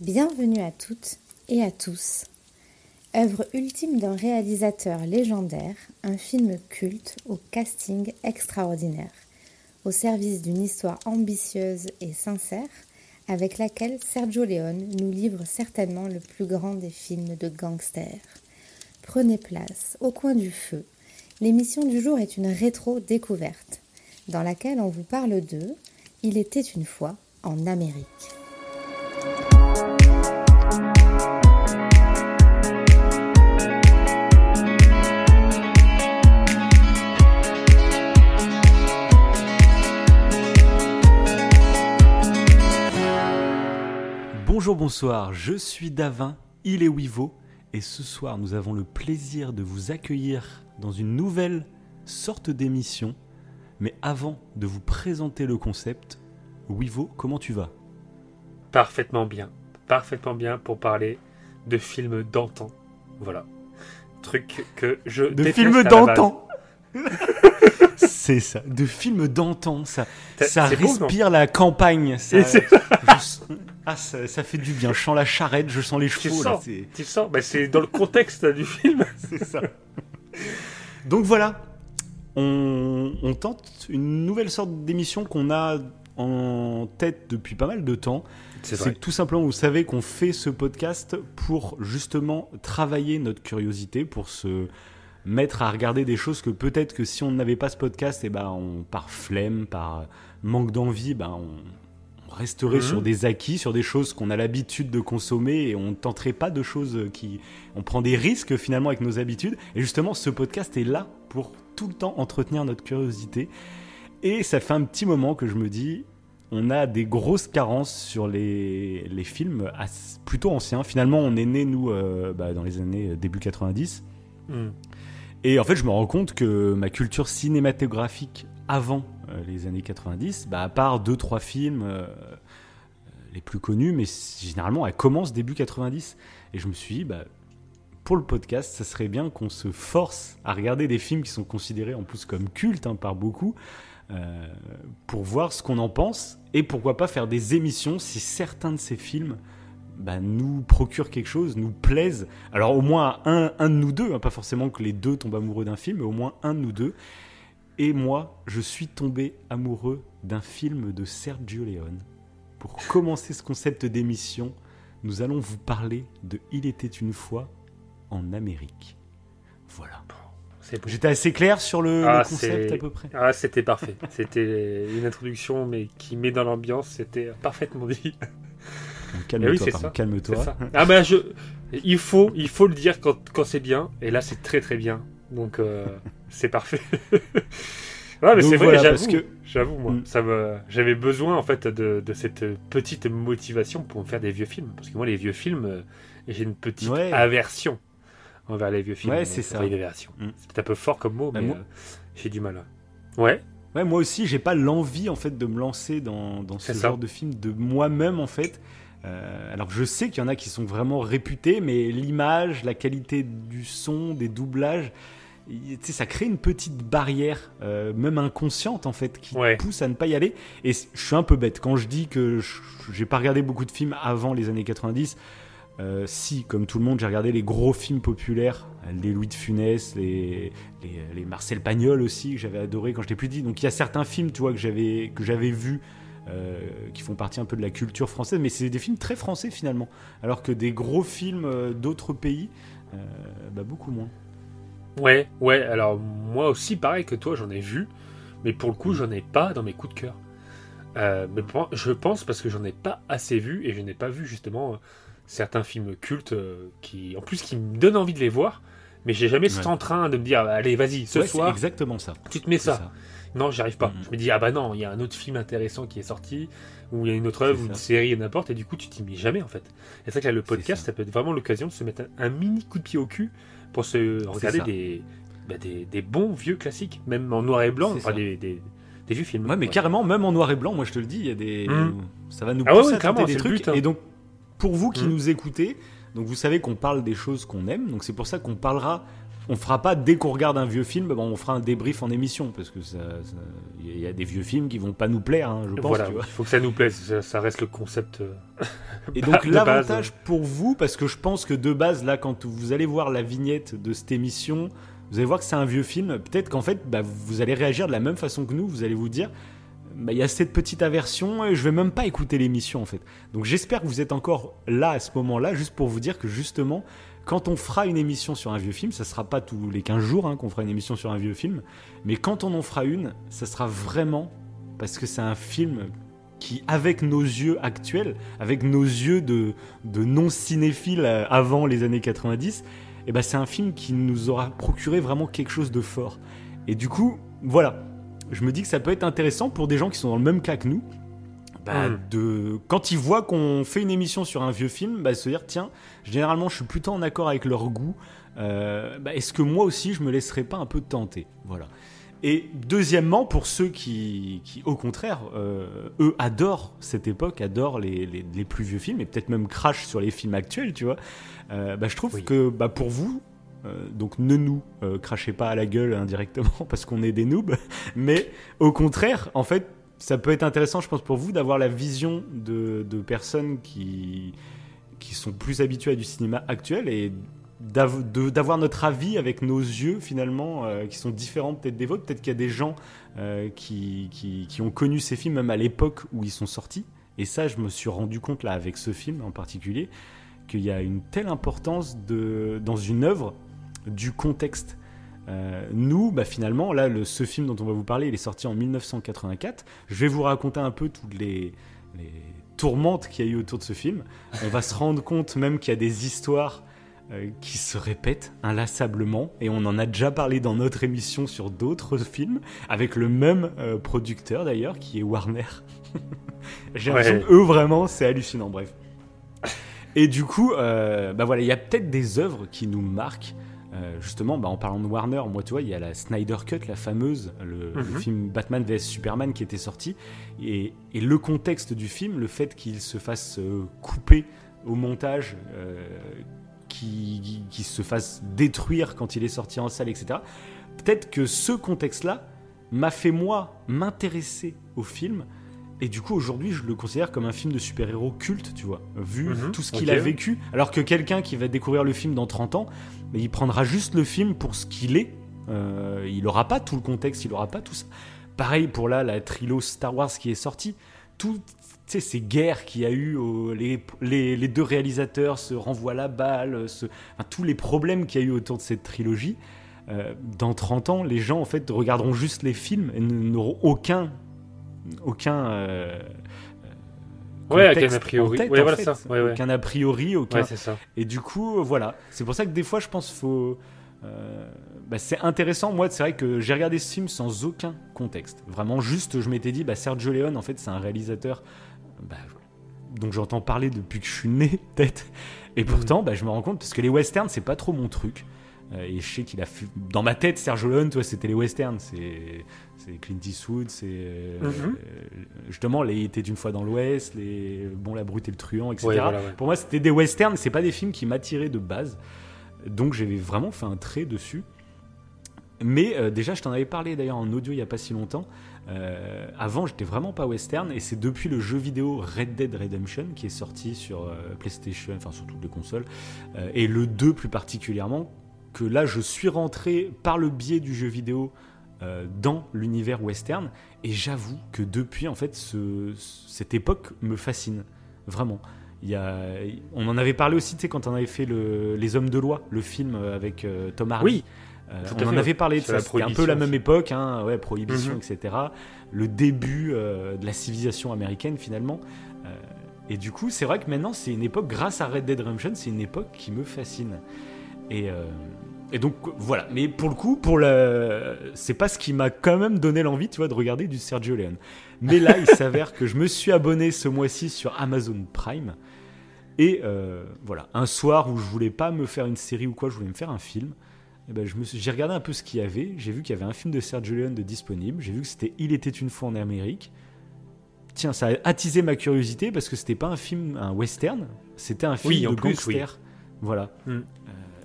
Bienvenue à toutes et à tous. Œuvre ultime d'un réalisateur légendaire, un film culte au casting extraordinaire, au service d'une histoire ambitieuse et sincère, avec laquelle Sergio Leone nous livre certainement le plus grand des films de gangsters. Prenez place au coin du feu. L'émission du jour est une rétro-découverte, dans laquelle on vous parle de Il était une fois en Amérique. Bonjour, bonsoir, je suis Davin, il est Wivo, et ce soir nous avons le plaisir de vous accueillir dans une nouvelle sorte d'émission. Mais avant de vous présenter le concept, Wivo, comment tu vas? Parfaitement bien, parfaitement bien pour parler de films d'antan. Voilà. Truc que je. De films d'antan? C'est ça, de films d'antan, ça, ça beau, respire la campagne, ça, je- ah, ça, ça fait du bien, je sens la charrette, je sens les chevaux, tu sens, bah, c'est dans le contexte du film. c'est ça. Donc voilà, on, on tente une nouvelle sorte d'émission qu'on a en tête depuis pas mal de temps. C'est tout simplement, vous savez qu'on fait ce podcast pour justement travailler notre curiosité, pour se mettre à regarder des choses que peut-être que si on n'avait pas ce podcast, et ben on, par flemme, par manque d'envie, ben on, on resterait Mhm. sur des acquis, sur des choses qu'on a l'habitude de consommer et on ne tenterait pas de choses qui... On prend des risques finalement avec nos habitudes. Et justement, ce podcast est là pour tout le temps entretenir notre curiosité. Et ça fait un petit moment que je me dis, on a des grosses carences sur les, les films plutôt anciens. Finalement, on est né, nous, euh, bah, dans les années euh, début 90. Hmm. Et en fait, je me rends compte que ma culture cinématographique avant euh, les années 90, bah, à part deux, trois films euh, les plus connus, mais généralement, elle commence début 90. Et je me suis dit, bah, pour le podcast, ça serait bien qu'on se force à regarder des films qui sont considérés en plus comme cultes hein, par beaucoup, euh, pour voir ce qu'on en pense, et pourquoi pas faire des émissions si certains de ces films bah, nous procurent quelque chose, nous plaisent. Alors au moins un, un de nous deux, hein, pas forcément que les deux tombent amoureux d'un film, mais au moins un de nous deux. Et moi, je suis tombé amoureux d'un film de Sergio Leone. Pour commencer ce concept d'émission, nous allons vous parler de Il était une fois en Amérique. Voilà. J'étais assez clair sur le, Ah, le concept c'est- à peu près. Ah, c'était parfait. C'était une introduction, mais qui met dans l'ambiance. C'était parfaitement dit. Calme-toi, oui, c'est pardon, ça. calme-toi. Ah bah je, il faut, il faut le dire quand, quand c'est bien. Et là, c'est très très bien. Donc euh, c'est parfait. Mais c'est vrai, j'avoue, que- j'avoue, moi, Mm. ça me, j'avais besoin en fait de, de cette petite motivation pour me faire des vieux films, parce que moi, les vieux films, euh, j'ai une petite Ouais. aversion envers les vieux films. Ouais, c'est ça. une aversion. Mm. C'est un peu fort comme mot, Bah, mais moi- euh, j'ai du mal. Ouais. Ouais, moi aussi, j'ai pas l'envie en fait de me lancer dans, dans ce ça. genre de film de moi-même en fait. Euh, alors je sais qu'il y en a qui sont vraiment réputés, mais l'image, la qualité du son, des doublages, ça crée une petite barrière, euh, même inconsciente en fait, qui Ouais. pousse à ne pas y aller. Et je suis un peu bête quand je dis que je- j'ai pas regardé beaucoup de films avant les années 90. Euh, si, comme tout le monde, j'ai regardé les gros films populaires, les Louis de Funès, les, les, les Marcel Pagnol aussi, que j'avais adoré quand j'étais plus petit. Donc il y a certains films, tu vois, que j'avais que j'avais vus, qui font partie un peu de la culture française, mais c'est des films très français finalement. Alors que des gros films euh, d'autres pays, euh, bah, beaucoup moins. Ouais, ouais, alors moi aussi, pareil que toi, j'en ai vu, mais pour le coup, j'en ai pas dans mes coups de cœur. Euh, mais pour- je pense parce que j'en ai pas assez vu et je n'ai pas vu justement euh, certains films cultes euh, qui, en plus, qui me donnent envie de les voir, mais j'ai jamais cet Ouais. entrain de me dire, allez, vas-y, ce Ouais, soir, exactement ça. tu te mets ça. Non, j'y arrive pas. Mhm. Je me dis, ah bah non, il y a un autre film intéressant qui est sorti, ou il y a une autre œuvre, ou une ça. série, n'importe, et du coup, tu t'y mets jamais en fait. Et c'est vrai que là, le podcast, ça. ça. peut être vraiment l'occasion de se mettre un, un mini coup de pied au cul pour se regarder ça. des, bah, des, des bons vieux classiques, même en noir et blanc, enfin ça. des, des, des vieux films. Ouais, mais Ouais. carrément, même en noir et blanc, moi je te le dis, il y a des. Mhm. Ça va nous Ah ouais, pousser ouais, à des trucs. but, hein. Et donc, pour vous qui nous écoutez, donc vous savez qu'on parle des choses qu'on aime, donc c'est pour ça qu'on parlera on fera pas dès qu'on regarde un vieux film, bon, on fera un débrief en émission parce que ça, il y a des vieux films qui vont pas nous plaire, hein, je pense. Voilà, il faut que ça nous plaise, ça, reste le concept. euh, Et donc l'avantage pour vous, parce que je pense que de base là, quand vous allez voir la vignette de cette émission, vous allez voir que c'est un vieux film. Peut-être qu'en fait, bah, vous allez réagir de la même façon que nous. Vous allez vous dire, bah, il y a cette petite aversion et je vais même pas écouter l'émission en fait. Donc j'espère que vous êtes encore là à ce moment-là, juste pour vous dire que justement, quand on fera une émission sur un vieux film, ça sera pas tous les 15 jours hein, qu'on fera une émission sur un vieux film, mais quand on en fera une, ça sera vraiment parce que c'est un film qui, avec nos yeux actuels, avec nos yeux de, de non-cinéphiles euh, avant les années 90, eh ben c'est un film qui nous aura procuré vraiment quelque chose de fort. Et du coup, voilà, je me dis que ça peut être intéressant pour des gens qui sont dans le même cas que nous. bah, Mm. de, quand ils voient qu'on fait une émission sur un vieux film, bah, se dire tiens, généralement je suis plutôt en accord avec leur goût. Euh, bah, Est-ce que moi aussi je me laisserais pas un peu tenter? Voilà. Et deuxièmement, pour ceux qui, qui au contraire, euh, eux adorent cette époque, adorent les, les- les plus vieux films et peut-être même crachent sur les films actuels, tu vois. euh, bah, je trouve Oui. que bah, pour vous, donc ne nous euh, crachez pas à la gueule indirectement parce qu'on est des noobs, mais au contraire, en fait, ça peut être intéressant, je pense, pour vous d'avoir la vision de, personnes qui, qui sont plus habituées à du cinéma actuel et d'avoir notre avis avec nos yeux finalement euh, qui sont différents peut-être des vôtres. Peut-être qu'il y a des gens euh, qui, qui, qui ont connu ces films même à l'époque où ils sont sortis. Et ça, je me suis rendu compte là avec ce film en particulier qu'il y a une telle importance de, dans une œuvre du contexte. Euh, nous, bah, finalement, là, le, ce film dont on va vous parler, il est sorti en 1984. Je vais vous raconter un peu toutes les, les tourmentes qu'il y a eu autour de ce film. On va se rendre compte même qu'il y a des histoires euh, qui se répètent inlassablement, et on en a déjà parlé dans notre émission sur d'autres films, avec le même euh, producteur d'ailleurs, qui est Warner. J'ai Ouais. l'impression qu'eux, vraiment, c'est hallucinant, bref. Et du coup, bah voilà, il y a peut-être des œuvres qui nous marquent. Euh, justement, bah, en parlant de Warner, moi, tu vois, il y a la Snyder Cut, la fameuse, le, le Mhm. film Batman vs Superman qui était sorti. Et, et le contexte du film, le fait qu'il se fasse euh, couper au montage, euh, qu'il qui se fasse détruire quand il est sorti en salle, etc. Peut-être que ce contexte-là m'a fait, moi, m'intéresser au film. Et du coup, aujourd'hui, je le considère comme un film de super-héros culte, tu vois, vu Mhm, tout ce qu'il a vécu. Alors que quelqu'un qui va découvrir le film dans 30 ans, il prendra juste le film pour ce qu'il est. Euh, il n'aura pas tout le contexte, il n'aura pas tout ça. Pareil pour là, la trilo Star Wars qui est sortie. Tout, ces guerres qu'il y a eu, les, les, les deux réalisateurs se renvoient la balle, se- enfin, tous les problèmes qu'il y a eu autour de cette trilogie. euh, dans 30 ans, les gens en fait regarderont juste les films et n'auront aucun, aucun euh, Ouais, aucun a priori. tête, Ouais, voilà ça. Ouais, ouais. Aucun a priori, aucun. Ça. Et du coup, euh, voilà. C'est pour ça que des fois, je pense faut. euh, bah, c'est intéressant. Moi, c'est vrai que j'ai regardé ce film sans aucun contexte. Vraiment, juste, je m'étais dit, bah, Sergio Leone, en fait, c'est un réalisateur bah, dont j'entends parler depuis que je suis né, peut-être. Et pourtant, bah, je me rends compte, parce que les westerns, c'est pas trop mon truc. Euh, et je sais qu'il a fait. Dans ma tête, Sergio Leone, toi, c'était les westerns. C'est c'est Clint Eastwood, c'est. euh, Mhm. justement, les était une fois dans l'Ouest, les Bon, la brute et le truand, etc. Ouais, voilà, ouais. Pour moi, c'était des westerns, c'est pas des films qui m'attiraient de base. Donc j'avais vraiment fait un trait dessus. Mais euh, déjà, je t'en avais parlé d'ailleurs en audio il y a pas si longtemps. Euh, avant, j'étais vraiment pas western et c'est depuis le jeu vidéo Red Dead Redemption qui est sorti sur euh, PlayStation, enfin sur toutes les consoles, et le 2 plus particulièrement, que là je suis rentré par le biais du jeu vidéo euh, dans l'univers western et j'avoue que depuis en fait ce- cette époque me fascine vraiment. Il y a, on en avait parlé aussi, tu sais, quand on avait fait le, Les Hommes de loi, le film avec euh, Tom Hardy. Oui, Euh, on en avait parlé de ça, c'était un peu prohibition la même époque, hein, ouais, prohibition, Mhm. etc. Le début euh, de la civilisation américaine finalement. Euh, et du coup, c'est vrai que maintenant, c'est une époque, grâce à Red Dead Redemption, c'est une époque qui me fascine. Et, et donc, voilà. Mais pour le coup, pour le... c'est pas ce qui m'a quand même donné l'envie, tu vois, de regarder du Sergio Leone. Mais là, il s'avère que je me suis abonné ce mois-ci sur Amazon Prime. Et euh, voilà, un soir où je voulais pas me faire une série ou quoi, je voulais me faire un film. Eh ben, je me suis- j'ai regardé un peu ce qu'il y avait. J'ai vu qu'il y avait un film de Sergio Leone de disponible. J'ai vu que c'était Il était une fois en Amérique. Tiens, ça a attisé ma curiosité parce que c'était pas un film, un western, c'était un film Oui, en de gangster. Voilà. Mm.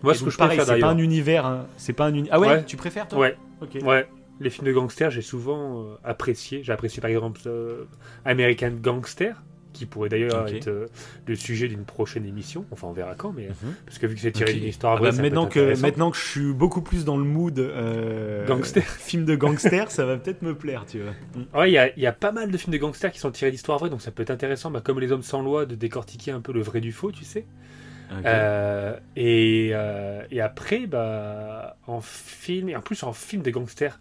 Moi, Et ce que je pareil, préfère c'est pas d'ailleurs. un univers. hein, C'est pas un uni- Ah ouais, Ouais. Tu préfères toi Ouais, Ok. ouais. Les films de gangsters, j'ai souvent euh, apprécié. J'ai apprécié par exemple euh, American Gangster, qui pourrait d'ailleurs être euh, le sujet d'une prochaine émission. Enfin, on verra quand, mais Mhm. parce que vu que c'est tiré d'une histoire Ah vraie, bah, ça peut maintenant que maintenant que je suis beaucoup plus dans le mood Gangster. film de gangster, ça va peut-être me plaire, tu vois. Mm. Ouais, il y y a pas mal de films de gangsters qui sont tirés d'histoires vraies, donc ça peut être intéressant, bah, comme Les Hommes sans loi, de décortiquer un peu le vrai du faux, tu sais. Euh, et, euh, et après, bah, en film, et en plus en film de gangsters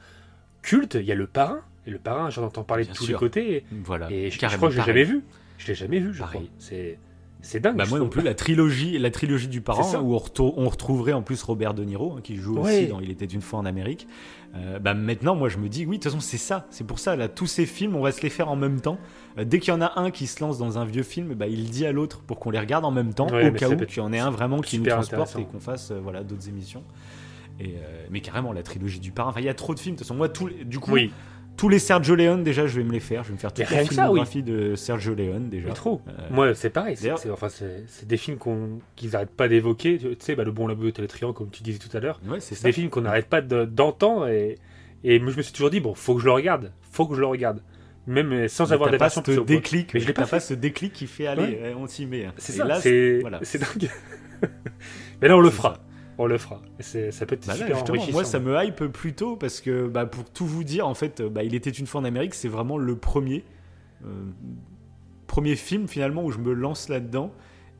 culte, il y a Le Parrain. Et Le Parrain, j'en entends parler Bien de tous sûr. les côtés. Et, voilà. et je, crois que je l'ai jamais vu. Je l'ai jamais vu, je Pareil. crois. C'est, c'est dingue. Bah, moi non plus, la trilogie, la trilogie du parent, où on, retrouverait en plus Robert De Niro, hein, qui joue Ouais. aussi dans Il était une fois en Amérique. Euh, bah maintenant, moi je me dis, oui, de toute façon, c'est ça. C'est pour ça, là, tous ces films, on va se les faire en même temps. Euh, dès qu'il y en a un qui se lance dans un vieux film, bah, il dit à l'autre pour qu'on les regarde en même temps, Ouais, au cas où qu'il y en ait un vraiment qui nous transporte et qu'on fasse euh, voilà, d'autres émissions. Et, mais carrément, la trilogie du parrain. Enfin, il y a trop de films. De toute façon, moi, les- du coup, Oui, tous les Sergio Leone, déjà, je vais me les faire. Je vais me faire toute la ça, oui. filmographie de Sergio Leone, déjà. mais trop. Euh, Moi, c'est pareil. C'est, enfin, des films qu'on, qu'ils n'arrêtent pas d'évoquer. Tu sais, bah, Le Bon, la et le Triangle, comme tu disais tout à l'heure. Ouais, c'est des films qu'on n'arrête pas de- d'entendre. Et, et moi, je me suis toujours dit, bon, faut que je le regarde. Faut que je le regarde. Même euh, sans Mais avoir des pas versions ce déclic, Mais je l'ai pas pas ce déclic qui fait aller, euh, on s'y met. C'est ça, c'est voilà. dingue. Mais là, on le fera. ça. On le fera. Ça peut être Bah là, super enrichissant. moi, ça me hype plutôt parce que, bah, pour tout vous dire, en fait, bah, il était une fois en Amérique, c'est vraiment le premier, euh, premier film finalement où je me lance là-dedans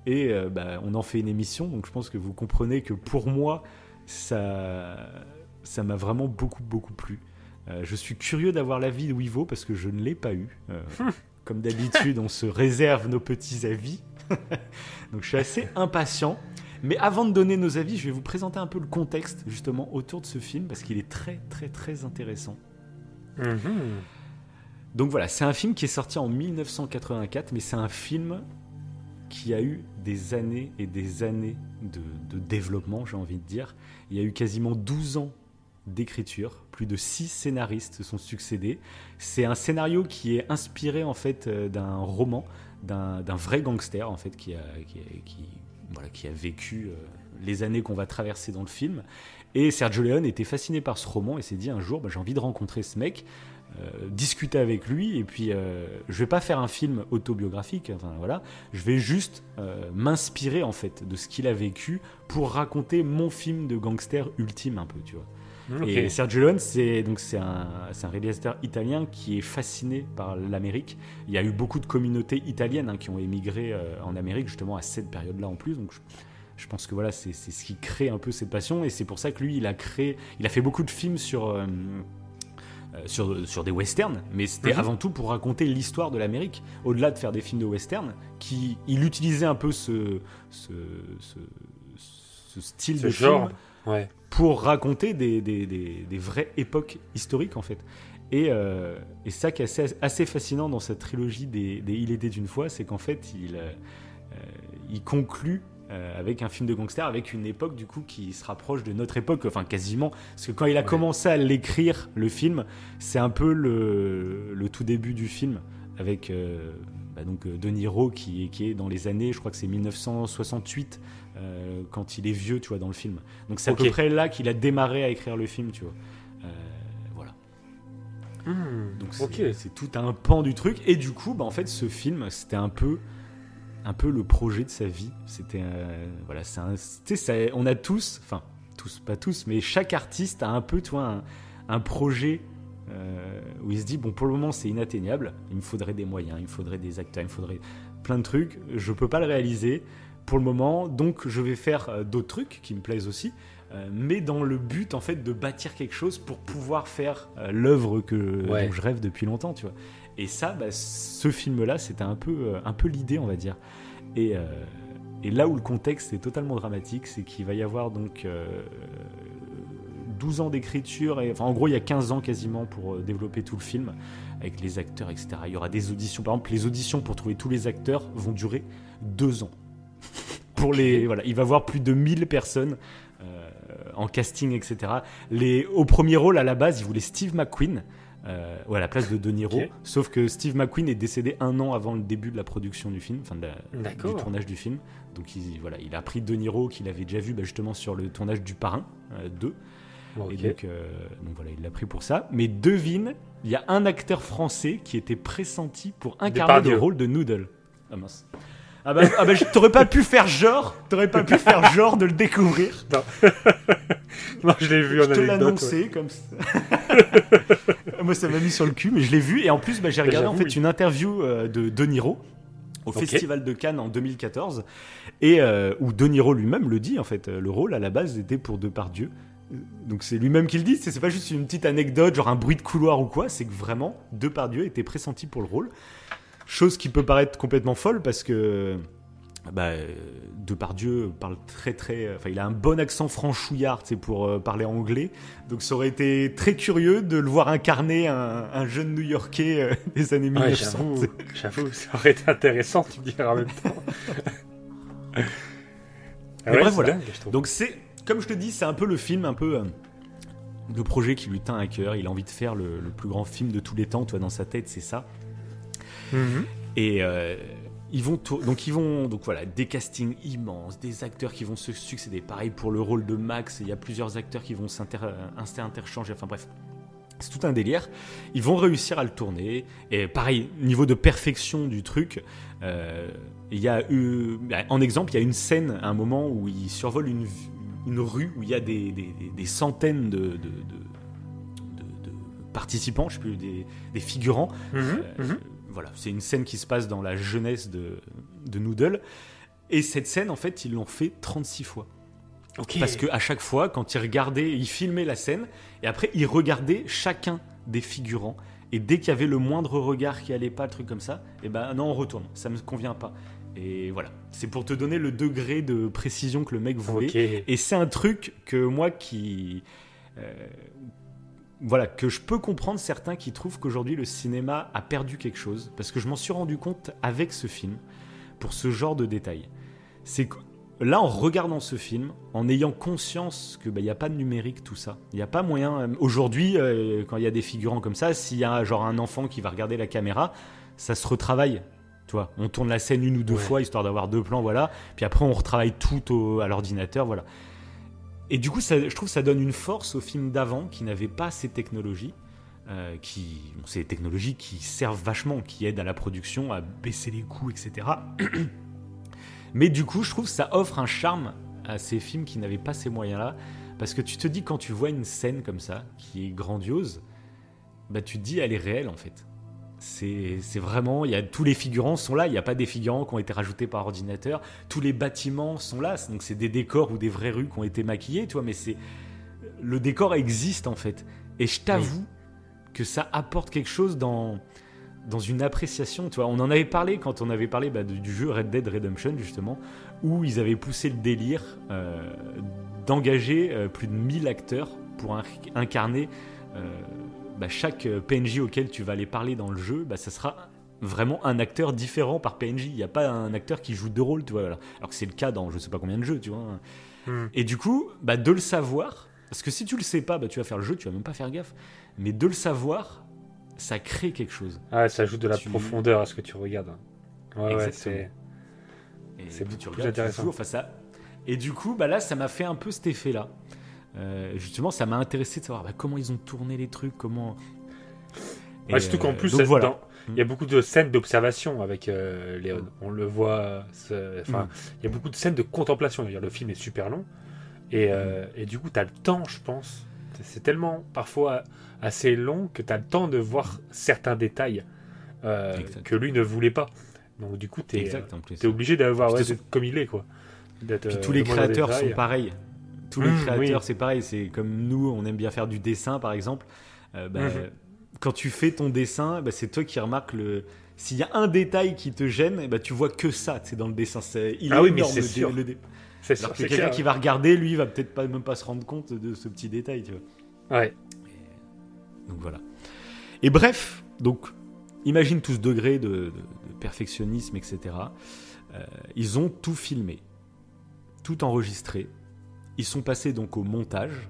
et euh, bah, on en fait une émission. Donc, je pense que vous comprenez que pour moi, ça, ça m'a vraiment beaucoup, beaucoup plu. Euh, je suis curieux d'avoir l'avis de Wivo parce que je ne l'ai pas eu. Comme d'habitude, on se réserve nos petits avis. Donc, je suis assez impatient. Mais avant de donner nos avis, je vais vous présenter un peu le contexte justement autour de ce film parce qu'il est très très très intéressant. Mhm. Donc voilà, c'est un film qui est sorti en 1984, mais c'est un film qui a eu des années et des années de, de développement, j'ai envie de dire. Il y a eu quasiment 12 ans d'écriture, plus de 6 scénaristes se sont succédés. C'est un scénario qui est inspiré en fait euh, d'un roman d'un d'un vrai gangster en fait qui a, qui, a- qui- qui a vécu euh, les années qu'on va traverser dans le film. Et Sergio Leone était fasciné par ce roman et s'est dit un jour, bah, j'ai envie de rencontrer ce mec, euh, discuter avec lui, et puis euh, je vais pas faire un film autobiographique, enfin voilà, je vais juste euh, m'inspirer en fait de ce qu'il a vécu pour raconter mon film de gangster ultime un peu, tu vois. Ok. Et Sergio Leone, c'est donc c'est un, réalisateur italien qui est fasciné par l'Amérique. Il y a eu beaucoup de communautés italiennes hein, qui ont émigré euh, en Amérique justement à cette période-là en plus. Donc je, je pense que voilà, c'est ce qui crée un peu cette passion et c'est pour ça que lui, il a créé, il a fait beaucoup de films sur euh, euh, sur, sur des westerns, mais c'était Mhm. avant tout pour raconter l'histoire de l'Amérique. Au-delà de faire des films de western, qui, il utilisait un peu ce, ce, ce, ce style Ce de genre. film Ouais. pour raconter des, des, des- des vraies époques historiques en fait. Et, euh, et ça qui est assez, assez fascinant dans cette trilogie des, Il était une fois, c'est qu'en fait il, euh, il conclut euh, avec un film de gangster, avec une époque du coup qui se rapproche de notre époque, enfin quasiment, parce que quand il a Ouais. commencé à l'écrire, le film, c'est un peu le, le tout début du film, avec euh, donc euh, De Niro qui, est- qui est dans les années, je crois que c'est 1968, euh, quand il est vieux, tu vois, dans le film. Donc c'est à Ok. peu près là qu'il a démarré à écrire le film, tu vois. Euh, voilà. Hmm, Donc c'est tout un pan du truc. Et du coup, bah, en fait, ce film, c'était un peu, un peu le projet de sa vie. C'était, euh, voilà, c'est un- ça- on a tous, enfin, tous, pas tous, mais chaque artiste a un peu, toi, un, un projet euh, où il se dit, bon, pour le moment, c'est inatteignable. Il me faudrait des moyens, il me faudrait des acteurs, il me faudrait plein de trucs. Je peux pas le réaliser pour le moment, donc je vais faire euh, d'autres trucs qui me plaisent aussi. euh, mais dans le but en fait de bâtir quelque chose pour pouvoir faire euh, l'œuvre que Ouais. dont je rêve depuis longtemps, tu vois. Et ça, bah, ce film-là, c'était un peu, un peu l'idée, on va dire. Et, et là où le contexte est totalement dramatique, c'est qu'il va y avoir donc 12 ans d'écriture, et enfin en gros il y a 15 ans quasiment pour euh, développer tout le film, avec les acteurs, etc. Il y aura des auditions, par exemple les auditions pour trouver tous les acteurs vont durer 2 ans. pour les, voilà, il va y avoir plus de 1000 personnes euh, en casting, etc. Les, au premier rôle, à la base, il voulait Steve McQueen. euh, ou à la place de De Niro. Sauf que Steve McQueen est décédé un an avant le début de la production du film, enfin de la- du tournage du film. Donc il, voilà, il a pris De Niro qu'il avait déjà vu bah, justement sur le tournage du Parrain euh, 2. Et donc, euh, donc voilà, il l'a pris pour ça. Mais devine, il y a un acteur français qui était pressenti pour incarner le rôle de Noodle. Ah mince. Ah bah, ah bah, t'aurais pas pu faire genre, t'aurais pas pu faire genre de le découvrir. Non, je l'ai vu en Je te anecdote. ouais. l'annonçais comme ça. Moi, ça m'a mis sur le cul, mais je l'ai vu. Et en plus, bah, j'ai Bah, regardé en fait oui. une interview euh, de De Niro au. Festival de Cannes en 2014, et euh, où De Niro lui-même le dit en fait. Le rôle à la base était pour Depardieu. Donc c'est lui-même qui le dit. C'est pas juste une petite anecdote, genre un bruit de couloir ou quoi. C'est que vraiment Depardieu était pressenti pour le rôle. Chose qui peut paraître complètement folle parce que bah, Depardieu parle très très. Enfin, il a un bon accent franchouillard, c'est pour euh, parler anglais. Donc, ça aurait été très curieux de le voir incarner un, un jeune New-Yorkais euh, des années Ouais, 1900. j'avoue, j'avoue, ça aurait été intéressant, tu me dirais en même temps. Ah Mais ouais, bref, voilà. dingue. Donc, c'est, comme je te dis, c'est un peu le film, un peu. euh, le projet qui lui tient à cœur. Il a envie de faire le, le plus grand film de tous les temps. Toi, dans sa tête, c'est ça. Mhm. Et euh, ils vont donc ils vont donc voilà des castings immenses, des acteurs qui vont se succéder. Pareil pour le rôle de Max, il y a plusieurs acteurs qui vont s'inter euh. Enfin bref, c'est tout un délire. Ils vont réussir à le tourner. Et pareil, niveau de perfection du truc, euh, il y a eu, bah, en exemple, il y a une scène, à un moment où il survole une, une rue où il y a des, des- centaines de, de- de- participants, je sais plus, des, des figurants. Mhm, Euh, mhm. Voilà, c'est une scène qui se passe dans la jeunesse de, de Noodle. Et cette scène, en fait, ils l'ont fait 36 fois. Parce qu'à chaque fois, quand ils regardaient, ils filmaient la scène, et après, ils regardaient chacun des figurants. Et dès qu'il y avait le moindre regard qui allait pas, le truc comme ça, et ben non, on retourne, ça me convient pas. Et voilà, c'est pour te donner le degré de précision que le mec voulait. Et c'est un truc que moi qui. euh, voilà, que je peux comprendre certains qui trouvent qu'aujourd'hui le cinéma a perdu quelque chose. Parce que je m'en suis rendu compte avec ce film, pour ce genre de détails. C'est que là, en regardant ce film, en ayant conscience qu'il n'y a pas de numérique, tout ça, il n'y a pas moyen. euh, Aujourd'hui, euh, quand il y a des figurants comme ça, s'il y a genre un enfant qui va regarder la caméra, ça se retravaille. Tu vois, on tourne la scène une ou deux Ouais. fois histoire d'avoir deux plans, voilà. Puis après, on retravaille tout au- à l'ordinateur, voilà. Et du coup, ça, je trouve que ça donne une force aux films d'avant qui n'avaient pas ces technologies, euh, qui, bon, ces technologies qui servent vachement, qui aident à la production, à baisser les coûts, etc. Mais du coup, je trouve que ça offre un charme à ces films qui n'avaient pas ces moyens-là, parce que tu te dis quand tu vois une scène comme ça, qui est grandiose, bah tu te dis elle est réelle en fait. C'est vraiment, il y a tous les figurants sont là, il n'y a pas des figurants qui ont été rajoutés par ordinateur, tous les bâtiments sont là, donc c'est des décors ou des vraies rues qui ont été maquillées, tu vois, mais c'est le décor existe en fait. Et je t'avoue que ça apporte quelque chose dans dans une appréciation, tu vois. On en avait parlé quand on avait parlé bah, du jeu Red Dead Redemption justement, où ils avaient poussé le délire euh, d'engager euh, plus de 1000 acteurs pour in- incarner euh, bah, chaque euh, PNJ auquel tu vas aller parler dans le jeu, bah, ça sera vraiment un acteur différent par PNJ. Il n'y a pas un acteur qui joue deux rôles, tu vois. Alors que c'est le cas dans je sais pas combien de jeux, tu vois. Hmm. Et du coup, bah, de le savoir, parce que si tu le sais pas, bah, tu vas faire le jeu, tu vas même pas faire gaffe. Mais de le savoir, ça crée quelque chose. Ah, ça ajoute de la Tu- profondeur à ce que tu regardes. Ouais, ouais, c'est. Et C'est puis beaucoup tu plus regardes, intéressant. joues, enfin, ça... Et du coup, bah là, ça m'a fait un peu cet effet-là. Euh, justement, ça m'a intéressé de savoir bah, comment ils ont tourné les trucs, comment. Et, Ouais, surtout qu'en euh, plus, donc ça- voilà. dans- il y a beaucoup de scènes d'observation avec euh, Léon. On le voit. Enfin, Mm. il y a beaucoup de scènes de contemplation. C'est-à-dire, Le film est super long. Et, euh, et du coup, tu as le temps, je pense. C'est tellement parfois assez long que tu as le temps de voir certains détails euh, que lui ne voulait pas. Donc, du coup, tu es, obligé d'avoir ouais, comme il est. quoi. Puis tous les créateurs sont pareils. Tous les Mmh, créateurs, oui. c'est pareil. C'est comme nous, on aime bien faire du dessin, par exemple. Euh, bah, Mhm. Quand tu fais ton dessin, bah, c'est toi qui remarques le. S'il y a un détail qui te gêne, eh bah, tu vois que ça. C'est dans le dessin. C'est il est Ah oui, mais c'est le dé- C'est sûr, Alors que quelqu'un qui va regarder, lui, va peut-être pas même pas se rendre compte de ce petit détail. Tu vois. Ouais. Donc voilà. Et bref, donc imagine tout ce degré de, de- de perfectionnisme, etc. Euh, ils ont tout filmé, tout enregistré. Ils sont passés donc au montage.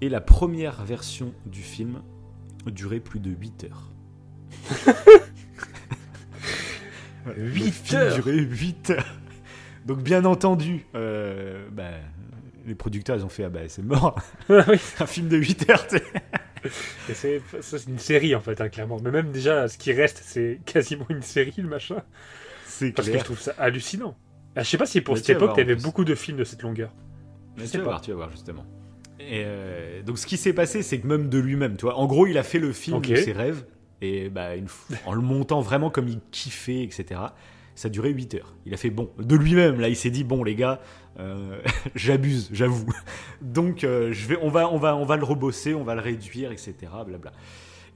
Et la première version du film durait plus de 8 heures. 8 heures heures durait 8 heures. Donc bien entendu, euh, bah, les producteurs ils ont fait ah bah c'est mort, Oui, un film de 8 heures. c'est ça, c'est une série en fait, hein, clairement. Mais même déjà, ce qui reste, c'est quasiment une série, le machin. C'est Parce que je trouve ça hallucinant. Ah, je sais pas si pour Mais cette époque, plus. beaucoup de films de cette longueur. Mais Je tu sais vas pas. voir, tu vas voir justement. Et euh, donc ce qui s'est passé, c'est que même de lui-même, tu vois, en gros, il a fait le film de ses rêves et bah une en le montant vraiment comme il kiffait, etc. Ça durait 8 heures. Il a fait bon de lui-même. Là, il s'est dit bon les gars, euh, j'abuse, j'avoue. Donc euh, je vais, on va, on va, on va le rebosser, on va le réduire, etc. Blabla.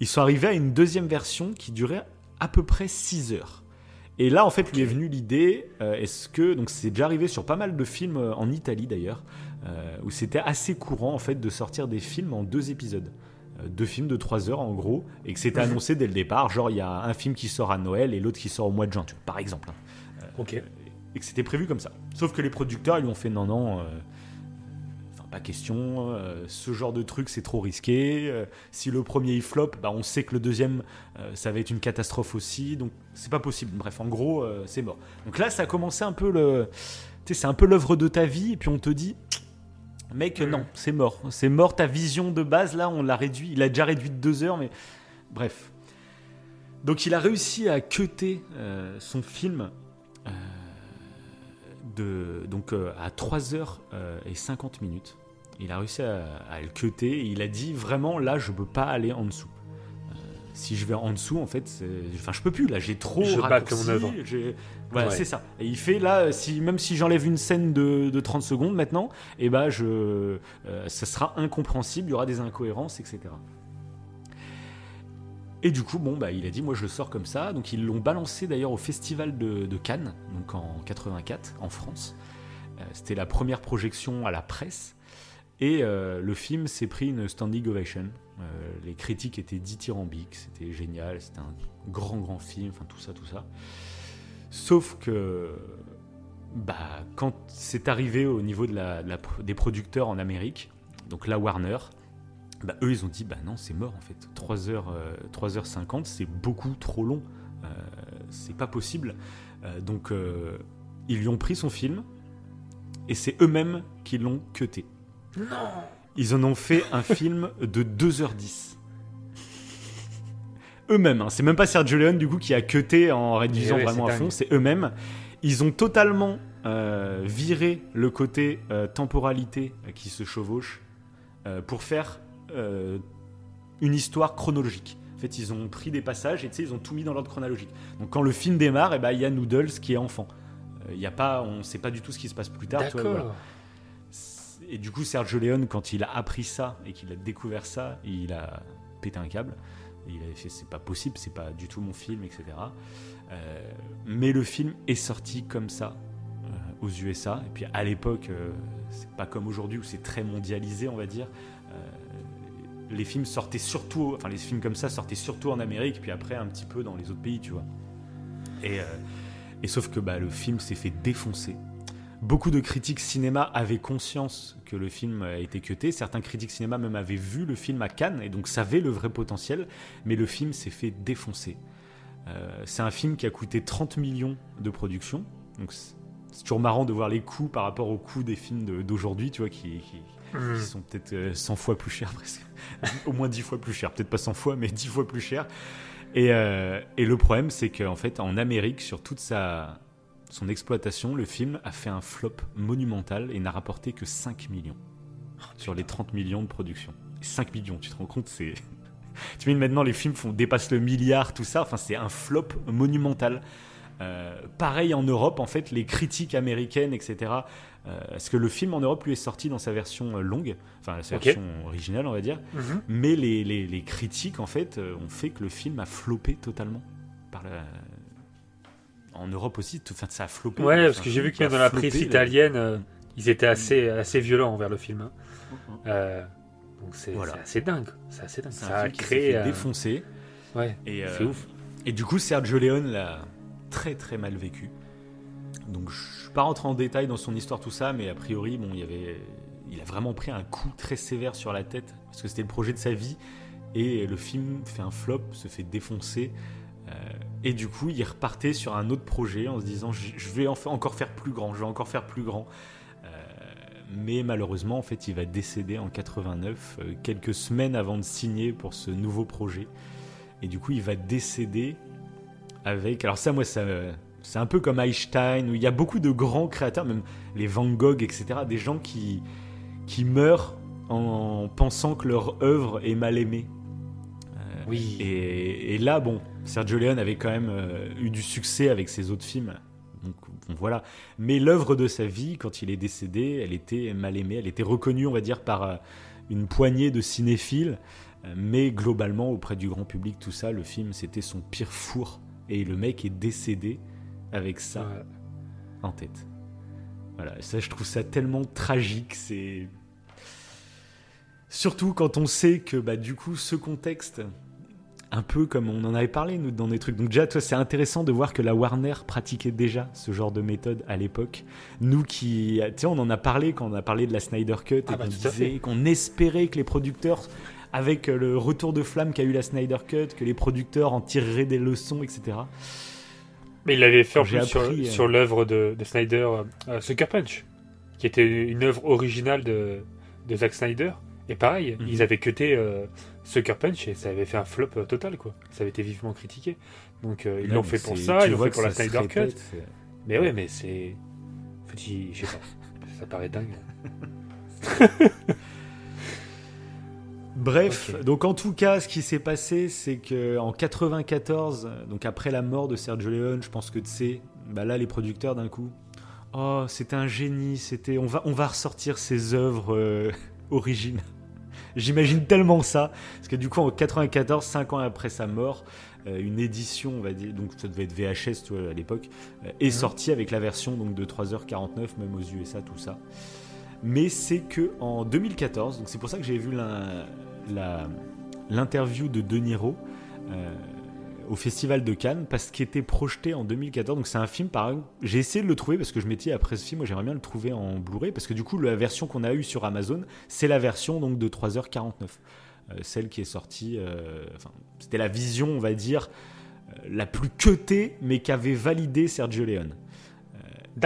Ils sont arrivés à une deuxième version qui durait à peu près 6 heures. Et là, en fait, lui est venue l'idée, euh, est-ce que, donc c'est déjà arrivé sur pas mal de films euh, en Italie d'ailleurs, euh, où c'était assez courant en fait de sortir des films en deux épisodes. Euh, deux films de trois heures en gros, et que c'était annoncé dès le départ, genre il y a un film qui sort à Noël et l'autre qui sort au mois de juin, tu vois, par exemple. hein. Ok. Et que c'était prévu comme ça. Sauf que les producteurs, ils lui ont fait non, non, pas question, euh, ce genre de truc c'est trop risqué. euh, si le premier il flop, bah, on sait que le deuxième euh, ça va être une catastrophe aussi, donc c'est pas possible. Bref, en gros, c'est mort. Donc là, ça a commencé un peu le. Tu sais, c'est un peu l'œuvre de ta vie, et puis on te dit. Mec, non, c'est mort. C'est mort, ta vision de base, là, on l'a réduit. Il a déjà réduit de deux heures, mais bref. Donc il a réussi à cuter son film de, donc, euh, à 3h et 50 minutes. Il a réussi à, à le cuter et il a dit vraiment là je peux pas aller en dessous. Euh, si je vais en dessous en fait, enfin je peux plus là, j'ai trop Je raccourci. Voilà Ouais. c'est ça. Et il fait là si même si j'enlève une scène de, de 30 secondes maintenant, et ben je, euh, ça sera incompréhensible, il y aura des incohérences etc. Et du coup, bon, bah, il a dit, moi je le sors comme ça. Donc ils l'ont balancé d'ailleurs au festival de, Cannes, donc en 84, en France. Euh, C'était la première projection à la presse. Et euh, le film s'est pris une standing ovation. Euh, les critiques étaient dithyrambiques, c'était génial, c'était un grand, grand film, enfin tout ça, tout ça. Sauf que, bah, quand c'est arrivé au niveau de la- des producteurs en Amérique, donc la Warner, bah, eux ils ont dit bah non c'est mort en fait. 3h 3h50 c'est beaucoup trop long. Euh, c'est pas possible. Euh, donc euh, ils lui ont pris son film et c'est eux-mêmes qui l'ont cuté. Non. Ils en ont fait un film de 2h10 eux-mêmes hein. c'est même pas Sergio Leone du coup qui a cuté en réduisant Eh ouais, vraiment à fond. c'est eux-mêmes. Ils ont totalement euh, viré le côté euh, temporalité euh, qui se chevauche euh, pour faire euh, une histoire chronologique. En fait, ils ont pris des passages et ils ont tout mis dans l'ordre chronologique. Donc, quand le film démarre, eh ben, il y a Noodles qui est enfant. Euh, Il y a pas, on ne sait pas du tout ce qui se passe plus tard. voilà. Et du coup, Sergio Leone, quand il a appris ça et qu'il a découvert ça, il a pété un câble. Il avait fait c'est pas possible, c'est pas du tout mon film, etc. Euh, mais le film est sorti comme ça euh, aux USA. Et puis à l'époque, euh, c'est pas comme aujourd'hui où c'est très mondialisé, on va dire. Les films sortaient surtout, enfin les films comme ça sortaient surtout en Amérique, puis après un petit peu dans les autres pays, tu vois. Et, euh, et sauf que bah, le film s'est fait défoncer. Beaucoup de critiques cinéma avaient conscience que le film a été cuté. Certains critiques cinéma même avaient vu le film à Cannes et donc savaient le vrai potentiel. Mais le film s'est fait défoncer. Euh, c'est un film qui a coûté 30 millions de production. Donc c'est toujours marrant de voir les coûts par rapport aux coûts des films d'aujourd'hui, tu vois, qui- Qui sont peut-être euh, 100 fois plus chers presque. Au moins 10 fois plus cher. Peut-être pas 100 fois, mais 10 fois plus cher. Et, euh, et le problème, c'est qu'en fait, en Amérique, sur toute sa, son exploitation, le film a fait un flop monumental et n'a rapporté que 5 millions sur les 30 millions de production. 5 millions, tu te rends compte, c'est. tu vois, maintenant les films font, dépassent le milliard, tout ça. Enfin, c'est un flop monumental. Euh, pareil en Europe, en fait, les critiques américaines, etc. Euh, parce que le film en Europe lui est sorti dans sa version euh, longue, enfin sa version originale, on va dire. Mhm. Mais les, les- les critiques, en fait, euh, ont fait que le film a floppé totalement. Par la... En Europe aussi, tout, ça a floppé. Ouais, parce que j'ai vu qui que a dans la presse italienne, euh, ils étaient assez, assez violents envers le film. hein. Euh, donc c'est Voilà. assez dingue. C'est assez dingue. Ça a créé. fait euh, défoncer. Ouais, Et, c'est euh, ouf. Et du coup, Sergio Leone l'a très très mal vécu. Donc je suis pas rentré en détail dans son histoire tout ça, mais a priori, bon, il y avait, il a vraiment pris un coup très sévère sur la tête parce que c'était le projet de sa vie et le film fait un flop, se fait défoncer. euh, et du coup, il repartait sur un autre projet en se disant je vais encore faire plus grand, je vais encore faire plus grand. Euh, mais malheureusement, en fait, il va décéder en 89, euh, quelques semaines avant de signer pour ce nouveau projet. Et du coup, il va décéder avec. Alors, ça, moi, ça. C'est un peu comme Einstein, où il y a beaucoup de grands créateurs, même les Van Gogh, etc., des gens qui, qui meurent en pensant que leur œuvre est mal aimée. Euh, Oui. et, et là, bon, Sergio Leone avait quand même euh, eu du succès avec ses autres films. Donc bon, voilà. Mais l'œuvre de sa vie, quand il est décédé, elle était mal aimée. Elle était reconnue, on va dire, par euh, une poignée de cinéphiles. Mais globalement, auprès du grand public, tout ça, le film, c'était son pire four. Et le mec est décédé avec ça en tête. Voilà, ça je trouve ça tellement tragique, c'est surtout quand on sait que bah du coup ce contexte un peu comme on en avait parlé nous dans des trucs. Donc déjà toi c'est intéressant de voir que la Warner pratiquait déjà ce genre de méthode à l'époque. Nous qui tu sais on en a parlé quand on a parlé de la Snyder Cut Ah et bah, qu'on disait qu'on espérait que les producteurs avec le retour de flamme qu'a eu la Snyder Cut, que les producteurs en tireraient des leçons, etc. Mais il l'avait fait en plus sur, euh, sur l'œuvre de, de Snyder, euh, euh, Sucker Punch, qui était une œuvre originale de, de Zack Snyder. Et pareil, Mhm. ils avaient cuté euh, Sucker Punch et ça avait fait un flop total, quoi. Ça avait été vivement critiqué. Donc ils l'ont fait pour ça, ils l'ont fait pour la Snyder Cut. répète, Mais ouais, mais c'est. Je sais pas. ça paraît dingue. Bref, donc en tout cas, ce qui s'est passé, c'est que en 94, donc après la mort de Sergio Leone, je pense que tu sais, bah là les producteurs d'un coup, oh c'était un génie, c'était, on va, on va ressortir ses œuvres euh, origines. J'imagine tellement ça, parce que du coup en 94, 5 ans après sa mort, euh, une édition, on va dire, donc ça devait être VHS tu vois, à l'époque, euh, est Mhm. sortie avec la version donc de 3h49, même aux USA, tout ça. Mais c'est que en 2014, donc c'est pour ça que j'ai vu l'interview de De Niro euh, au Festival de Cannes, parce qu'il était projeté en 2014. Donc c'est un film, par j'ai essayé de le trouver parce que je m'étais dit, après ce film, moi j'aimerais bien le trouver en Blu-ray, parce que du coup la version qu'on a eue sur Amazon, c'est la version donc de 3h49, Euh, celle qui est sortie. euh, enfin, c'était la vision, on va dire, la plus cutée, mais qu'avait validé Sergio Leone.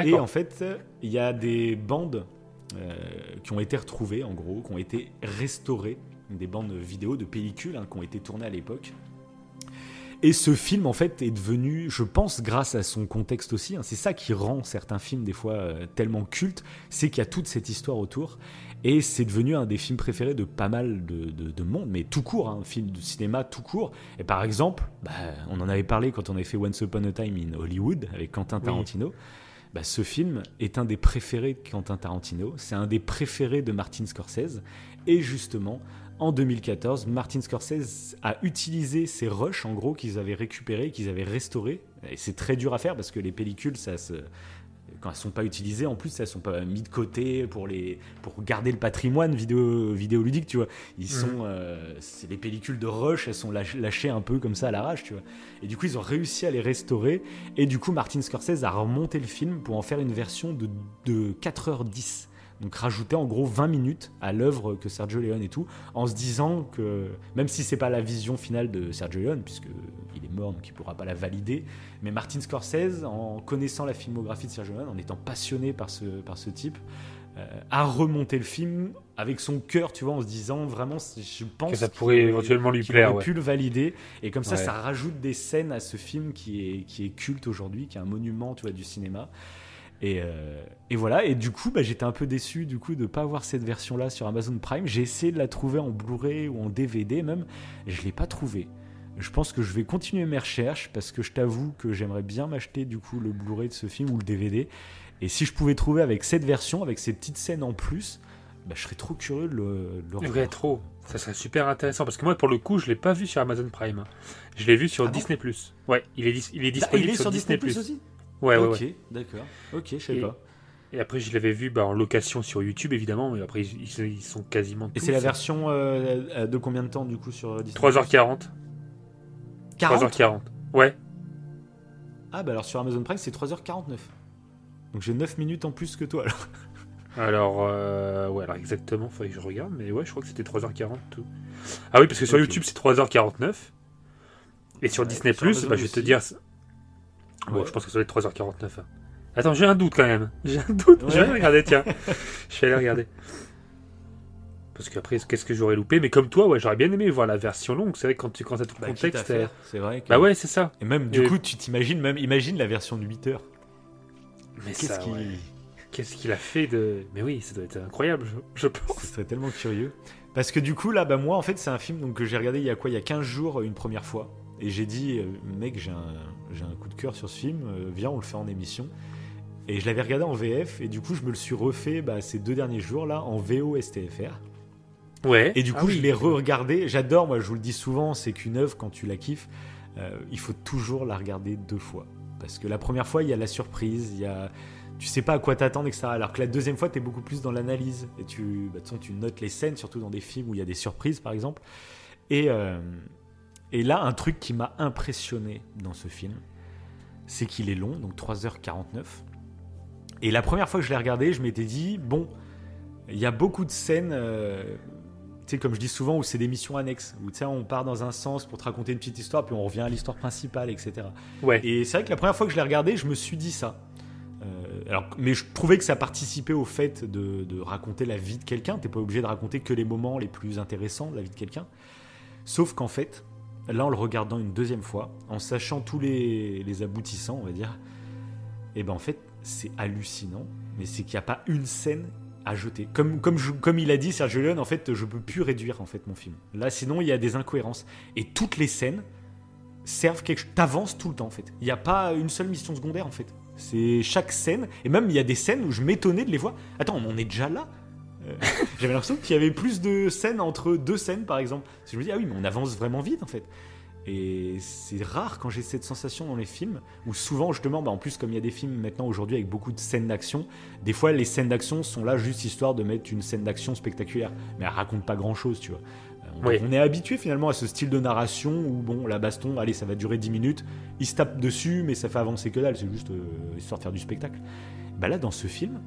Et en fait, il y a des bandes qui ont été retrouvées, en gros, qui ont été restaurées, des bandes vidéo de pellicules hein, qui ont été tournées à l'époque. Et ce film, en fait, est devenu, je pense, grâce à son contexte aussi, hein, c'est ça qui rend certains films des fois euh, tellement cultes, c'est qu'il y a toute cette histoire autour. Et c'est devenu un des films préférés de pas mal de, de- de monde, mais tout court, hein, un film de cinéma tout court. Et par exemple, bah, on en avait parlé quand on avait fait Once Upon a Time in Hollywood avec Quentin Oui. Bah, ce film est un des préférés de Quentin Tarantino, c'est un des préférés de Martin Scorsese. Et justement, en 2014, Martin Scorsese a utilisé ces rushs, en gros, qu'ils avaient récupérés, qu'ils avaient restaurés. Et c'est très dur à faire parce que les pellicules, ça se quand elles sont pas utilisées, en plus, elles sont pas mises de côté pour les pour garder le patrimoine vidéo vidéoludique, tu vois. Ils sont, euh, c'est les pellicules de rush, elles sont lâch- lâchées un peu comme ça à l'arrache, tu vois. Et du coup, ils ont réussi à les restaurer. Et du coup, Martin Scorsese a remonté le film pour en faire une version de, de 4h10. Donc rajouter en gros 20 minutes à l'œuvre que Sergio Leone et tout, en se disant que même si c'est pas la vision finale de Sergio Leone, puisque il est mort donc il pourra pas la valider, mais Martin Scorsese, en connaissant la filmographie de Sergio Leone, en étant passionné par ce, par ce type, euh, a remonté le film avec son cœur, tu vois, en se disant vraiment, je pense Que ça pourrait éventuellement lui plaire. aurait ouais. pu le valider. Et comme ça, Ouais. ça rajoute des scènes à ce film qui est, qui est culte aujourd'hui, qui est un monument tu vois, du cinéma. Et, euh, et voilà, et du coup, bah, j'étais un peu déçu du coup de pas avoir cette version-là sur Amazon Prime. J'ai essayé de la trouver en Blu-ray ou en DVD même, je l'ai pas trouvée. Je pense que je vais continuer mes recherches parce que je t'avoue que j'aimerais bien m'acheter du coup le Blu-ray de ce film ou le DVD. Et si je pouvais trouver avec cette version, avec ces petites scènes en plus, bah, je serais trop curieux de le, de le revoir. rétro, ça serait super intéressant parce que moi, pour le coup, je l'ai pas vu sur Amazon Prime. hein. Je l'ai vu sur Ah bon Disney Ouais, il est, dis- il est Ah, disponible il est sur, Disney, aussi Ouais, ouais, Ok, ouais. d'accord. Ok, je sais pas. Et après, je l'avais vu bah, en location sur YouTube, évidemment. Mais après, ils, sont quasiment. Et c'est la version euh, euh, de combien de temps du coup sur Disney 3h40. 40 3h40. Ouais. Ah bah alors sur Amazon Prime c'est 3h49. Donc j'ai 9 minutes en plus que toi alors. Alors, euh, ouais, alors exactement, faudrait que je regarde, mais ouais, je crois que c'était 3h40 tout. Ah oui, parce que sur. YouTube, c'est 3h49. Et sur Ouais, sur Amazon bah, je vais te dire. Ouais, Ouais. je pense que ça doit être 3h49. hein. Attends, j'ai un doute quand même. J'ai un doute. Je vais Ouais. aller regarder, tiens. je vais aller regarder. Parce qu'après, qu'est-ce que j'aurais loupé? Mais comme toi, ouais, j'aurais bien aimé voir la version longue. C'est vrai que quand tu quand as tout le Bah, à contexte. euh, c'est vrai. que- Bah ouais, c'est ça. Et même, du Et- coup, tu t'imagines, même, imagine la version de 8 heures. Mais Qu'est-ce ça, qui. ouais. Qu'est-ce qu'il a fait de. Mais oui, ça doit être incroyable, je, je pense. Ce serait tellement curieux. Parce que du coup, là, bah, moi, en fait, c'est un film donc, que j'ai regardé il y a quoi? Il y a 15 jours, une première fois. Et j'ai dit, euh, mec, j'ai un, j'ai un coup de cœur sur ce film, euh, viens, on le fait en émission. Et je l'avais regardé en VF, et du coup, je me le suis refait bah, ces deux derniers jours, là, en VO STFR. Ouais. Et du Ah coup, oui. je l'ai re-regardé. J'adore, moi, je vous le dis souvent, c'est qu'une œuvre, quand tu la kiffes, euh, il faut toujours la regarder deux fois. Parce que la première fois, il y a la surprise, il y a. Tu sais pas à quoi t'attendre, etc. Alors que la deuxième fois, tu es beaucoup plus dans l'analyse. Et tu, bah, de toute façon, tu notes les scènes, surtout dans des films où il y a des surprises, par exemple. Et, euh, et là, un truc qui m'a impressionné dans ce film, c'est qu'il est long, donc 3h49. Et la première fois que je l'ai regardé, je m'étais dit, bon, il y a beaucoup de scènes, euh, sais, comme je dis souvent, où c'est des missions annexes, où tu sais, on part dans un sens pour te raconter une petite histoire, puis on revient à l'histoire principale, etc. Ouais. Et c'est vrai que la première fois que je l'ai regardé, je me suis dit ça. Euh, alors, mais je trouvais que ça participait au fait de, de raconter la vie de quelqu'un. T'es pas obligé de raconter que les moments les plus intéressants de la vie de quelqu'un. Sauf qu'en fait, là, en le regardant une deuxième fois, en sachant tous les, les aboutissants, on va dire, et ben en fait, c'est hallucinant. Mais c'est qu'il n'y a pas une scène à jeter. Comme, comme, comme il a dit Sergio Leone, en fait, je peux plus réduire en fait mon film. Là, sinon, il y a des incohérences. Et toutes les scènes servent quelque chose. T'avances tout le temps en fait. Il n'y a pas une seule mission secondaire en fait. C'est chaque scène. Et même il y a des scènes où je m'étonnais de les voir. Attends, on est déjà là? Euh, J'avais l'impression qu'il y avait plus de scènes entre deux scènes par exemple. Je me dis, ah oui, mais on avance vraiment vite en fait. Et c'est rare quand j'ai cette sensation dans les films, où souvent justement, bah, en plus comme il y a des films maintenant aujourd'hui avec beaucoup de scènes d'action, des fois les scènes d'action sont là juste histoire de mettre une scène d'action spectaculaire, mais elles racontent pas grand chose, tu vois. Euh, On, Oui. on est habitué finalement à ce style de narration où bon, la baston, allez, ça va durer 10 minutes, ils se tapent dessus, mais ça fait avancer que dalle, c'est juste euh, histoire de faire du spectacle. Bah là, dans ce film,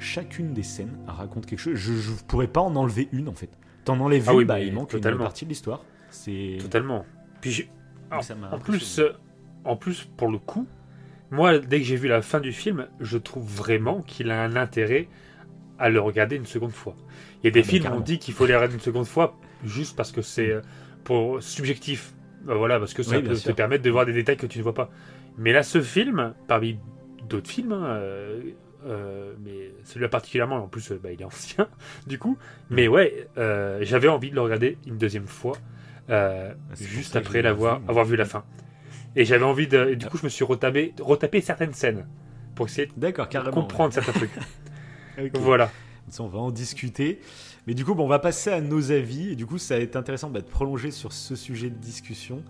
chacune des scènes raconte quelque chose. Je, je pourrais pas en enlever une en fait. T'en enlèves Ah une, oui, bah, il manque totalement. une partie de l'histoire. C'est Totalement. Puis j'ai- Alors, ça m'a en plus, euh, en plus, pour le coup, moi, dès que j'ai vu la fin du film, je trouve vraiment qu'il a un intérêt à le regarder une seconde fois. Il y a des Ah films, on carrément. dit qu'il faut les regarder une seconde fois juste parce que c'est euh, pour subjectif. Bah, voilà, parce que ça Oui, peut te permettre de voir des détails que tu ne vois pas. Mais là, ce film, parmi d'autres films, hein, euh, euh, mais celui-là particulièrement, en plus, euh, bah, il est ancien, du coup. Mais ouais, euh, j'avais envie de le regarder une deuxième fois, euh, Ah, juste après l'avoir moi. avoir vu la fin. Et j'avais envie de. et du coup, je me suis retapé, retapé certaines scènes pour essayer de comprendre certains trucs. Ok. Voilà. On va en discuter. Mais du coup, bon, on va passer à nos avis. Et du coup, ça va être intéressant bah, de prolonger sur ce sujet de discussion.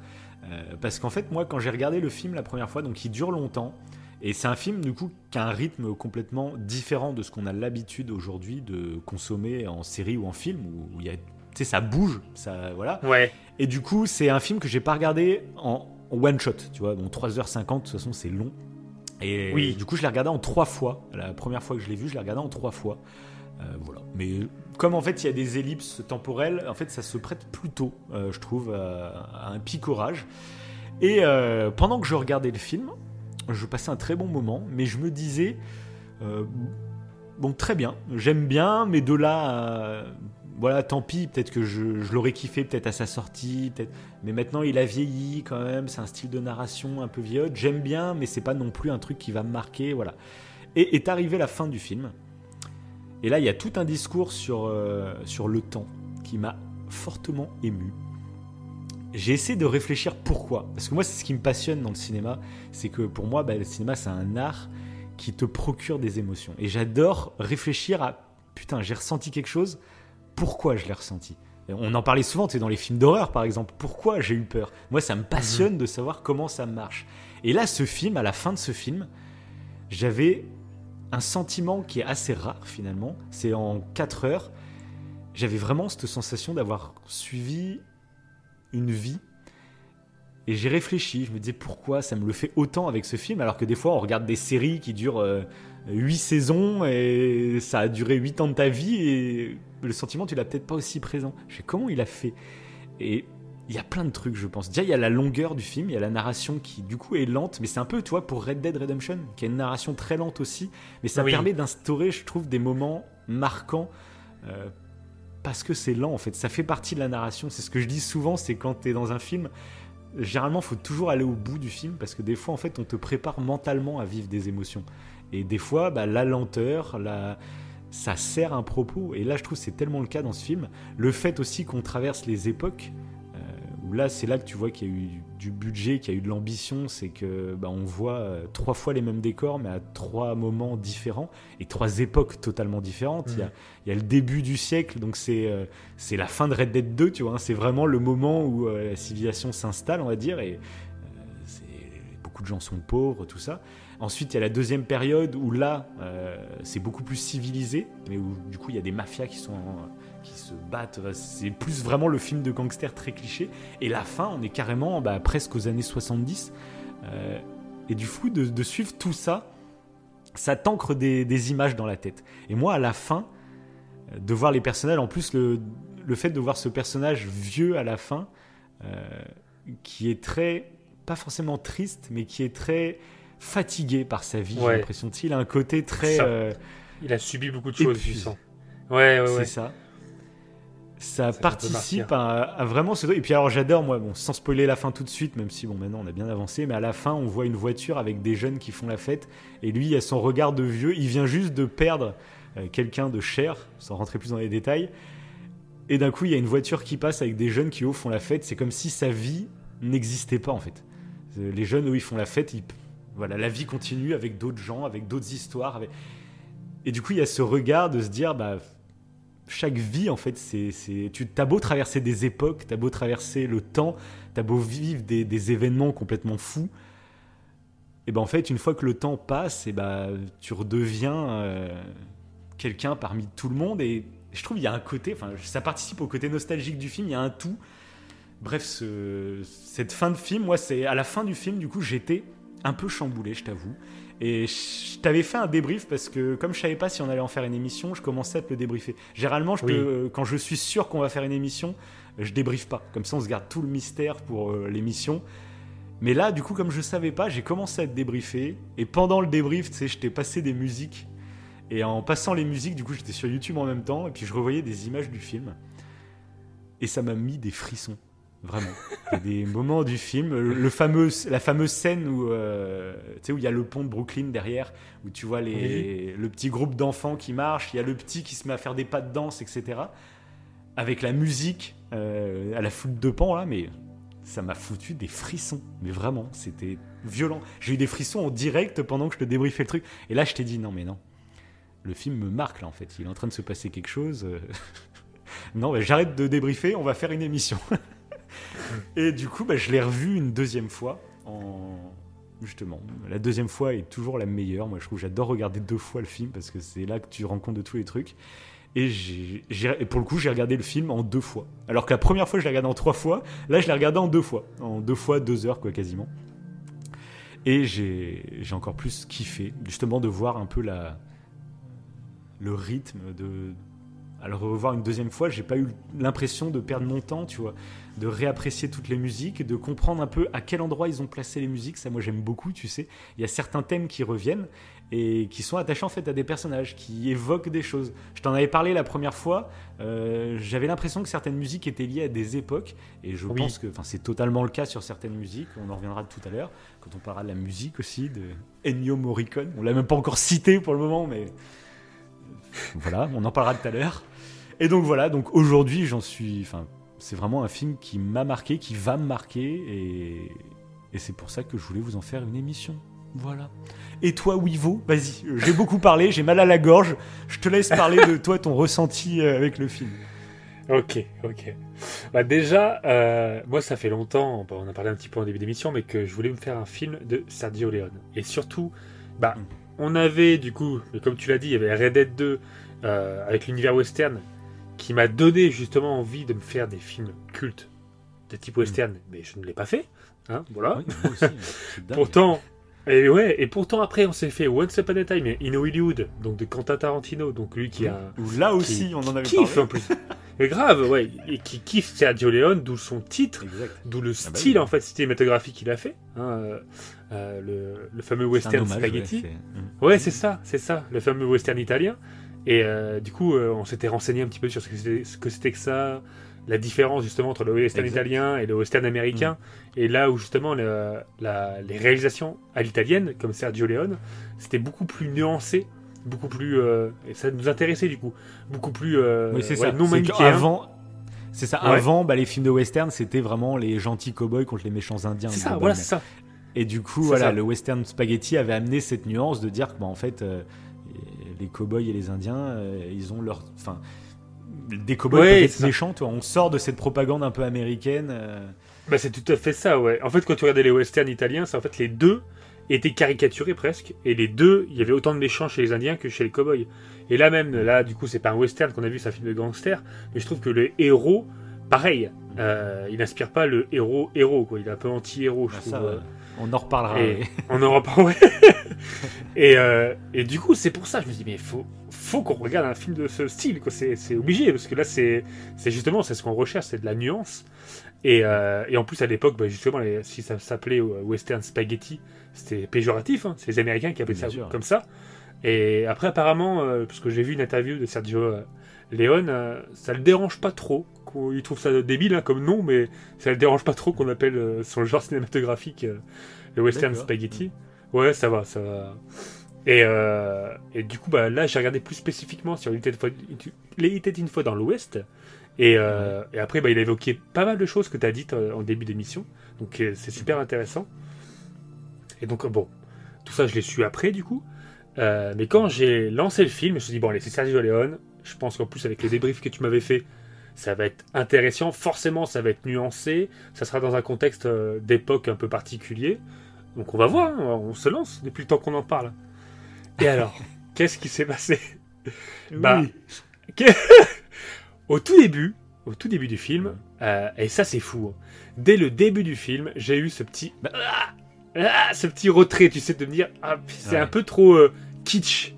Euh, parce qu'en fait, moi, quand j'ai regardé le film la première fois, donc il dure longtemps, et c'est un film, du coup, qui a un rythme complètement différent de ce qu'on a l'habitude aujourd'hui de consommer en série ou en film, où il y a, tu sais, ça bouge, ça, voilà. Ouais. Et du coup, c'est un film que j'ai pas regardé en, en one shot, tu vois. Donc 3h50, de toute façon, c'est long. Et Oui. du coup, je l'ai regardé en trois fois. La première fois que je l'ai vu, je l'ai regardé en trois fois. Euh, voilà. Mais comme en fait, il y a des ellipses temporelles, en fait, ça se prête plutôt, euh, je trouve, à, à un picorage. Et euh, pendant que je regardais le film, je passais un très bon moment, mais je me disais, euh, bon, très bien, j'aime bien, mais de là, voilà, tant pis, peut-être que je, l'aurais kiffé peut-être à sa sortie, peut-être, mais maintenant il a vieilli quand même, c'est un style de narration un peu vieillotte, j'aime bien, mais c'est pas non plus un truc qui va me marquer, voilà. Et est arrivée la fin du film, et là il y a tout un discours sur, euh, sur le temps qui m'a fortement ému. J'ai essayé de réfléchir pourquoi, parce que moi c'est ce qui me passionne dans le cinéma, c'est que pour moi bah, le cinéma c'est un art qui te procure des émotions, et j'adore réfléchir à putain j'ai ressenti quelque chose, pourquoi je l'ai ressenti on en parlait souvent, tu sais, dans les films d'horreur par exemple. Pourquoi j'ai eu peur? Moi, ça me passionne de savoir comment ça marche. Et là, ce film, à la fin de ce film, j'avais un sentiment qui est assez rare finalement. C'est en 4 heures, j'avais vraiment cette sensation d'avoir suivi une vie. Et j'ai réfléchi, je me disais pourquoi ça me le fait autant avec ce film, alors que des fois on regarde des séries qui durent euh, huit saisons et ça a duré huit ans de ta vie et le sentiment tu l'as peut-être pas aussi présent. Je sais comment il a fait? Et il y a plein de trucs, je pense. Déjà, il y a la longueur du film, il y a la narration qui, du coup, est lente, mais c'est un peu, tu vois, pour Red Dead Redemption, qui a une narration très lente aussi, mais ça permet d'instaurer, je trouve, des moments marquants. Euh, parce que c'est lent en fait, ça fait partie de la narration. C'est ce que je dis souvent, c'est quand tu es dans un film, généralement, il faut toujours aller au bout du film parce que des fois, en fait, on te prépare mentalement à vivre des émotions. Et des fois, bah, la lenteur, la... ça sert un propos. Et là, je trouve que c'est tellement le cas dans ce film. Le fait aussi qu'on traverse les époques, là, c'est là que tu vois qu'il y a eu du budget, qu'il y a eu de l'ambition, c'est que bah, on voit euh, trois fois les mêmes décors, mais à trois moments différents et trois époques totalement différentes. Il, y a, le début du siècle, donc c'est euh, c'est la fin de Red Dead 2, tu vois. Hein. c'est vraiment le moment où euh, la civilisation s'installe, on va dire, et beaucoup de gens sont pauvres, tout ça. Ensuite, il y a la deuxième période où là, c'est beaucoup plus civilisé, mais où du coup, il y a des mafias qui qui se battent. C'est plus vraiment le film de gangster très cliché. Et la fin, on est carrément bah, presque aux années 70. Euh, et du coup, de, suivre tout ça, ça t'ancre des, images dans la tête. Et moi, à la fin, euh, de voir les personnages, en plus, le, fait de voir ce personnage vieux à la fin, euh, qui est très, pas forcément triste, mais qui est très fatigué par sa vie, j'ai l'impression. Il a un côté très. il a subi beaucoup de choses. Ouais, ouais, C'est ça. Ça participe à, vraiment ce et puis alors j'adore moi bon sans spoiler la fin tout de suite même si bon maintenant on a bien avancé mais à la fin on voit une voiture avec des jeunes qui font la fête. Et lui il a son regard de vieux il vient juste de perdre euh, quelqu'un de cher sans rentrer plus dans les détails. Et d'un coup il y a une voiture qui passe avec des jeunes qui eux font la fête. C'est comme si sa vie n'existait pas en fait. Euh, les jeunes eux ils font la fête voilà la vie continue avec d'autres gens avec d'autres histoires et du coup il y a ce regard de se dire bah chaque vie, en fait, c'est, tu as beau traverser des époques, tu as beau traverser le temps, tu as beau vivre des, événements complètement fous, et ben en fait, une fois que le temps passe, et ben tu redeviens euh, quelqu'un parmi tout le monde. Et je trouve il y a un côté, enfin, ça participe au côté nostalgique du film. Il y a un tout. Bref, cette fin de film, moi, c'est à la fin du film, du coup, j'étais un peu chamboulé, je t'avoue. Et je t'avais fait un débrief parce que comme je savais pas si on allait en faire une émission, je commençais à te le débriefer. Généralement, je quand je suis sûr qu'on va faire une émission, je débriefe pas. Comme ça, on se garde tout le mystère pour euh, l'émission. Mais là, du coup, comme je savais pas, j'ai commencé à te débriefer. Et pendant le débrief, tu sais, je t'ai passé des musiques. Et en passant les musiques, du coup, j'étais sur YouTube en même temps. Et puis, je revoyais des images du film. Et ça m'a mis des frissons. Vraiment. Il y a des moments du film, le fameux, la fameuse scène où, euh, où il y a le pont de Brooklyn derrière, où tu vois les, le petit groupe d'enfants qui marche, il y a le petit qui se met à faire des pas de danse, etc. Avec la musique euh, à la foule de pan, là, mais ça m'a foutu des frissons. Mais vraiment, c'était violent. J'ai eu des frissons en direct pendant que je te débriefais le truc. Et là, je t'ai dit, non, mais non. Le film me marque, là, en fait. Il est en train de se passer quelque chose. Euh. non, mais j'arrête de débriefer, on va faire une émission. Et du coup, bah, je l'ai revu une deuxième fois. En... Justement, la deuxième fois est toujours la meilleure. Moi, je trouve j'adore regarder deux fois le film parce que c'est là que tu compte de tous les trucs. Et, pour le coup, j'ai regardé le film en deux fois. Alors que la première fois, je l'ai regardé en trois fois. Là, je l'ai regardé en deux fois. En deux fois, deux heures, quoi, quasiment. Et j'ai, encore plus kiffé, justement, de voir un peu le rythme de. Alors, revoir une deuxième fois, j'ai pas eu l'impression de perdre mon temps, tu vois de réapprécier toutes les musiques, de comprendre un peu à quel endroit ils ont placé les musiques. Ça, moi, j'aime beaucoup, tu sais. Il y a certains thèmes qui reviennent et qui sont attachés en fait à des personnages, qui évoquent des choses. Je t'en avais parlé la première fois. Euh, j'avais l'impression que certaines musiques étaient liées à des époques, et je pense que, enfin, c'est totalement le cas sur certaines musiques. On en reviendra tout à l'heure quand on parlera de la musique aussi de Ennio Morricone. On l'a même pas encore cité pour le moment, mais voilà, on en parlera tout à l'heure. Et donc voilà, donc aujourd'hui, j'en suis, enfin, c'est vraiment un film qui m'a marqué, qui va me marquer, et, c'est pour ça que je voulais vous en faire une émission. Voilà. Et toi, Wivo, vas-y, j'ai beaucoup parlé, j'ai mal à la gorge, je te laisse parler de toi, ton ressenti euh, avec le film. Ok, ok. Bah déjà, euh, moi ça fait longtemps, on a parlé un petit peu en début d'émission, mais que je voulais me faire un film de Sergio Leone. Et surtout, bah, mm. on avait du coup, comme tu l'as dit, il y avait Red Dead 2 euh, avec l'univers western qui m'a donné justement envie de me faire des films cultes de type western, mais je ne l'ai pas fait. Hein, voilà. Pourtant, Et ouais, et pourtant après on s'est fait Once Upon a Time in Hollywood, donc de Quentin Tarantino, donc lui qui a là aussi, qui on en avait kiffe parlé. en plus. Et grave, ouais, et qui kiffe Sergio Leone, d'où son titre, d'où le Ah bah style oui. en fait cinématographique qu'il a fait, hein, euh, euh, le, le fameux western hommage, spaghetti. ouais, c'est- Ouais, c'est ça, c'est ça, le fameux western italien. Et euh, du coup, euh, on s'était renseigné un petit peu sur ce que c'était- que ça, la différence justement entre le western Exact. italien et le western américain. Et là où justement le- la- les réalisations à l'italienne, comme Sergio Leone, c'était beaucoup plus nuancé, beaucoup plus. euh, et ça nous intéressait du coup, beaucoup plus. Oui, c'est ouais, ça. Non manichéen. qu'avant- C'est ça. Ouais. Avant, bah, les films de western, c'était vraiment les gentils cowboys contre les méchants indiens. C'est ça, voilà, c'est ça. Et du coup, voilà, ça. le western spaghetti avait amené cette nuance de dire que, bah, en fait, euh, les cowboys et les Indiens, euh, ils ont leur, enfin, des cowboys Ouais, peut-être méchants. Toi, on sort de cette propagande un peu américaine. euh, Bah, c'est tout à fait ça, ouais. En fait, quand tu regardais les westerns italiens, c'est en fait les deux étaient caricaturés presque, et les deux, il y avait autant de méchants chez les Indiens que chez les cowboys. Et là même, là, du coup, c'est pas un western qu'on a vu, c'est un film de gangster, mais je trouve que le héros, pareil, euh, il n'inspire pas le héros héros, quoi. Il est un peu anti-héros, je bah, trouve. ça. On en reparlera. Et on en reparle, ouais. et, euh, et du coup, c'est pour ça, je me dis, mais faut, faut qu'on regarde un film de ce style, quoi. C'est, c'est obligé, parce que là, c'est, c'est justement, c'est ce qu'on recherche, c'est de la nuance. Et, euh, et en plus, à l'époque, bah, justement, les- si ça s'appelait euh, Western Spaghetti, c'était péjoratif, hein. c'est les Américains qui appelaient Bien ça sûr. comme ça. Et après, apparemment, euh, parce que j'ai vu une interview de Sergio Leone, ça le dérange pas trop. Il trouve ça débile hein, comme nom, mais ça le dérange pas trop qu'on appelle euh, son genre cinématographique euh, le western spaghetti. Ouais, ça va, ça va. Et, euh, et du coup, bah, là, j'ai regardé plus spécifiquement sur Il était une fois, dans l'Ouest. Et, euh, et après, bah, il a évoqué pas mal de choses que tu as dites en début d'émission. Donc, c'est super intéressant. Et donc, bon, tout ça, je l'ai su après, du coup. Mais quand j'ai lancé le film, je me suis dit, bon, allez, c'est Sergio Leone. Je pense qu'en plus, avec les débriefs que tu m'avais fait, ça va être intéressant. Forcément, ça va être nuancé. Ça sera dans un contexte euh, d'époque un peu particulier. Donc, on va voir, hein, on se lance depuis le temps qu'on en parle. Et alors, qu'est-ce qui s'est passé? Bah, au tout début, au tout début du film, euh, et ça c'est fou. hein. Dès le début du film, j'ai eu ce petit, Bah. Ah Ah ce petit retrait, tu sais, de me dire, ah, c'est Ouais. un peu trop euh, kitsch.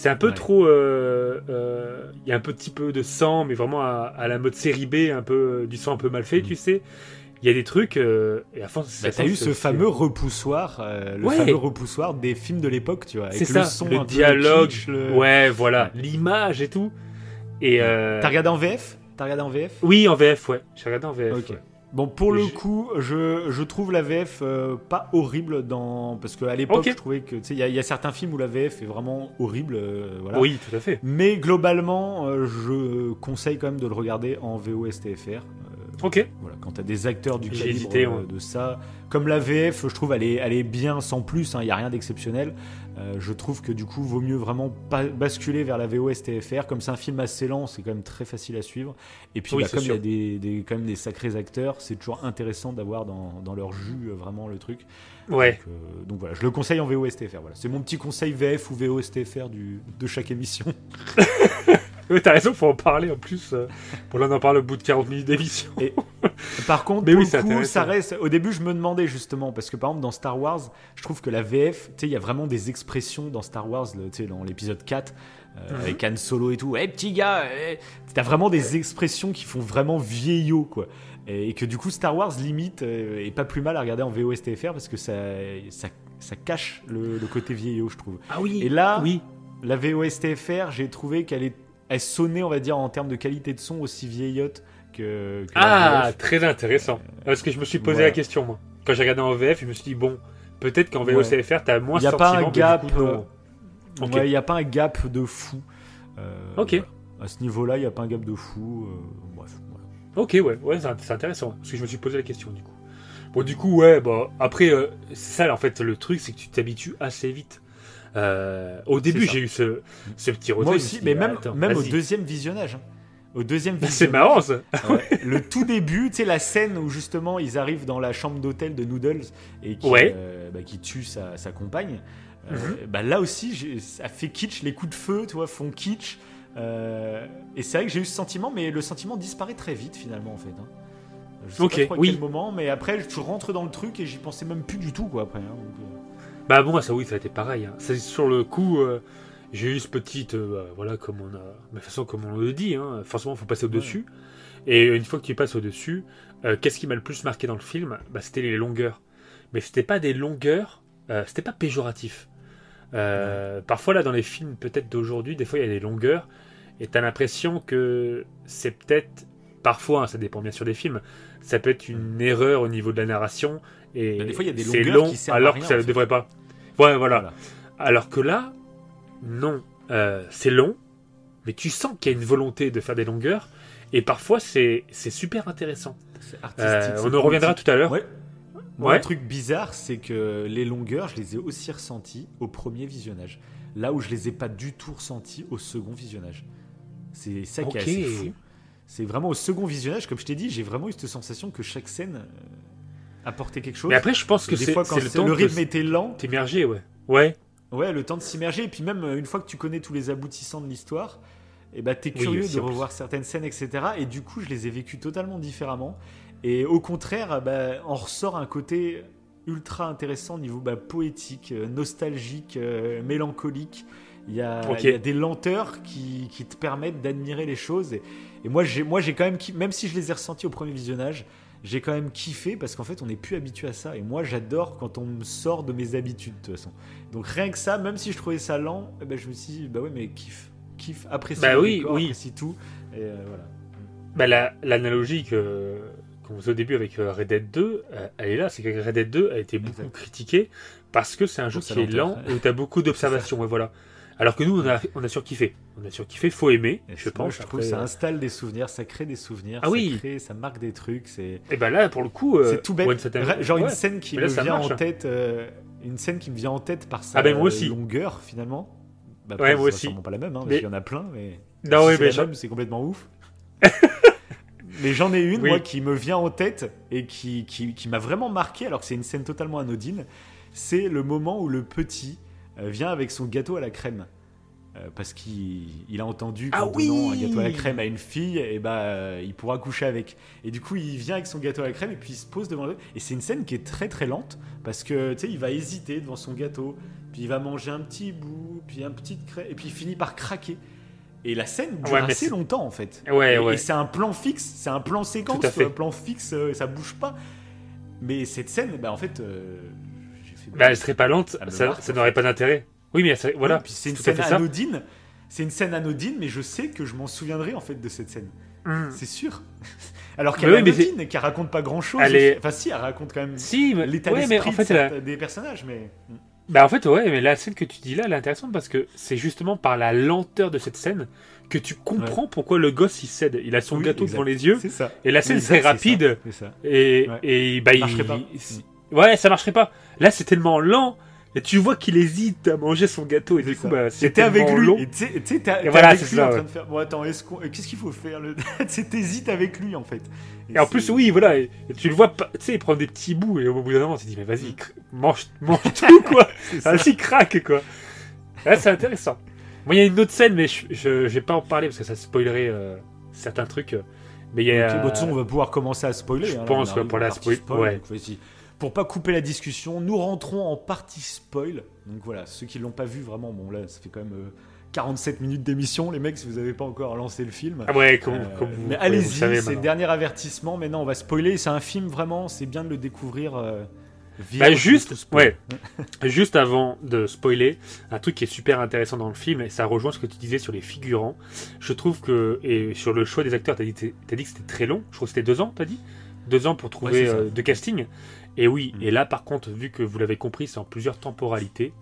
C'est un peu Ouais. trop, euh, euh, il y a un petit peu de sang, mais vraiment à, à la mode série B, un peu euh, du sang un peu mal fait, tu sais. Il y a des trucs, euh, et à force, Bah, t'as eu ce fameux repoussoir, le Ouais. fameux repoussoir des films de l'époque, tu vois. c'est le ça, son le un peu dialogue, kitsch, le- ouais, voilà, l'image et tout. Et T'as regardé en VF T'as regardé en VF oui, en VF, ouais. J'ai regardé en VF. Bon, pour le coup, je, je trouve la VF euh, pas horrible dans parce qu'à l'époque, je trouvais que tu sais, il y, a- il y a certains films où la VF est vraiment horrible, euh, voilà. Oui, tout à fait. Mais globalement, euh, je conseille quand même de le regarder en VOSTFR. Euh, Ok. voilà, quand t'as des acteurs du J'ai calibre hésité, euh, ouais. de ça, comme la VF, je trouve elle est, elle est bien sans plus. Il n'y a rien d'exceptionnel. Euh, je trouve que du coup, vaut mieux vraiment pas basculer vers la VOSTFR. Comme c'est un film assez lent, c'est quand même très facile à suivre. Et puis, Oui, bah, c'est comme il y a sûr. des, des- quand même des sacrés acteurs, c'est toujours intéressant d'avoir dans, dans leur jus euh, vraiment le truc. Ouais. Donc, euh, donc voilà, je le conseille en VOSTFR. Voilà. C'est mon petit conseil VF ou VOSTFR du, de chaque émission. Ouais, t'as raison, faut en parler en plus. Pour là, on en parle au bout de 40 minutes d'émission. Par contre, Mais pour oui, le c'est coup, ça reste. Au début, je me demandais justement parce que par exemple dans Star Wars, je trouve que la VF, tu sais, il y a vraiment des expressions dans Star Wars, tu sais, dans l'épisode 4 euh, Mhm. avec Han Solo et tout. Eh petit gars, eh t'as vraiment des expressions qui font vraiment vieillot quoi. Et, et que du coup Star Wars limite euh, est pas plus mal à regarder en VOSTFR parce que ça, ça, ça cache le, le côté vieillot, je trouve. Ah oui. Et là, oui. La VOSTFR, j'ai trouvé qu'elle est, elle sonnait, on va dire, en termes de qualité de son aussi vieillotte que. Ah, très intéressant. Parce que je me suis posé voilà. la question, moi. Quand j'ai regardé en VF, je me suis dit, bon, peut-être qu'en Ouais. VOCFR, t'as moins Y a ce pas un gap, euh. Ouais, il n'y a pas un gap de fou. Euh, Ok. voilà. À ce niveau-là, il n'y a pas un gap de fou. euh, bref, voilà. Ok, ouais, ouais, c'est intéressant. Parce que je me suis posé la question, du coup. Bon, du coup, ouais, bah, après, euh, c'est ça, en fait, le truc, c'est que tu t'habitues assez vite. Euh, au début, j'ai eu ce, ce petit retrait. Moi aussi, mais même, attends, même au deuxième visionnage. hein. Au deuxième Bah, C'est marrant, ça. Ouais. le tout début, tu sais, la scène où justement ils arrivent dans la chambre d'hôtel de Noodles et qui, Ouais. euh, bah, qui tue sa, sa compagne. euh, Mhm. bah, là aussi, ça fait kitsch, les coups de feu, tu vois, font kitsch. Et c'est vrai que j'ai eu ce sentiment, mais le sentiment disparaît très vite finalement en fait. hein. Je sais pas trop à oui. quel moment, mais après je rentre dans le truc et j'y pensais même plus du tout quoi après. hein, donc, euh, Bah bon, ça oui, ça a été pareil. hein. C'est sur le coup, euh, j'ai eu ce petite, euh, voilà, comme on a, de toute façon comme on le dit, hein, forcément faut passer au dessus. Et une fois que tu passes au dessus, qu'est-ce qui m'a le plus marqué dans le film? Bah c'était les longueurs. Mais c'était pas des longueurs, euh, c'était pas péjoratif. Euh, Parfois là dans les films peut-être d'aujourd'hui, des fois il y a des longueurs et t'as l'impression que c'est peut-être, parfois, hein, ça dépend bien sûr des films, ça peut être une erreur au niveau de la narration et Bah, des fois, il y a des longueurs long qui servent à alors rien, que ça ne devrait pas. Ouais, voilà. Voilà. Alors que là, non, Euh, c'est long, mais tu sens qu'il y a une volonté de faire des longueurs et parfois c'est c'est super intéressant. C'est Euh, artistique. on en reviendra tout à l'heure. Ouais. Moi, Ouais. un truc bizarre, c'est que les longueurs, je les ai aussi ressenties au premier visionnage. Là où je les ai pas du tout ressenties au second visionnage. C'est ça qui est assez fou. C'est vraiment au second visionnage, comme je t'ai dit, j'ai vraiment eu cette sensation que chaque scène apportait quelque chose. Mais après, je pense que c'est le temps le de rythme était lent, t'immerger, ouais. Ouais. ouais, le temps de s'immerger, et puis même euh, une fois que tu connais tous les aboutissants de l'histoire, et bah, t'es Oui, curieux aussi, de en revoir certaines scènes, etc. Et du coup, je les ai vécues totalement différemment. Et au contraire, bah, on ressort un côté ultra intéressant au niveau bah, poétique, euh, nostalgique, euh, mélancolique. Il y, a, Ok. il y a des lenteurs qui, qui te permettent d'admirer les choses. Et, et moi, j'ai, quand même, même si je les ai ressentis au premier visionnage, j'ai quand même kiffé parce qu'en fait, on n'est plus habitué à ça. Et moi, j'adore quand on me sort de mes habitudes, de toute façon. Donc rien que ça, même si je trouvais ça lent, eh ben, je me suis dit, bah ouais, mais kiffe, kiffe, apprécie Bah oui, décor, oui. apprécie tout. Et euh, voilà. Bah, la- l'analogie que qu'on faisait au début avec euh, Red Dead 2, euh, elle est là, c'est que Red Dead 2 a été beaucoup Exact. critiqué parce que c'est un jeu sa qui est lent et où t'as beaucoup d'observations, et voilà. Alors que nous, on a, on a surkiffé. On a surkiffé, faut aimer, Et je moi, pense. je trouve après, que ça installe des souvenirs, ça crée des souvenirs, Ah ça, oui. crée- ça marque des trucs. C'est Et bah là, pour le coup, euh, c'est tout bête. Genre ouais. une scène qui là, me vient marche. en tête, euh, une scène qui me vient en tête par sa Ah ben, moi aussi. longueur finalement. Bah, Ouais, après, moi c'est aussi. pas la même, hein, parce Mais- qu'il y en a plein, mais Non, si ouais, c'est mais c'est complètement ouf. mais j'en ai une, Oui. moi, qui me vient en tête et qui, qui, qui m'a vraiment marqué, alors que c'est une scène totalement anodine. C'est le moment où le petit vient avec son gâteau à la crème. Euh, parce qu'il il a entendu Ah qu'en donnant un gâteau à la crème à une fille, et bah, euh, il pourra coucher avec. Et du coup, il vient avec son gâteau à la crème et puis il se pose devant le. Et c'est une scène qui est très très lente parce que tu sais, il va hésiter devant son gâteau, puis il va manger un petit bout, puis un petit crème, et puis il finit par craquer. Et la scène dure Ouais, mais assez longtemps en fait. Ouais, Et- ouais. Et c'est un plan fixe, c'est un plan séquence, un plan fixe, euh, ça bouge pas. Mais cette scène, bah en fait, fait. Bah, elle serait pas lente, Ça n'aurait pas d'intérêt. Oui, mais elle voilà. Oui, puis c'est une scène anodine. C'est une scène anodine, mais je sais que je m'en souviendrai en fait de cette scène. Hmm. C'est sûr. Alors qu'elle est anodine, qu'elle raconte pas grand chose. Elle est- Enfin, si, elle raconte quand même Si, l'état ouais, d'esprit en fait, de elle a- certains- des personnages, mais. Bah en fait ouais mais la scène que tu dis là elle est intéressante parce que c'est justement par la lenteur de cette scène que tu comprends pourquoi le gosse il cède. Il a son Oui, gâteau exact. devant les yeux C'est ça. et la scène c'est rapide ça, C'est ça. et, Ouais. et bah il il- Ouais ça marcherait pas. Là c'est tellement lent et tu vois qu'il hésite à manger son gâteau et du coup ça. bah c'est T'étais avec lui. long. Et tu sais, t'es voilà, avec c'est lui ça, en train ouais. de faire. Bon, attends, qu'on- euh, qu'est-ce qu'il faut faire le... T'hésites avec lui en fait. Et en plus oui voilà et, et tu le vois tu sais il prend des petits bouts et au bout d'un moment tu te dis mais vas-y cr- mange mange tout quoi. Vas-y craque quoi. Là c'est intéressant. Moi il y a une autre scène mais je je, je vais pas en parler parce que ça spoilerait euh, certains trucs. Mais il y a bah, de toute façon, on va pouvoir commencer à spoiler. Je hein, là, pense, on ouais, arrive pour la partie spoil- ouais. donc. Pour pas couper la discussion, nous rentrons en partie spoil. Donc voilà, ceux qui l'ont pas vu, vraiment, bon là, ça fait quand même euh, 47 minutes d'émission, les mecs, si vous avez pas encore lancé le film. Ah ouais, comme, Euh, comme vous, mais ouais, vous allez-y, c'est le dernier avertissement. Maintenant, on va spoiler. C'est un film vraiment, c'est bien de le découvrir. euh, Bah, juste, ouais. Juste avant de spoiler, un truc qui est super intéressant dans le film, et ça rejoint ce que tu disais sur les figurants. Je trouve que, et sur le choix des acteurs, t'as dit, dit que c'était très long. Je crois que c'était deux ans, t'as dit? Deux ans pour trouver Ouais, euh, de casting. Et oui, Mm. et là par contre, vu que vous l'avez compris, c'est en plusieurs temporalités.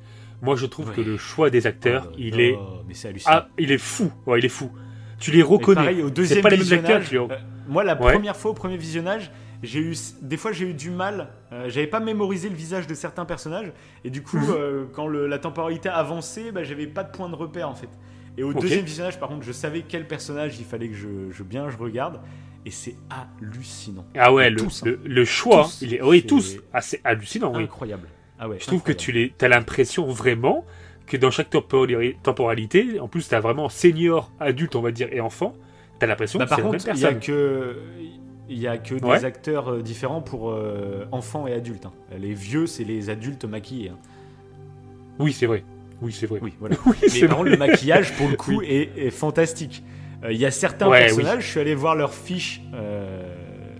Moi, je trouve Ouais. que le choix des acteurs, Oh, il non, est, Mais c'est ah, il est fou. Ouais, il est fou. Tu les reconnais. pareil, au deuxième c'est pas les mêmes visionnage, acteurs. tu euh, moi, la Ouais. première fois au premier visionnage, j'ai eu des fois j'ai eu du mal. euh, J'avais pas mémorisé le visage de certains personnages et du coup, Mhm. euh, quand le- la temporalité avançait, bah, j'avais pas de point de repère en fait. Et au deuxième visionnage, par contre, je savais quel personnage il fallait que je, je bien je regarde et c'est hallucinant, Ah ouais, le, Tous, hein. le, le choix, Tous. il est, oui, tous. Ah, c'est hallucinant, oui. incroyable. Ah ouais. Je trouve que tu les, as l'impression vraiment que dans chaque temporalité, en plus, tu as vraiment senior, adulte, on va dire, et enfant. Tu as l'impression Bah, que c'est la même personne. que il y a que des acteurs euh, différents pour euh, enfants et adultes. hein. Les vieux, c'est les adultes maquillés. hein. Oui, c'est vrai. Oui, c'est vrai. Oui, voilà. Oui, Mais contre, le maquillage, pour le coup, est, est fantastique. Euh, Il y a certains Ouais, personnages, je suis allé voir leurs fiches, euh,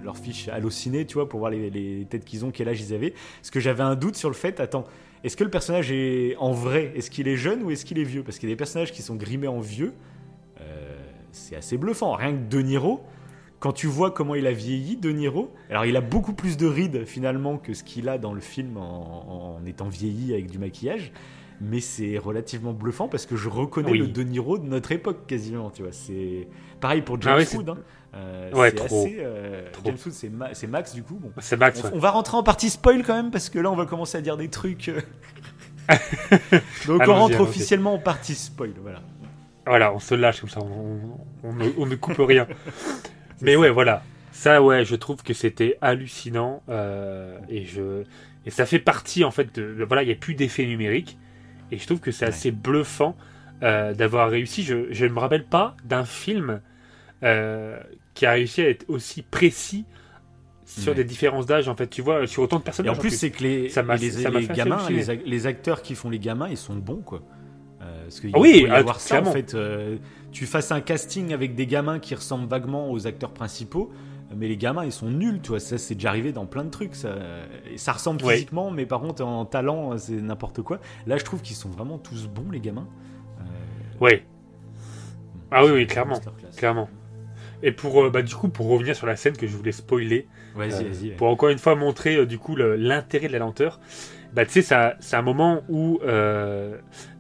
leurs fiches hallucinées, tu vois, pour voir les, les têtes qu'ils ont, quel âge ils avaient. Parce que j'avais un doute sur le fait, attends, est-ce que le personnage est en vrai? Est-ce qu'il est jeune ou est-ce qu'il est vieux? Parce qu'il y a des personnages qui sont grimés en vieux. euh, c'est assez bluffant. Rien que De Niro, quand tu vois comment il a vieilli, De Niro, alors il a beaucoup plus de rides finalement que ce qu'il a dans le film en, en étant vieilli avec du maquillage, mais c'est relativement bluffant parce que je reconnais Oui. le De Niro de notre époque quasiment, tu vois. C'est pareil pour James Ah Wood. hein. Euh, Ouais, trop. assez, euh, Trop. James Wood, c'est Ma- Max du coup. Bon. C'est Max. On, ouais. on va rentrer en partie spoil quand même parce que là on va commencer à dire des trucs. euh. Donc on rentre officiellement en partie spoil, voilà. Voilà, on se lâche comme ça, on, on ne, on ne coupe rien. Mais ouais, voilà. Ça, ouais, je trouve que c'était hallucinant. euh, et, je, et ça fait partie, en fait, de- voilà, il n'y a plus d'effet numérique. Et je trouve que c'est Ouais. assez bluffant euh, d'avoir réussi. Je ne me rappelle pas d'un film euh, qui a réussi à être aussi précis sur Ouais. des différences d'âge, en fait. Tu vois, sur autant de Et personnages. en plus, c'est que les, Ça les, ça gamins, les, ac- les acteurs qui font les gamins, ils sont bons, quoi. Euh, parce qu'il Oui, y ah, avoir ça, en fait. euh, tu fasses un casting avec des gamins qui ressemblent vaguement aux acteurs principaux, mais les gamins, ils sont nuls, tu vois. Ça, c'est déjà arrivé dans plein de trucs. Ça, et ça ressemble Ouais. physiquement, mais par contre, en talent, c'est n'importe quoi. Là, je trouve qu'ils sont vraiment tous bons, les gamins. Euh, Ouais, Ah oui, oui, clairement, clairement. Et pour, euh, bah, du coup, pour revenir sur la scène que je voulais spoiler, Vas-y, Euh, vas-y. ouais. pour encore une fois montrer euh, du coup le- l'intérêt de la lenteur. Bah tu sais c'est un moment où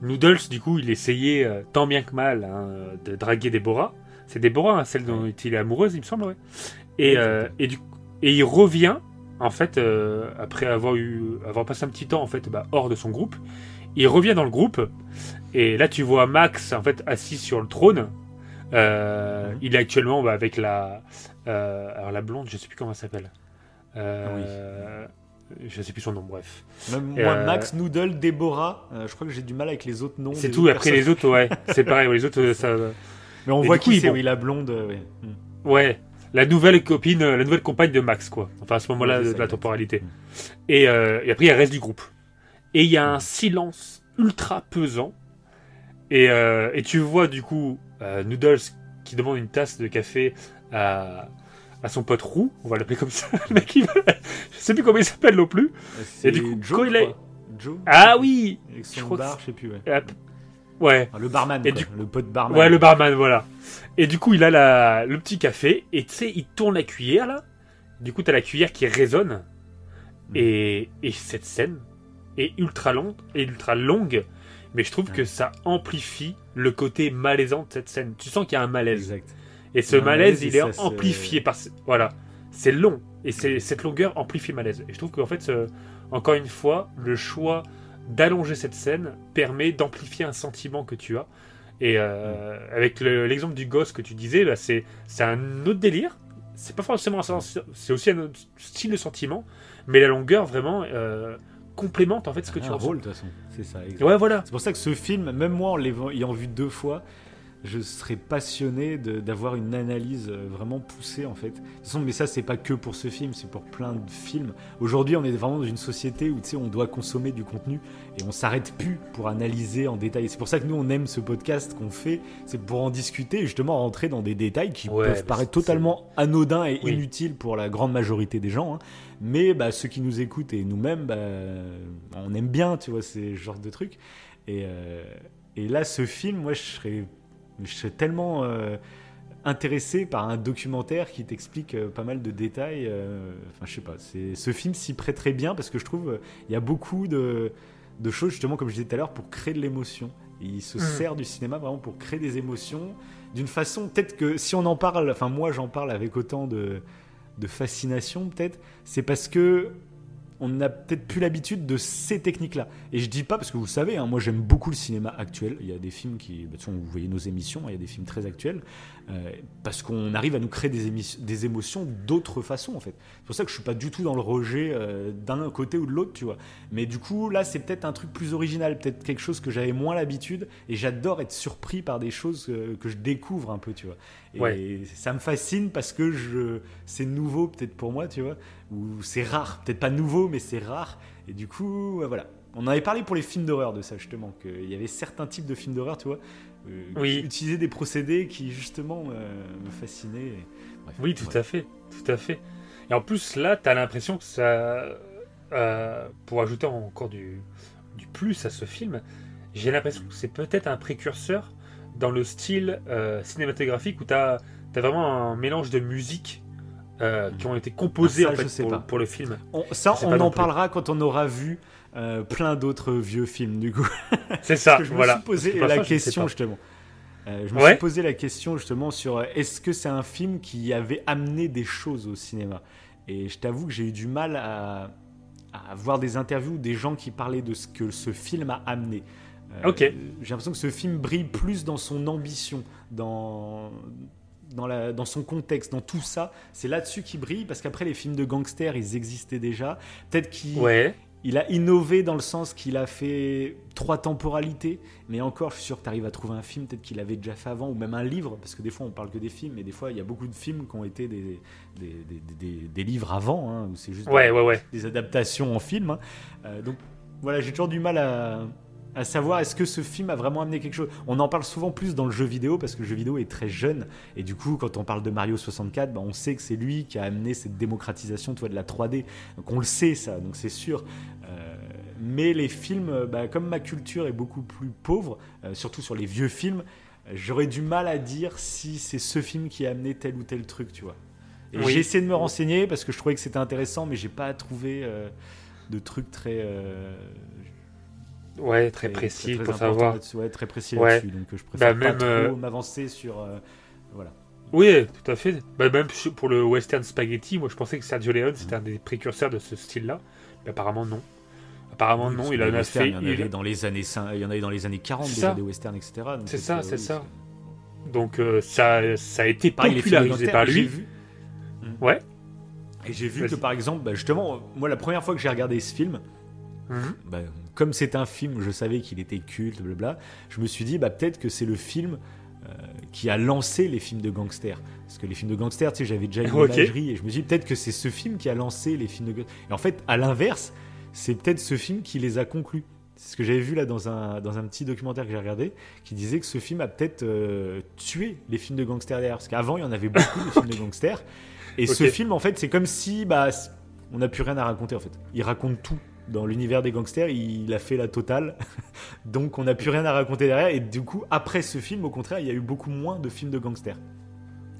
Noodles du coup il essayait tant bien que mal hein, de draguer Déborah. C'est Déborah hein, celle dont il est amoureuse il me semble ouais. Et, euh, et, du, et il revient en fait euh, après avoir eu avoir passé un petit temps en fait bah, hors de son groupe. Il revient dans le groupe et là tu vois Max en fait assis sur le trône. Euh. Il est actuellement bah, avec la alors la blonde je sais plus comment elle s'appelle. Euh, Je sais plus son nom, bref. Même moi, euh, Max, Noodle, Déborah, euh, je crois que j'ai du mal avec les autres noms. C'est tout, après personnes. les autres, ouais, c'est pareil, ouais, les autres, ça. Mais on voit qui c'est, oui, la blonde. ouais. Hmm. Ouais, la nouvelle copine, euh, la nouvelle compagne de Max, quoi. Enfin, à ce moment-là de la temporalité. Et, euh, et après, il y a le reste du groupe. Et il y a un silence ultra pesant. Et, euh, et tu vois, du coup, euh, Noodles qui demande une tasse de café à, à son pote roux, on va l'appeler comme ça. Le mec, il je sais plus comment il s'appelle non plus. C'est Et du coup, Joe, quand je il est- crois. Joe Ah oui je crois que je sais plus, ouais. Ouais. Ah, le barman, Et quoi. du- le pote barman. Ouais, le barman, voilà. Et du coup, il a la, le petit café, et tu sais, il tourne la cuillère, là. Du coup, t'as la cuillère qui résonne. Mm. Et, et cette scène est ultra longue, et ultra longue, mais je trouve Ouais. que ça amplifie le côté malaisant de cette scène. Tu sens qu'il y a un malaise. Exact. Et ce malaise, malaise il est amplifié par... Voilà. C'est long, et c'est cette longueur amplifie le malaise. Et je trouve qu'en fait, ce- encore une fois, le choix d'allonger cette scène permet d'amplifier un sentiment que tu as. Et euh, avec le- l'exemple du gosse que tu disais, bah, c'est c'est un autre délire. C'est pas forcément un c'est aussi un autre style de sentiment, mais la longueur vraiment euh, complémente en fait ce que tu un ressens. rôle, de toute façon. C'est ça. Ouais, voilà. C'est pour ça que ce film, même moi en l'ayant vu deux fois, je serais passionné d'avoir une analyse euh, vraiment poussée en fait. De toute façon, mais ça c'est pas que pour ce film, c'est pour plein de films. Aujourd'hui, on est vraiment dans une société où tu sais, on doit consommer du contenu et on s'arrête plus pour analyser en détail. C'est pour ça que nous on aime ce podcast qu'on fait, c'est pour en discuter et justement rentrer dans des détails qui Ouais, peuvent paraître totalement anodins et Oui. inutiles pour la grande majorité des gens. hein. Mais bah, ceux qui nous écoutent et nous-mêmes, bah, on aime bien, tu vois, ces genres de trucs. Et, euh, et là, ce film, moi, je serais, je serais tellement euh, intéressé par un documentaire qui t'explique euh, pas mal de détails. euh, Enfin, je sais pas. c'est- Ce film s'y prête très bien parce que je trouve il y a beaucoup de, de choses, justement, comme je disais tout à l'heure, pour créer de l'émotion. Il se Mhm. sert du cinéma vraiment pour créer des émotions d'une façon, peut-être que si on en parle, enfin, moi, j'en parle avec autant de, de fascination, peut-être, c'est parce que on n'a peut-être plus l'habitude de ces techniques-là. Et je dis pas parce que vous le savez, hein, moi j'aime beaucoup le cinéma actuel. Il y a des films qui, bah, de toute façon, vous voyez nos émissions, il y a des films très actuels euh, parce qu'on arrive à nous créer des, émotions d'autres façons en fait. C'est pour ça que je suis pas du tout dans le rejet euh, d'un côté ou de l'autre, tu vois. Mais du coup là, c'est peut-être un truc plus original, peut-être quelque chose que j'avais moins l'habitude. Et j'adore être surpris par des choses euh, que je découvre un peu, tu vois. Et Ouais. ça me fascine parce que je, c'est nouveau peut-être pour moi, tu vois ou c'est rare, peut-être pas nouveau, mais c'est rare. Et du coup, voilà. On en avait parlé pour les films d'horreur de ça justement, qu'il y avait certains types de films d'horreur, tu vois, euh, Oui. qui utilisaient des procédés qui justement euh, me fascinaient. Bref, Oui, tout ouais. à fait, tout à fait. Et en plus, là, t'as l'impression que ça, euh, pour ajouter encore du, du plus à ce film, j'ai l'impression que c'est peut-être un précurseur dans le style euh, cinématographique où t'as as vraiment un mélange de musiques euh, qui ont été composées Ah, ça, en fait je sais pour, le film. On- ça, on en parlera quand on aura vu euh, plein d'autres vieux films du coup. C'est ça, Parce que je voilà. me suis posé Parce que pour la question justement. Je me Ouais. suis posé la question justement sur est-ce que c'est un film qui avait amené des choses au cinéma? Et je t'avoue que j'ai eu du mal à, à voir des interviews des gens qui parlaient de ce que ce film a amené. Euh, Ok. J'ai l'impression que ce film brille plus dans son ambition, dans, dans, la, dans son contexte, dans tout ça. C'est là-dessus qu'il brille parce qu'après les films de gangsters, ils existaient déjà. Peut-être qu'il Ouais, il a innové dans le sens qu'il a fait trois temporalités, mais encore, je suis sûr que tu arrives à trouver un film peut-être qu'il avait déjà fait avant, ou même un livre, parce que des fois on parle que des films, mais des fois il y a beaucoup de films qui ont été des, des, des- livres avant, hein, où c'est juste ouais, ouais. des adaptations en film. hein. Euh, donc voilà, j'ai toujours du mal à, à savoir est-ce que ce film a vraiment amené quelque chose? On en parle souvent plus dans le jeu vidéo, parce que le jeu vidéo est très jeune, et du coup, quand on parle de Mario 64, bah, on sait que c'est lui qui a amené cette démocratisation tu vois, de la 3D. Donc on le sait ça, donc c'est sûr. Euh, mais les films, euh, bah, comme ma culture est beaucoup plus pauvre, euh, surtout sur les vieux films, j'aurais du mal à dire si c'est ce film qui a amené tel ou tel truc, tu vois. Oui. j'ai essayé de me renseigner parce que je trouvais que c'était intéressant, mais j'ai pas trouvé euh, de trucs très, euh, Ouais, très précis pour importants savoir. ouais, très précis Ouais. là-dessus. Donc je préfère Bah, pas même, trop euh, m'avancer sur. euh, voilà. Oui, tout à fait. Bah, même pour le western spaghetti, moi je pensais que Sergio Leone c'était un des précurseurs de ce style-là. Mais apparemment non. Apparemment non, il en a fait. Il y en avait dans les années, cin- il y en avait dans les années 40 C'est déjà ça. des westerns, etc. C'est ça, euh, c'est ça. Donc euh, ça, ça a été de popularisé par lui. vu. Ouais. Et j'ai vu que par exemple, bah, justement, moi la première fois que j'ai regardé ce film, Mhm. bah, comme c'est un film, je savais qu'il était culte, blabla, je me suis dit, bah, peut-être que c'est le film euh, qui a lancé les films de gangsters. Parce que les films de gangsters, tu sais, j'avais déjà une Ok. imagerie, et je me suis dit, peut-être que c'est ce film qui a lancé les films de gangsters. Et en fait, à l'inverse, c'est peut-être ce film qui les a conclus. C'est ce que j'avais vu là dans un, dans un petit documentaire que j'ai regardé, qui disait que ce film a peut-être euh, tué les films de gangsters derrière. Parce qu'avant, il y en avait beaucoup de films de gangsters. Et ce film, en fait, c'est comme si bah, on n'a plus rien à raconter, en fait. Il raconte tout. Dans l'univers des gangsters, il a fait la totale. Donc, on n'a plus rien à raconter derrière. Et du coup, après ce film, au contraire, il y a eu beaucoup moins de films de gangsters.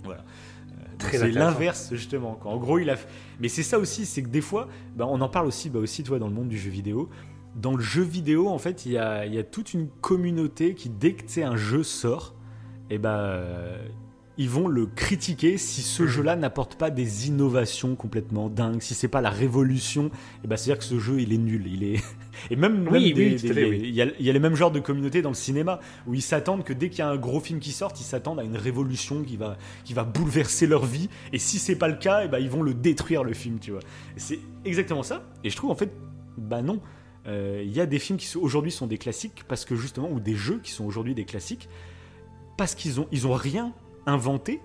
Voilà. Euh, c'est l'inverse, justement. Quand, en gros, il a. Mais c'est ça aussi, c'est que des fois, bah, on en parle aussi, bah, aussi, toi, dans le monde du jeu vidéo. Dans le jeu vidéo, en fait, il y a, il y a toute une communauté qui, dès que un jeu sort, et ben euh, ils vont le critiquer si ce Mhm. jeu-là n'apporte pas des innovations complètement dingues, si c'est pas la révolution, et ben c'est-à-dire que ce jeu il est nul, il est et même, même Oui, des- oui, tout à des- fait, les- oui. il y, a, il y a les mêmes genres de communautés dans le cinéma où ils s'attendent que dès qu'il y a un gros film qui sort, ils s'attendent à une révolution qui va qui va bouleverser leur vie et si c'est pas le cas, et ben ils vont le détruire le film, tu vois. C'est exactement ça et je trouve en fait bah non. Euh, Il y a des films qui aujourd'hui sont des classiques parce que justement, ou des jeux qui sont aujourd'hui des classiques, parce qu'ils ont, ils ont rien inventé,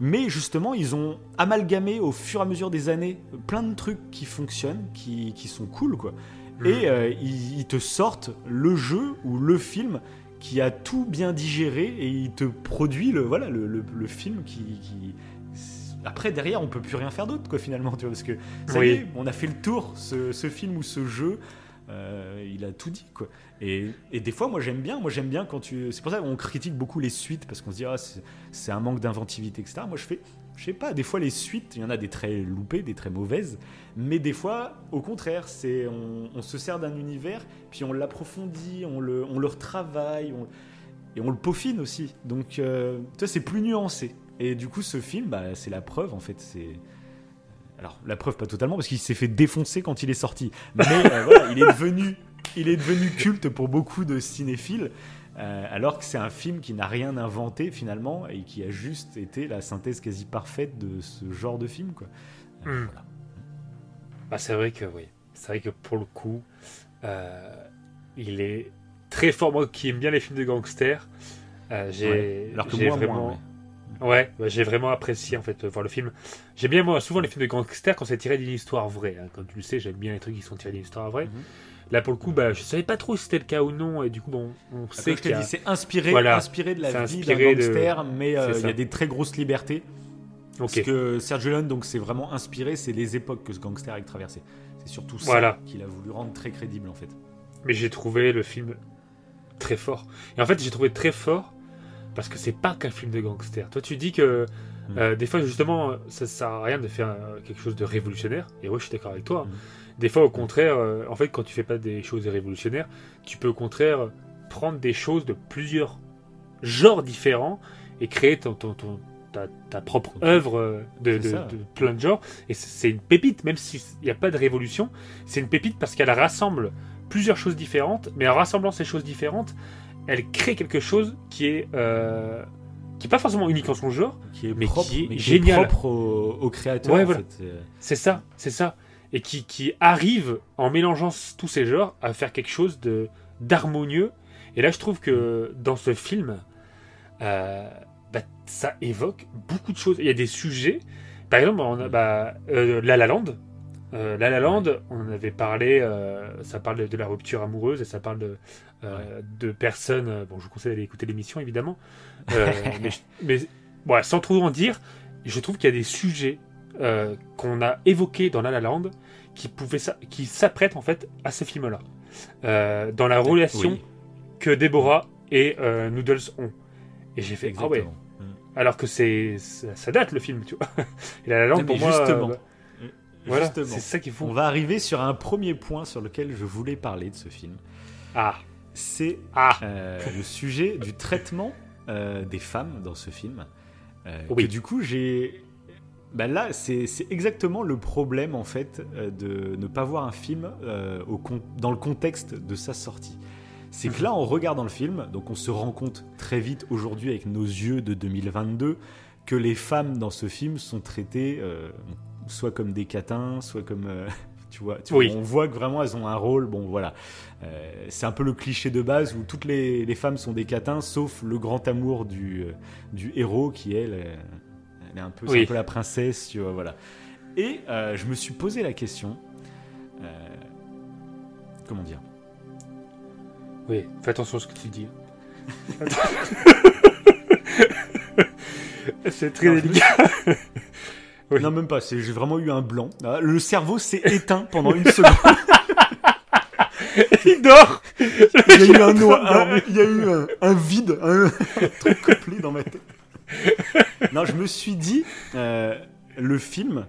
mais justement, ils ont amalgamé au fur et à mesure des années plein de trucs qui fonctionnent, qui, qui sont cool, quoi. Mhm. Et euh, ils, ils te sortent le jeu ou le film qui a tout bien digéré et il te produit le, voilà, le, le- le film qui, qui- Après, derrière, on peut plus rien faire d'autre, quoi, finalement, tu vois, parce que ça Oui. y est, on a fait le tour, ce, ce film ou ce jeu, euh, il a tout dit, quoi. Et, des fois, moi, j'aime bien, moi, j'aime bien quand tu... C'est pour ça qu'on critique beaucoup les suites, parce qu'on se dit, ah, c'est- un manque d'inventivité, etc. Moi, je fais, je sais pas, des fois, les suites, il y en a des très loupées, des très mauvaises, mais des fois, au contraire, c'est on, se sert d'un univers, puis on l'approfondit, on le, on le retravaille, et on le peaufine aussi. Donc, euh, tu vois, c'est plus nuancé. Et du coup, ce film, bah, c'est la preuve, en fait. C'est alors la preuve pas totalement parce qu'il s'est fait défoncer quand il est sorti, mais euh, voilà, il est devenu, il est devenu culte pour beaucoup de cinéphiles. euh, alors que c'est un film qui n'a rien inventé finalement et qui a juste été la synthèse quasi parfaite de ce genre de film quoi. Euh, Hmm. voilà. Bah, c'est vrai que oui. C'est vrai que pour le coup, euh, il est très fort. Moi qui aime bien les films de gangsters, j'ai Ouais. Vraiment. moins. Ouais, bah, j'ai vraiment apprécié en fait euh, voir le film. J'aime bien moi souvent les films de gangsters quand c'est tiré d'une histoire vraie. hein. Comme tu le sais, j'aime bien les trucs qui sont tirés d'une histoire vraie. Mhm. Là, pour le coup, bah, je savais pas trop si c'était le cas ou non, et du coup, bon, on sait y a- c'est inspiré, Voilà. inspiré de la vie d'un de- gangster, mais euh, il y a des très grosses libertés. Ok. Ce que Sergio Leone, donc, c'est vraiment inspiré, c'est les époques que ce gangster a traversé. C'est surtout ça Voilà. qu'il a voulu rendre très crédible, en fait. Mais j'ai trouvé le film très fort. Et en fait, j'ai trouvé très fort parce que c'est pas qu'un film de gangster. Toi, tu dis que Mm. euh, des fois, justement, ça sert à rien de faire euh, quelque chose de révolutionnaire. Et ouais, je suis d'accord avec toi. Mm. Des fois, au contraire, euh, en fait, quand tu fais pas des choses révolutionnaires, tu peux au contraire prendre des choses de plusieurs genres différents et créer ton, ton- ton- ta, ta propre œuvre de, de- plein de genres. Et c'est une pépite, même s'il n'y a pas de révolution, c'est une pépite parce qu'elle rassemble plusieurs choses différentes, mais en rassemblant ces choses différentes, elle crée quelque chose qui est euh, qui est pas forcément unique en son genre. Qui est Mais propre, qui est mais qui génial. propre au, au créateur, Ouais, voilà. Euh, C'est ça, c'est ça, et qui, qui arrive en mélangeant tous ces genres à faire quelque chose de d'harmonieux. Et là, je trouve que dans ce film, euh, bah, ça évoque beaucoup de choses. Il y a des sujets. Par exemple, on a bah, euh, La La Land. Euh, La La Land, on en avait parlé. euh, ça parle de, de la rupture amoureuse et ça parle de, euh, de personnes. Bon, je vous conseille d'aller écouter l'émission évidemment. Mais mais ouais, sans trop en dire, je trouve qu'il y a des sujets qu'on a évoqués dans La La Land qui pouvaient qui s'apprêtent en fait à ce film-là. Dans la relation oui, que Deborah et Noodles ont. Et j'ai fait ah ouais. exactement. Alors que c'est ça, ça date le film, tu vois. Et La La Land pour moi, justement, bah, voilà, Justement. c'est ça qu'il faut. On va arriver sur un premier point sur lequel je voulais parler de ce film. Ah C'est ah euh, le sujet du traitement euh, des femmes dans ce film. Euh, Oui. que du coup, j'ai. Bah là, c'est c'est exactement le problème en fait euh, de ne pas voir un film euh, au con- dans le contexte de sa sortie. C'est que là, en regardant le film, donc on se rend compte très vite aujourd'hui avec nos yeux de 2022 que les femmes dans ce film sont traitées euh, soit comme des catins, soit comme euh, tu vois, tu Oui. vois, on voit que vraiment elles ont un rôle. Bon, voilà, Euh, c'est un peu le cliché de base où toutes les, les femmes sont des catins, sauf le grand amour du, euh, du héros qui elle, elle est un peu, un peu la princesse, tu vois, voilà. Et euh, je me suis posé la question, comment dire? Oui, fais attention à ce que tu dis. c'est très Non, délicat. Oui. Non, même pas. J'ai vraiment eu un blanc. Ah, Le cerveau s'est éteint pendant une seconde. Il dort. Il y a eu un, noir- un- il y a eu un, un vide, un, truc complet dans ma tête. Non, je me suis dit, euh, le film,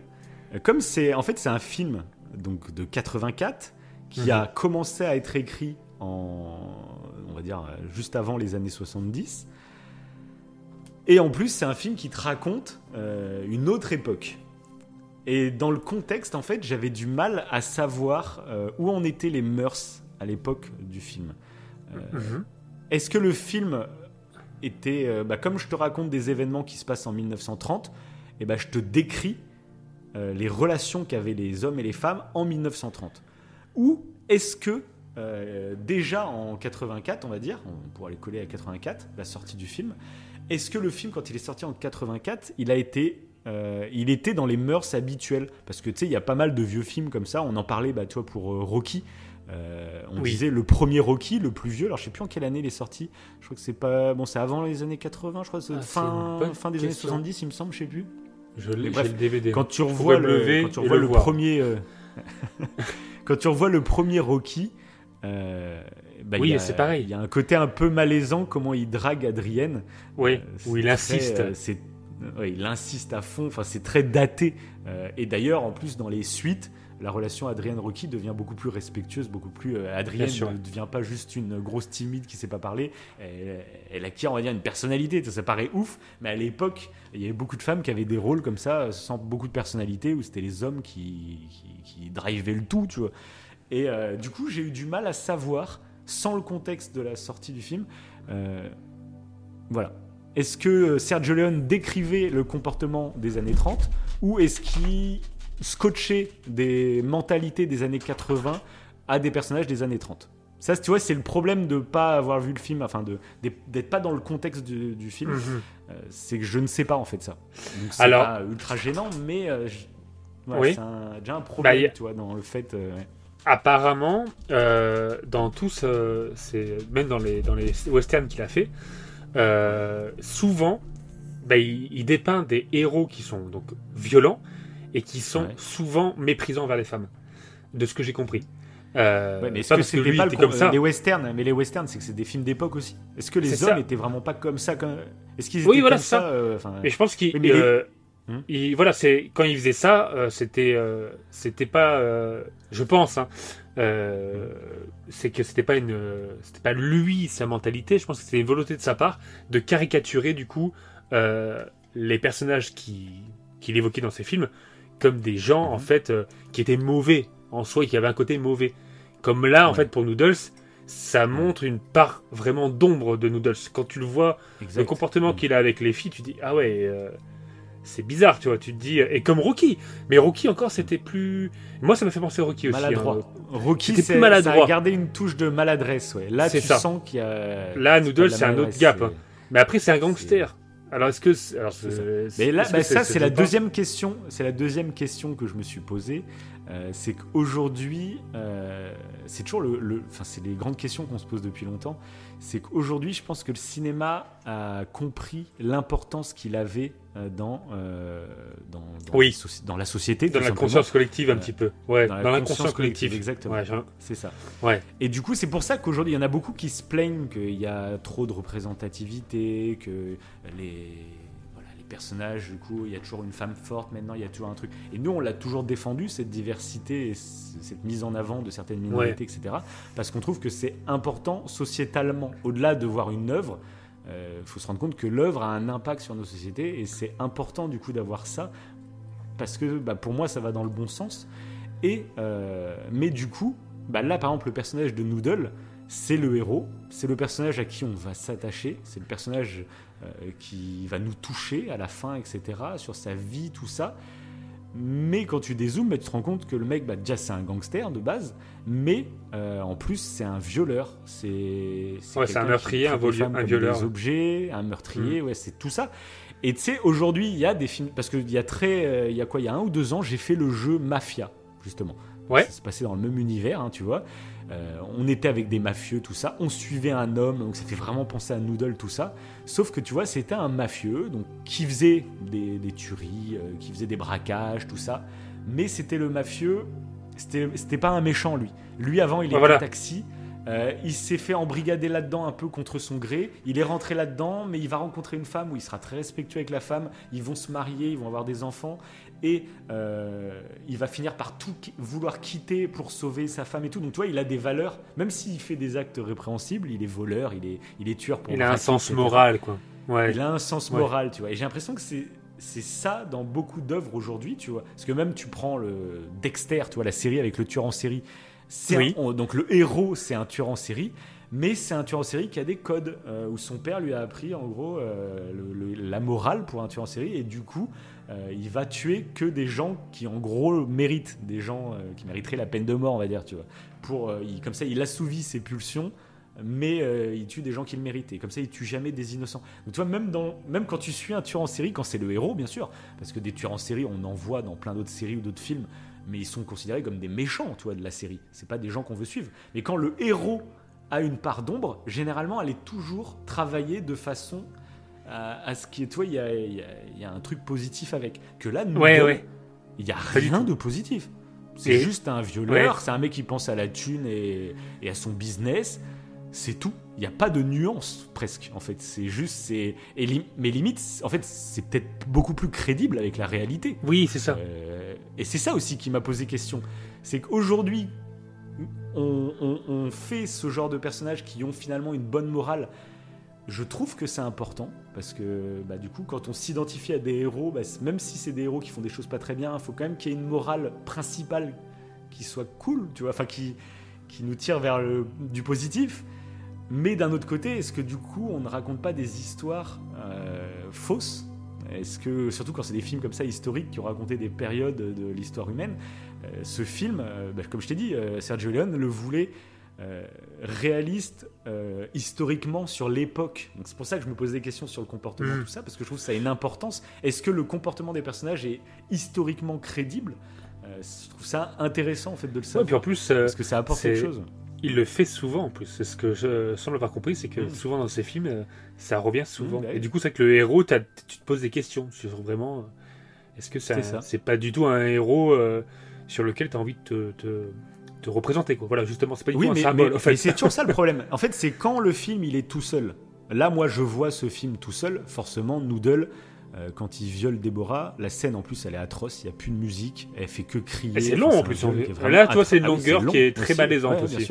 comme c'est, en fait, c'est un film donc de 84 qui Mhm. a commencé à être écrit en, on va dire, juste avant les années 70. Et en plus, c'est un film qui te raconte euh, une autre époque. Et dans le contexte, en fait, j'avais du mal à savoir euh, où en étaient les mœurs à l'époque du film. Euh, Mhm. Est-ce que le film était, bah, comme je te raconte des événements qui se passent en 1930, et bah, je te décris les relations qu'avaient les hommes et les femmes en 1930 Ou est-ce que déjà en 84, on va dire, on pourra les coller à 84, la sortie du film, est-ce que le film, quand il est sorti en 84, il a été euh, il était dans les mœurs habituelles? Parce que tu sais il y a pas mal de vieux films comme ça on en parlait bah tu vois pour euh, Rocky Euh, on Oui. disait le premier Rocky le plus vieux alors je sais plus en quelle année il est sorti je crois que c'est pas bon c'est avant les années 80 je crois Ah, fin des années question. 70 il me semble je sais plus Je l'ai le DVD. quand tu revois me le, lever quand tu et revois le le, voir. premier quand tu revois le premier Rocky bah, Oui, c'est pareil. il y a un côté un peu malaisant comment il drague Adrienne oui, euh, où il très, insiste. euh, c'est, ouais, il insiste à fond. Enfin, c'est très daté. Euh, et d'ailleurs, en plus, dans les suites, la relation Adrienne-Rocky devient beaucoup plus respectueuse, beaucoup plus. euh, Adrienne ne devient pas juste une grosse timide qui sait pas parler. Elle, elle acquiert, on va dire, une personnalité. Ça, ça paraît ouf, mais à l'époque, il y avait beaucoup de femmes qui avaient des rôles comme ça, euh, sans beaucoup de personnalité, où c'était les hommes qui, qui, qui drivaient le tout, tu vois. Et euh, du coup, j'ai eu du mal à savoir, sans le contexte de la sortie du film, euh, voilà. Est-ce que euh, Sergio Leone décrivait le comportement des années 30 ou est-ce qu'il scotchait des mentalités des années 80 à des personnages des années 30 Ça, tu vois, c'est le problème de pas avoir vu le film, enfin de d'être pas dans le contexte du, du film. Mhm. Euh, c'est que je ne sais pas en fait ça. Donc c'est Alors- pas ultra gênant, mais euh, je- ouais, Oui. c'est déjà un problème, Bah, a- tu vois, dans le fait. euh, ouais. Apparemment, euh, dans tous, euh, même dans les, dans les westerns qu'il a fait, euh, souvent, bah, il, dépeint des héros qui sont donc violents et qui sont souvent méprisants vers les femmes, de ce que j'ai compris. Euh, mais est-ce que c'était pas comme ça les westerns Mais les westerns, c'est que c'est des films d'époque aussi. Est-ce que les hommes étaient vraiment pas comme ça Est-ce qu'ils étaient oui, voilà, comme ça, Mais je pense qu'ils Hmm. voilà, c'est quand il faisait ça, euh, c'était, euh, c'était pas, euh, je pense, hein, c'est que c'était pas une, c'était pas lui sa mentalité. Je pense que c'était une volonté de sa part de caricaturer du coup les personnages qui qu'il évoquait dans ses films comme des gens en hmm. fait qui étaient mauvais en soi et qui avaient un côté mauvais. Comme là, en fait, pour Noodles, ça montre une part vraiment d'ombre de Noodles. Quand tu le vois, le comportement qu'il a avec les filles, tu dis ah ouais c'est bizarre, tu vois. Tu te dis et comme Rocky, mais Rocky encore c'était plus. Moi, ça me fait penser à Rocky aussi. Maladroit. Hein. Rocky, c'est plus maladroit. Ça a gardé une touche de maladresse, ouais. Là, tu sens qu'il y a. Là, Noodle, c'est un autre gap. Hein. Mais après, c'est un gangster. Alors, est-ce que. Alors, mais là, bah, ça, c'est la deuxième question. C'est la deuxième question que je me suis posée. Euh, c'est qu'aujourd'hui, euh, c'est toujours le. Enfin, c'est les grandes questions qu'on se pose depuis longtemps c'est qu'aujourd'hui, je pense que le cinéma a compris l'importance qu'il avait euh, dans, euh, dans, oui. dans la société. Dans la conscience collective, un petit peu. Ouais, dans, la, conscience, collective. Exactement. Ouais, c'est ça. Ouais. Et du coup, c'est pour ça qu'aujourd'hui, il y en a beaucoup qui se plaignent qu'il y a trop de représentativité, que les personnages, du coup, il y a toujours une femme forte, maintenant il y a toujours un truc. Et nous, on l'a toujours défendu, cette diversité, cette mise en avant de certaines minorités, etc. Parce qu'on trouve que c'est important sociétalement. Au-delà de voir une œuvre, il euh, faut se rendre compte que l'œuvre a un impact sur nos sociétés et c'est important du coup d'avoir ça parce que bah, pour moi ça va dans le bon sens. Et, euh, mais du coup, bah, là par exemple le personnage de Noodle, c'est le héros, c'est le personnage à qui on va s'attacher, c'est le personnage euh, qui va nous toucher à la fin, etc., sur sa vie, tout ça. Mais quand tu dézoomes, bah, tu te rends compte que le mec, bah, déjà, c'est un gangster de base, mais euh, en plus, c'est un violeur. C'est ouais, un meurtrier, un, un violeur. Des objets, un meurtrier, mm. ouais, c'est tout ça. Et tu sais, aujourd'hui, il y a des films. Parce qu'il y a très. Euh, il y a quoi Il y a un ou deux ans, j'ai fait le jeu Mafia, justement. Ouais. Ça se passait dans le même univers, hein, tu vois. Euh, on était avec des mafieux, tout ça. On suivait un homme, donc ça fait vraiment penser à Noodle, tout ça. Sauf que tu vois, c'était un mafieux, donc qui faisait des, tueries, euh, qui faisait des braquages, tout ça. Mais c'était le mafieux, c'était pas un méchant lui. Lui avant, il était taxi. Euh, il s'est fait embrigader là-dedans un peu contre son gré. Il est rentré là-dedans, mais il va rencontrer une femme où il sera très respectueux avec la femme. Ils vont se marier, ils vont avoir des enfants et euh, il va finir par tout vouloir quitter pour sauver sa femme et tout. Donc, tu vois, il a des valeurs, même s'il fait des actes répréhensibles, il est voleur, il est, il est tueur pour Il a un sens moral, quoi. Ouais. Il a un sens moral, tu vois. Et j'ai l'impression que c'est c'est ça dans beaucoup d'œuvres aujourd'hui, tu vois. Parce que même tu prends le Dexter, tu vois, la série avec le tueur en série. Oui. donc le héros, c'est un tueur en série, mais c'est un tueur en série qui a des codes euh, où son père lui a appris en gros euh, la morale pour un tueur en série et du coup euh, il va tuer que des gens qui en gros méritent, des gens qui mériteraient la peine de mort, on va dire, tu vois. Pour, comme ça, il assouvit ses pulsions, mais il tue des gens qui le méritent. Et comme ça, il tue jamais des innocents. Donc tu vois, même, même quand tu suis un tueur en série, quand c'est le héros, bien sûr, parce que des tueurs en série, on en voit dans plein d'autres séries ou d'autres films, mais ils sont considérés comme des méchants, tu vois, de la série. C'est pas des gens qu'on veut suivre. Mais quand le héros a une part d'ombre, généralement, elle est toujours travaillée de façon à, ce qui est, toi, il y a, y a, un truc positif avec. Que là, nous, il y a rien de positif. C'est juste un violeur, c'est un mec qui pense à la thune et, et à son business. C'est tout. Il n'y a pas de nuance presque. En fait, c'est juste, c'est. Mais limite, en fait, c'est peut-être beaucoup plus crédible avec la réalité. Oui, c'est ça. Euh, et c'est ça aussi qui m'a posé question. C'est qu'aujourd'hui, on, fait ce genre de personnages qui ont finalement une bonne morale, je trouve que c'est important parce que bah, du coup, quand on s'identifie à des héros, bah, même si c'est des héros qui font des choses pas très bien, il faut quand même qu'il y ait une morale principale qui soit cool, tu vois, enfin qui, qui nous tire vers le, du positif. Mais d'un autre côté, est-ce que du coup, on ne raconte pas des histoires euh, fausses? Est-ce que, surtout quand c'est des films comme ça historiques qui ont raconté des périodes de l'histoire humaine, ce film, euh, bah, comme je t'ai dit, Sergio Leone le voulait euh, réaliste euh, historiquement sur l'époque. Donc c'est pour ça que je me pose des questions sur le comportement, mm. tout ça, parce que je trouve que ça a une importance. Est-ce que le comportement des personnages est historiquement crédible? Euh, je trouve ça intéressant en fait de le Ouais, savoir. puis en plus, euh, parce que ça apporte quelque chose. il le fait souvent en plus. C'est ce que je semble avoir compris, c'est que Mm. souvent dans ces films, euh, ça revient souvent. Mm, bah Et du coup, c'est que le héros, tu te poses des questions sur vraiment. euh, Est-ce que ça- C'est pas du tout un héros euh, sur lequel tu as envie de te, te, te représenter quoi. Voilà, justement, c'est pas du Oui, tout mais, un symbole. mais- en fait. mais c'est toujours ça le problème. En fait, c'est quand le film il est tout seul. Là, moi, je vois ce film tout seul. Forcément, Noodle, euh, quand il viole Déborah, la scène en plus, elle est atroce. Il n'y a plus de musique. Elle fait que crier. Et c'est Enfin, long, en plus, là, atro- c'est une Ah oui, longueur long qui est très aussi. malaisante Ouais, aussi.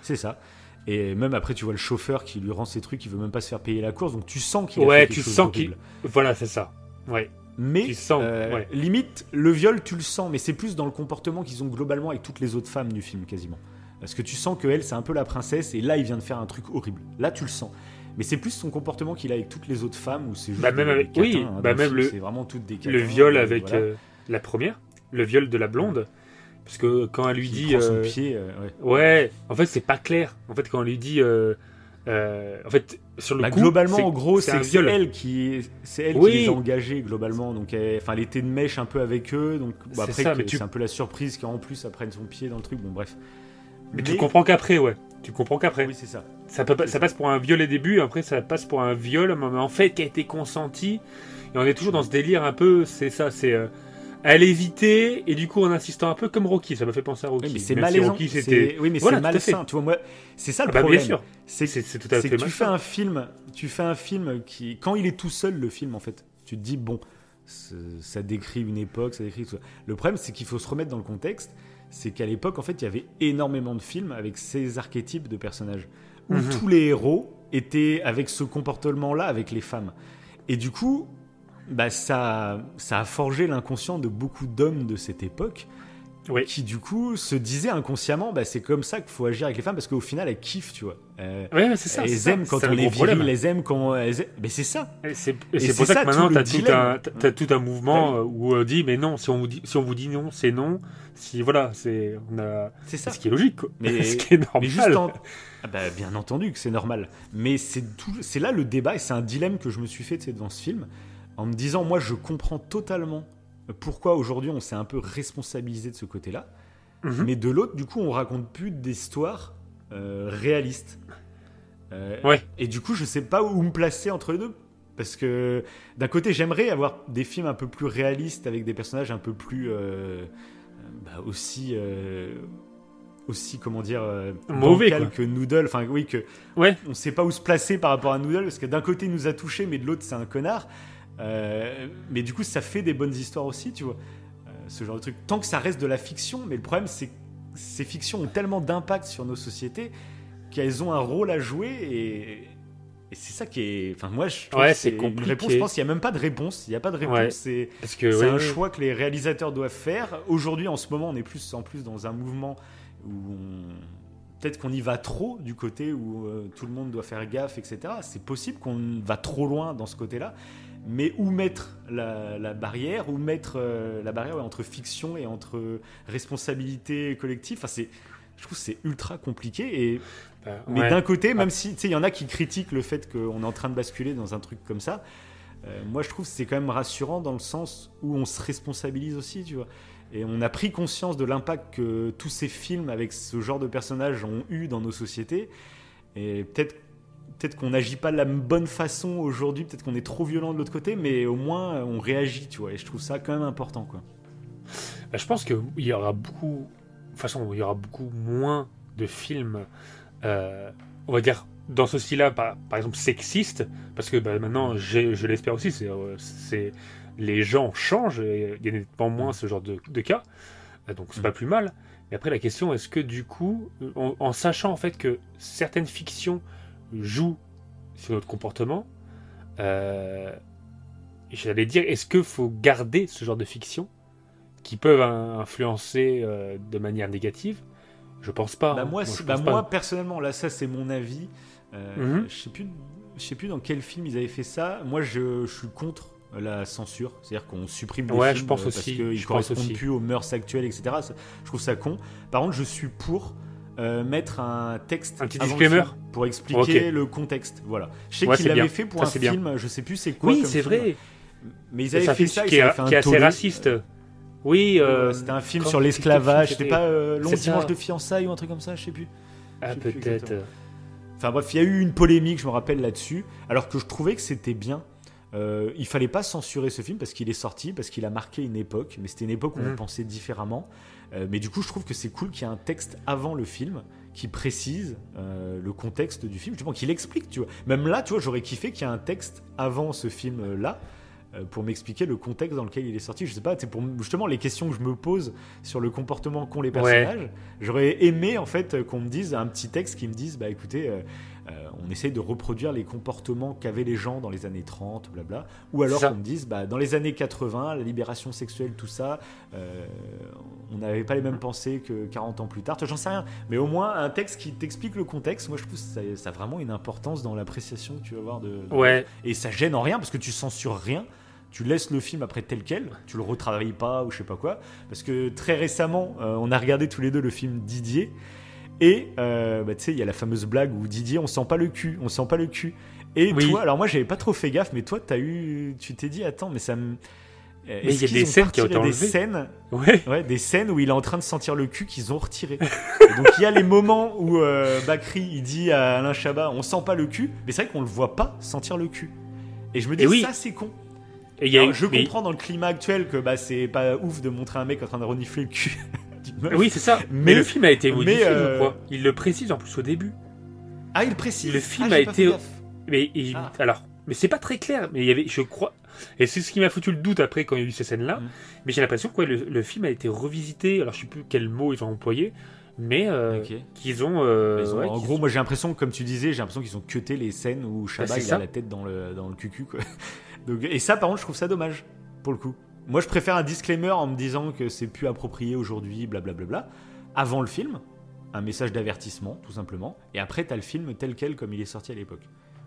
C'est ça. Et même après, tu vois le chauffeur qui lui rend ses trucs, il veut même pas se faire payer la course. Donc tu sens qu'il a Ouais, fait quelque tu chose sens d'horrible. Voilà, c'est ça. Ouais. Mais Tu sens, euh, ouais. limite, le viol, tu le sens, mais c'est plus dans le comportement qu'ils ont globalement avec toutes les autres femmes du film, quasiment. Parce que tu sens que elle, c'est un peu la princesse, et là, il vient de faire un truc horrible. Là, tu le sens. Mais c'est plus son comportement qu'il a avec toutes les autres femmes, où c'est juste. Bah, même des avec- catins, oui, hein, bah, même film, le- C'est vraiment toutes des Le viol avec voilà. euh, la première, le viol de la blonde. Parce que quand elle lui Qui dit. prend son euh, pied, ouais. Ouais, en fait, c'est pas clair. En fait, quand on lui dit. en fait, sur le Bah, coup. globalement, en gros, c'est elle qui, c'est elle Oui. qui les a engagés globalement. Donc, elle, enfin, elle était de mèche un peu avec eux. Donc, C'est après, tu- c'est un peu la surprise qu'en plus, elle prenne son pied dans le truc. Bon, bref. Mais tu comprends qu'après, ouais. Tu comprends qu'après. Oui, c'est ça. Ça, peut pas- ça passe pour un viol au début, après ça passe pour un viol, mais en fait qui a été consenti. Et on est toujours dans ce délire un peu, c'est ça, c'est euh, à l'éviter, et du coup en insistant un peu comme Rocky, ça m'a fait penser à Rocky. Oui, mais c'est si malaisant. C'est- c'était. Oui, mais Voilà, c'est malsain. Tu vois, moi, c'est ça le Ah bah, problème. bien sûr, C'est tout à c'est fait que tu fais un film, tu fais un film qui, quand il est tout seul, le film, en fait, tu te dis bon, ça décrit une époque, ça décrit tout ça. Le problème, c'est qu'il faut se remettre dans le contexte. C'est qu'à l'époque, en fait, il y avait énormément de films avec ces archétypes de personnages où Mhm. tous les héros étaient avec ce comportement-là avec les femmes. Et du coup, bah, ça, ça a forgé l'inconscient de beaucoup d'hommes de cette époque Oui. qui du coup se disaient inconsciemment bah, c'est comme ça qu'il faut agir avec les femmes parce qu'au final elles kiffent tu vois Euh, c'est ça. elles ça, aiment quand on le les viril elles aiment quand elles aiment- mais c'est ça Et c'est pour ça, ça que maintenant, tout tu le as tout, un, t'as- t'as tout un mouvement euh, où on dit, mais non, si on vous dit, si on vous dit non, c'est non. Si, voilà, c'est on a... c'est ça ce qui est logique, quoi. Mais- ce qui est normal. mais juste en- Ah bah, bien entendu que c'est normal mais c'est tout c'est là le débat et c'est un dilemme que je me suis fait devant ce film en me disant moi je comprends totalement pourquoi aujourd'hui on s'est un peu responsabilisé de ce côté là Mhm. Mais de l'autre, du coup, on raconte plus d'histoires euh, réalistes. Euh, Ouais. Et du coup, je sais pas où me placer entre les deux. Parce que d'un côté, j'aimerais avoir des films un peu plus réalistes avec des personnages un peu plus euh, bah, aussi euh, aussi comment dire euh, Mauvais, que Noodle. Enfin oui que Ouais. on sait pas où se placer par rapport à Noodle parce que d'un côté il nous a touché mais de l'autre c'est un connard. Euh, mais du coup, ça fait des bonnes histoires aussi, tu vois. Euh, ce genre de truc. Tant que ça reste de la fiction, mais le problème, c'est que ces fictions ont tellement d'impact sur nos sociétés qu'elles ont un rôle à jouer et, et c'est ça qui est. Enfin, moi, je trouve Ouais, c'est une réponse. Je pense qu'il n'y a même pas de réponse. Il n'y a pas de réponse. Ouais. C'est ouais, un choix que les réalisateurs doivent faire. Aujourd'hui, en ce moment, on est plus en plus dans un mouvement où on- peut-être qu'on y va trop du côté où euh, tout le monde doit faire gaffe, etc. C'est possible qu'on va trop loin dans ce côté-là. Mais où mettre la, la barrière Où mettre euh, la barrière ouais, entre fiction et entre responsabilité collective enfin, c'est, Je trouve que c'est ultra compliqué. Et Bah, mais ouais. d'un côté, même si tu sais, il y en a qui critiquent le fait qu'on est en train de basculer dans un truc comme ça, euh, moi je trouve que c'est quand même rassurant dans le sens où on se responsabilise aussi, tu vois. Et on a pris conscience de l'impact que tous ces films avec ce genre de personnages ont eu dans nos sociétés. Et peut-être peut-être qu'on n'agit pas de la bonne façon aujourd'hui, peut-être qu'on est trop violent de l'autre côté, mais au moins on réagit, tu vois. Et je trouve ça quand même important, quoi. Bah, je pense qu'il y aura beaucoup. De façon, il y aura beaucoup moins de films, euh, on va dire, dans ce style-là, par, exemple, sexistes, parce que bah, maintenant, je l'espère aussi, c'est, euh, les gens changent, et il y a nettement moins ce genre de, cas, euh, donc c'est pas plus mal. Mais après, la question, est-ce que du coup, en sachant en fait que certaines fictions jouent sur notre comportement, euh, j'allais dire, est-ce qu'il faut garder ce genre de fiction qui peuvent in- influencer euh, de manière négative? Je pense pas. Bah hein. moi, bah pense pas. moi, personnellement, là, ça c'est mon avis. Euh, Mhm. Je sais plus, je sais plus dans quel film ils avaient fait ça. Moi, je, je suis contre la censure, c'est-à-dire qu'on supprime des Ouais, films je pense parce qu'ils correspondent aussi. plus aux mœurs actuelles, etc. Ça, je trouve ça con. Par contre, je suis pour. Euh, mettre un texte Un petit disclaimer film pour expliquer le contexte voilà je sais Ouais, l'avaient bien. fait pour Ça, un c'est bien. film je sais plus c'est quoi Oui, c'est film. vrai. mais ils avaient un fait film ça qui est, fait un qui est assez raciste. Oui, euh, C'était un film sur l'esclavage. film C'était pas euh, Long ça. dimanche de fiançailles ou un truc comme ça, je sais plus. ah, peut-être. Enfin bref, il y a eu une polémique, je me rappelle là-dessus, alors que je trouvais que c'était bien. Euh, il fallait pas censurer ce film parce qu'il est sorti, parce qu'il a marqué une époque, mais c'était une époque où on Mhm. pensait différemment. Euh, mais du coup, je trouve que c'est cool qu'il y ait un texte avant le film qui précise euh, le contexte du film, justement, qu'il explique, tu vois. Même là, tu vois, j'aurais kiffé qu'il y ait un texte avant ce film-là euh, pour m'expliquer le contexte dans lequel il est sorti. Je sais pas, c'est pour justement les questions que je me pose sur le comportement qu'ont les personnages. J'aurais aimé en fait qu'on me dise un petit texte qui me dise bah écoutez, euh, euh, on essaye de reproduire les comportements qu'avaient les gens dans les années 30, blabla. Ou alors qu'on me dise bah dans les années 80, la libération sexuelle, tout ça, euh, on n'avait pas les mêmes pensées que 40 ans plus tard. J'en sais rien, mais au moins un texte qui t'explique le contexte. Moi, je trouve que ça, ça a vraiment une importance dans l'appréciation que tu vas avoir de. de- Ouais, et ça gêne en rien parce que tu censures rien. Tu laisses le film après tel quel, tu le retravailles pas ou je sais pas quoi. Parce que très récemment, euh, on a regardé tous les deux le film Didier. Et euh, bah, tu sais, il y a la fameuse blague où Didier, on sent pas le cul, on sent pas le cul. Et Oui. toi, alors moi j'avais pas trop fait gaffe, mais toi, as eu, tu t'es dit, attends, mais ça me. Mais il y a des scènes qui ont été des enlevées. scènes, ouais. ouais, des scènes où il est en train de sentir le cul qu'ils ont retiré. Et donc il y a les moments où euh, Bakri il dit à Alain Chabat, on sent pas le cul, mais c'est vrai qu'on le voit pas sentir le cul. Et je me dis, oui. ça c'est con. Et il y a Alors, eu- je mais- comprends dans le climat actuel que bah, c'est pas ouf de montrer un mec en train de renifler le cul meuf. Oui, c'est ça. Mais, Mais- le film a été mais, modifié, euh, je crois. Il le précise en plus au début. Ah, il précise. Le film Ah, a été-. Mais Ah. alors, mais c'est pas très clair. Mais il y avait, je crois, et c'est ce qui m'a foutu le doute après quand il y a eu ces scènes-là. Mm. Mais j'ai l'impression que ouais, le, le film a été revisité. Alors je sais plus quel mot ils ont employé, mais euh, qu'ils ont. euh, Ils ont- ouais, en gros, ont- moi j'ai l'impression, comme tu disais, j'ai l'impression qu'ils ont cuté les scènes où Chabat Bah, il a la tête dans le, dans le cucu. Quoi. Donc, et ça, par contre, je trouve ça dommage, pour le coup. Moi, je préfère un disclaimer en me disant que c'est plus approprié aujourd'hui, blablabla. Avant le film, un message d'avertissement, tout simplement. Et après, t'as le film tel quel, comme il est sorti à l'époque.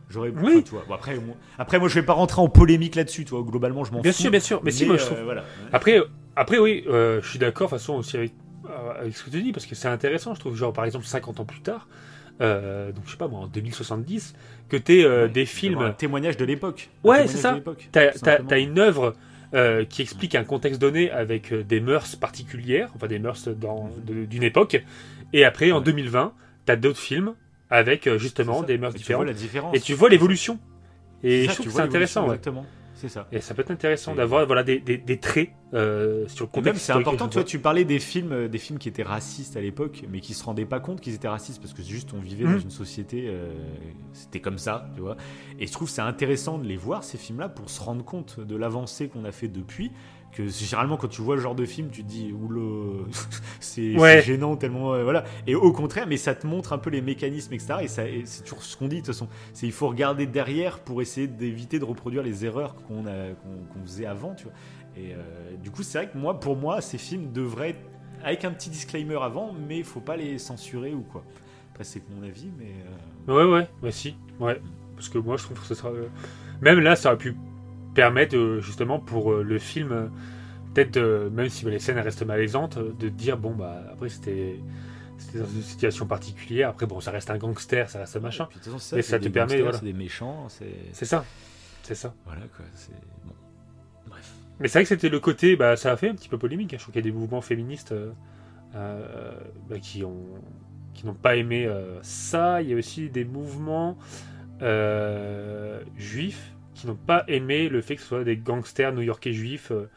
J'aurais. Oui. enfin, tu vois, bon, après, moi, après, moi, je vais pas rentrer en polémique là-dessus, tu vois. Globalement, je m'en Bien fous. sûr, bien sûr. Mais, si, moi je euh, trouve. voilà. Après, après oui, euh, je suis d'accord, de toute façon, aussi avec, euh, avec ce que tu dis, parce que c'est intéressant, je trouve, genre, par exemple, 50 ans plus tard, donc je sais pas, moi, en 2070, que tu Ouais, des films... Un témoignage de l'époque. Ouais, c'est ça. T'as t'as une œuvre euh, qui explique un contexte donné avec euh, des mœurs particulières, enfin des mœurs de- d'une époque, et après, en Ouais. 2020, t'as d'autres films avec euh, justement des mœurs tu différentes, la différence. et tu vois l'évolution. Et je trouve tu que c'est intéressant, l'évolution, ouais. Exactement. C'est ça. Et ça peut être intéressant d'avoir voilà, des, des- des traits euh, sur le contexte. c'est important, tu vois, tu parlais des films, euh, des films qui étaient racistes à l'époque, mais qui se rendaient pas compte qu'ils étaient racistes parce que juste on vivait dans Mhm. une société, euh, c'était comme ça, tu vois. Et je trouve que c'est intéressant de les voir ces films-là pour se rendre compte de l'avancée qu'on a fait depuis. Que généralement quand tu vois ce genre de film, tu te dis oula, c'est Ouais. gênant tellement euh, voilà. Et au contraire, mais ça te montre un peu les mécanismes etc. Et, ça- et c'est toujours ce qu'on dit de toute façon. C'est il faut regarder derrière pour essayer d'éviter de reproduire les erreurs qu'on a qu'on qu'on faisait avant, tu vois. Et euh, du coup, c'est vrai que moi, pour moi, ces films devraient être avec un petit disclaimer avant, mais il faut pas les censurer ou quoi. Après, c'est mon avis, mais euh, Ouais, ouais, ouais, si. Ouais. Parce que moi, je trouve que ce sera. euh, Même là, ça aurait pu permettre, euh, justement, pour euh, le film, euh, peut-être, même si les scènes restent malaisantes, de dire, bon, bah, après, c'était. C'était dans une situation particulière. Après, bon, ça reste un gangster, ça reste un machin. façon, c'est ça te permet, voilà. c'est des méchants, c'est C'est ça. C'est ça. voilà quoi. C'est bon. Bref. Mais c'est vrai que c'était le côté. Bah, ça a fait un petit peu polémique. hein. Je trouve qu'il y a des mouvements féministes euh, euh, bah, qui ont qui n'ont pas aimé euh, ça. Il y a aussi des mouvements juifs qui n'ont pas aimé le fait que ce soit des gangsters new-yorkais juifs. euh,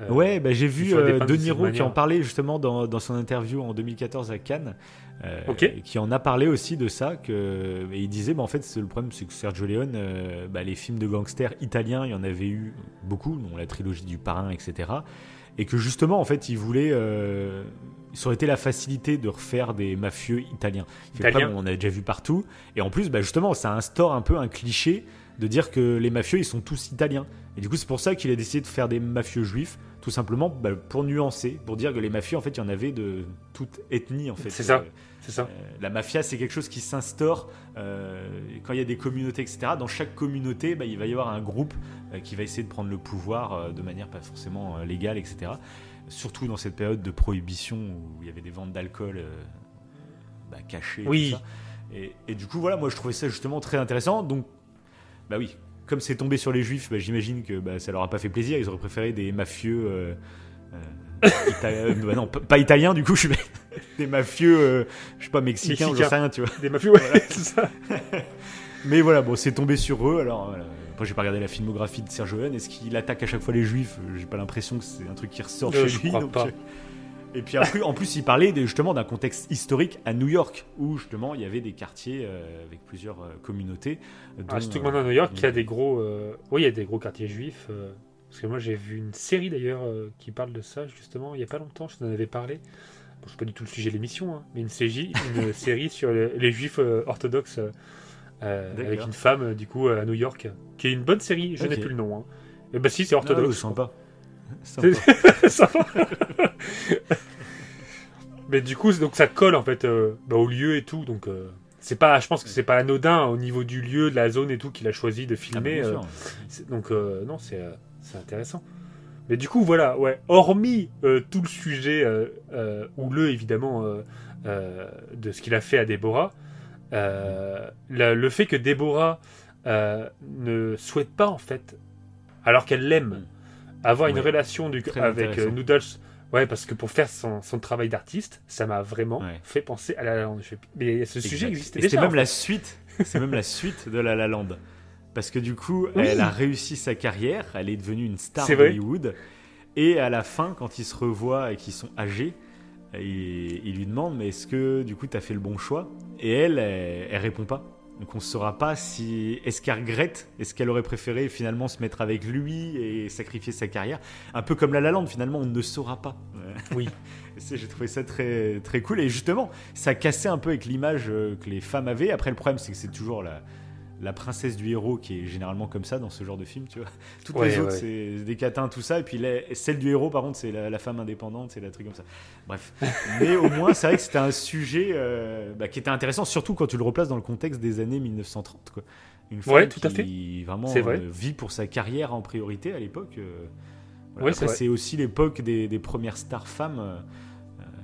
euh, Ouais, bah, j'ai vu euh, De Niro qui en parlait justement dans, dans son interview en 2014 à Cannes, euh, qui en a parlé aussi de ça, que, et il disait, bah, en fait, le problème, c'est que Sergio Leone, euh, bah, les films de gangsters italiens, il y en avait eu beaucoup, dont la trilogie du Parrain, etc. Et que justement, en fait, il voulait, euh, ça aurait été la facilité de refaire des mafieux italiens. Fait, après, on a déjà vu partout, et en plus, bah, justement, ça instaure un peu un cliché de dire que les mafieux, ils sont tous italiens. Et du coup, c'est pour ça qu'il a décidé de faire des mafieux juifs, tout simplement bah, pour nuancer, pour dire que les mafieux, en fait, il y en avait de toute ethnie, en fait. C'est ça. Euh, C'est ça. euh, la mafia, c'est quelque chose qui s'instaure euh, quand il y a des communautés, etc. Dans chaque communauté, bah, il va y avoir un groupe qui va essayer de prendre le pouvoir de manière pas forcément légale, etc. Surtout dans cette période de prohibition où il y avait des ventes d'alcool bah, cachées. Oui. Et, et du coup, voilà, moi je trouvais ça justement très intéressant. Donc, bah oui, comme c'est tombé sur les juifs, bah, j'imagine que bah, ça leur a pas fait plaisir. Ils auraient préféré des mafieux. euh, euh, euh, bah non, pas italien, du coup, je suis des mafieux, euh, je sais pas, mexicains, ou j'en sais rien, tu vois. Des mafieux, ouais, c'est ça. Mais voilà, bon, c'est tombé sur eux. Alors, voilà. après, j'ai pas regardé la filmographie de Serge Leone. Est-ce qu'il attaque à chaque fois les juifs? J'ai pas l'impression que c'est un truc qui ressort chez je lui. crois donc, pas. Et puis après, en plus, il parlait de- justement d'un contexte historique à New York, où justement il y avait des quartiers euh, avec plusieurs euh, communautés. Ah, dont, surtout que euh, maintenant à New York, il y a des gros, euh, oui, il y a des gros quartiers juifs. euh, parce que moi, j'ai vu une série d'ailleurs euh, qui parle de ça justement il y a pas longtemps. Je t'en avais parlé. Bon, c'est pas du tout le sujet de l'émission, hein, mais une, série, une série sur les, les juifs euh, orthodoxes euh, euh, avec une femme euh, du coup à New York, qui est une bonne série. Je n'ai plus le nom. Hein. Et bah si, c'est Ah, orthodoxe. sympa. Mais du coup, donc ça colle en fait euh, bah, au lieu et tout. Donc euh, c'est pas, je pense que c'est pas anodin au niveau du lieu, de la zone et tout qu'il a choisi de Ah, filmer. euh, donc non, c'est intéressant. Mais du coup, voilà, ouais. Hormis tout le sujet houleux évidemment de ce qu'il a fait à Déborah, la- le fait que Déborah ne souhaite pas en fait, alors qu'elle l'aime, avoir une relation du, Très avec euh. Noodles. Ouais, parce que pour faire son, son travail d'artiste, ça m'a vraiment Ouais. fait penser à La La Land. Mais ce sujet existait Et déjà. C'était même la suite. C'est même la suite de La La Land. Parce que du coup, Oui. elle a réussi sa carrière, elle est devenue une star C'est d'Hollywood. Et à la fin, quand ils se revoient et qu'ils sont âgés, il, il lui demande Mais est-ce que du coup, tu as fait le bon choix? Et elle, elle, elle répond pas. Donc on ne saura pas si. Est-ce qu'elle regrette Est-ce qu'elle aurait préféré finalement se mettre avec lui et sacrifier sa carrière? Un peu comme La La Land, finalement, on ne saura pas. Oui. J'ai trouvé ça très, très cool. Et justement, ça cassait un peu avec l'image euh, que les femmes avaient. Après, le problème, c'est que c'est toujours la, la princesse du héros qui est généralement comme ça dans ce genre de film, tu vois. Toutes Ouais, les autres, ouais. c'est des catins, tout ça. Et puis celle du héros, par contre, c'est la, la femme indépendante, c'est la truc comme ça. Bref. Mais au moins, c'est vrai que c'était un sujet euh, bah, qui était intéressant, surtout quand tu le replaces dans le contexte des années 1930, quoi. Une femme Ouais, tout à qui vraiment vrai. euh, vit pour sa carrière en priorité à l'époque. euh, voilà. C'est aussi l'époque des, des premières stars femmes. euh,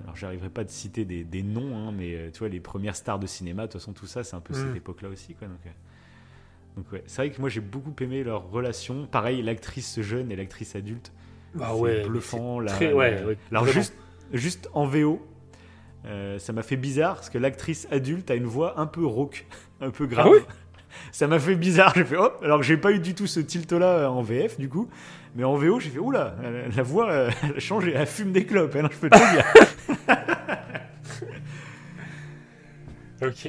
alors, j'arriverai pas de citer des, des noms, hein, mais euh, tu vois, les premières stars de cinéma, de toute façon, tout ça, c'est un peu Mm. cette époque-là aussi, quoi. Donc, donc ouais, c'est vrai que moi, j'ai beaucoup aimé leur relation. Pareil, l'actrice jeune et l'actrice adulte. Bah ouais, bluffant. la- très- ouais, ouais, alors, juste, juste en VO, euh, ça m'a fait bizarre parce que l'actrice adulte a une voix un peu rauque, un peu grave. Ah oui ça m'a fait bizarre. J'ai fait hop, alors que j'ai pas eu du tout ce tilt-là en VF, du coup. Mais en VO, j'ai fait oula, la, la voix euh, elle a changé, elle fume des clopes, hein, je peux te dire. Ok,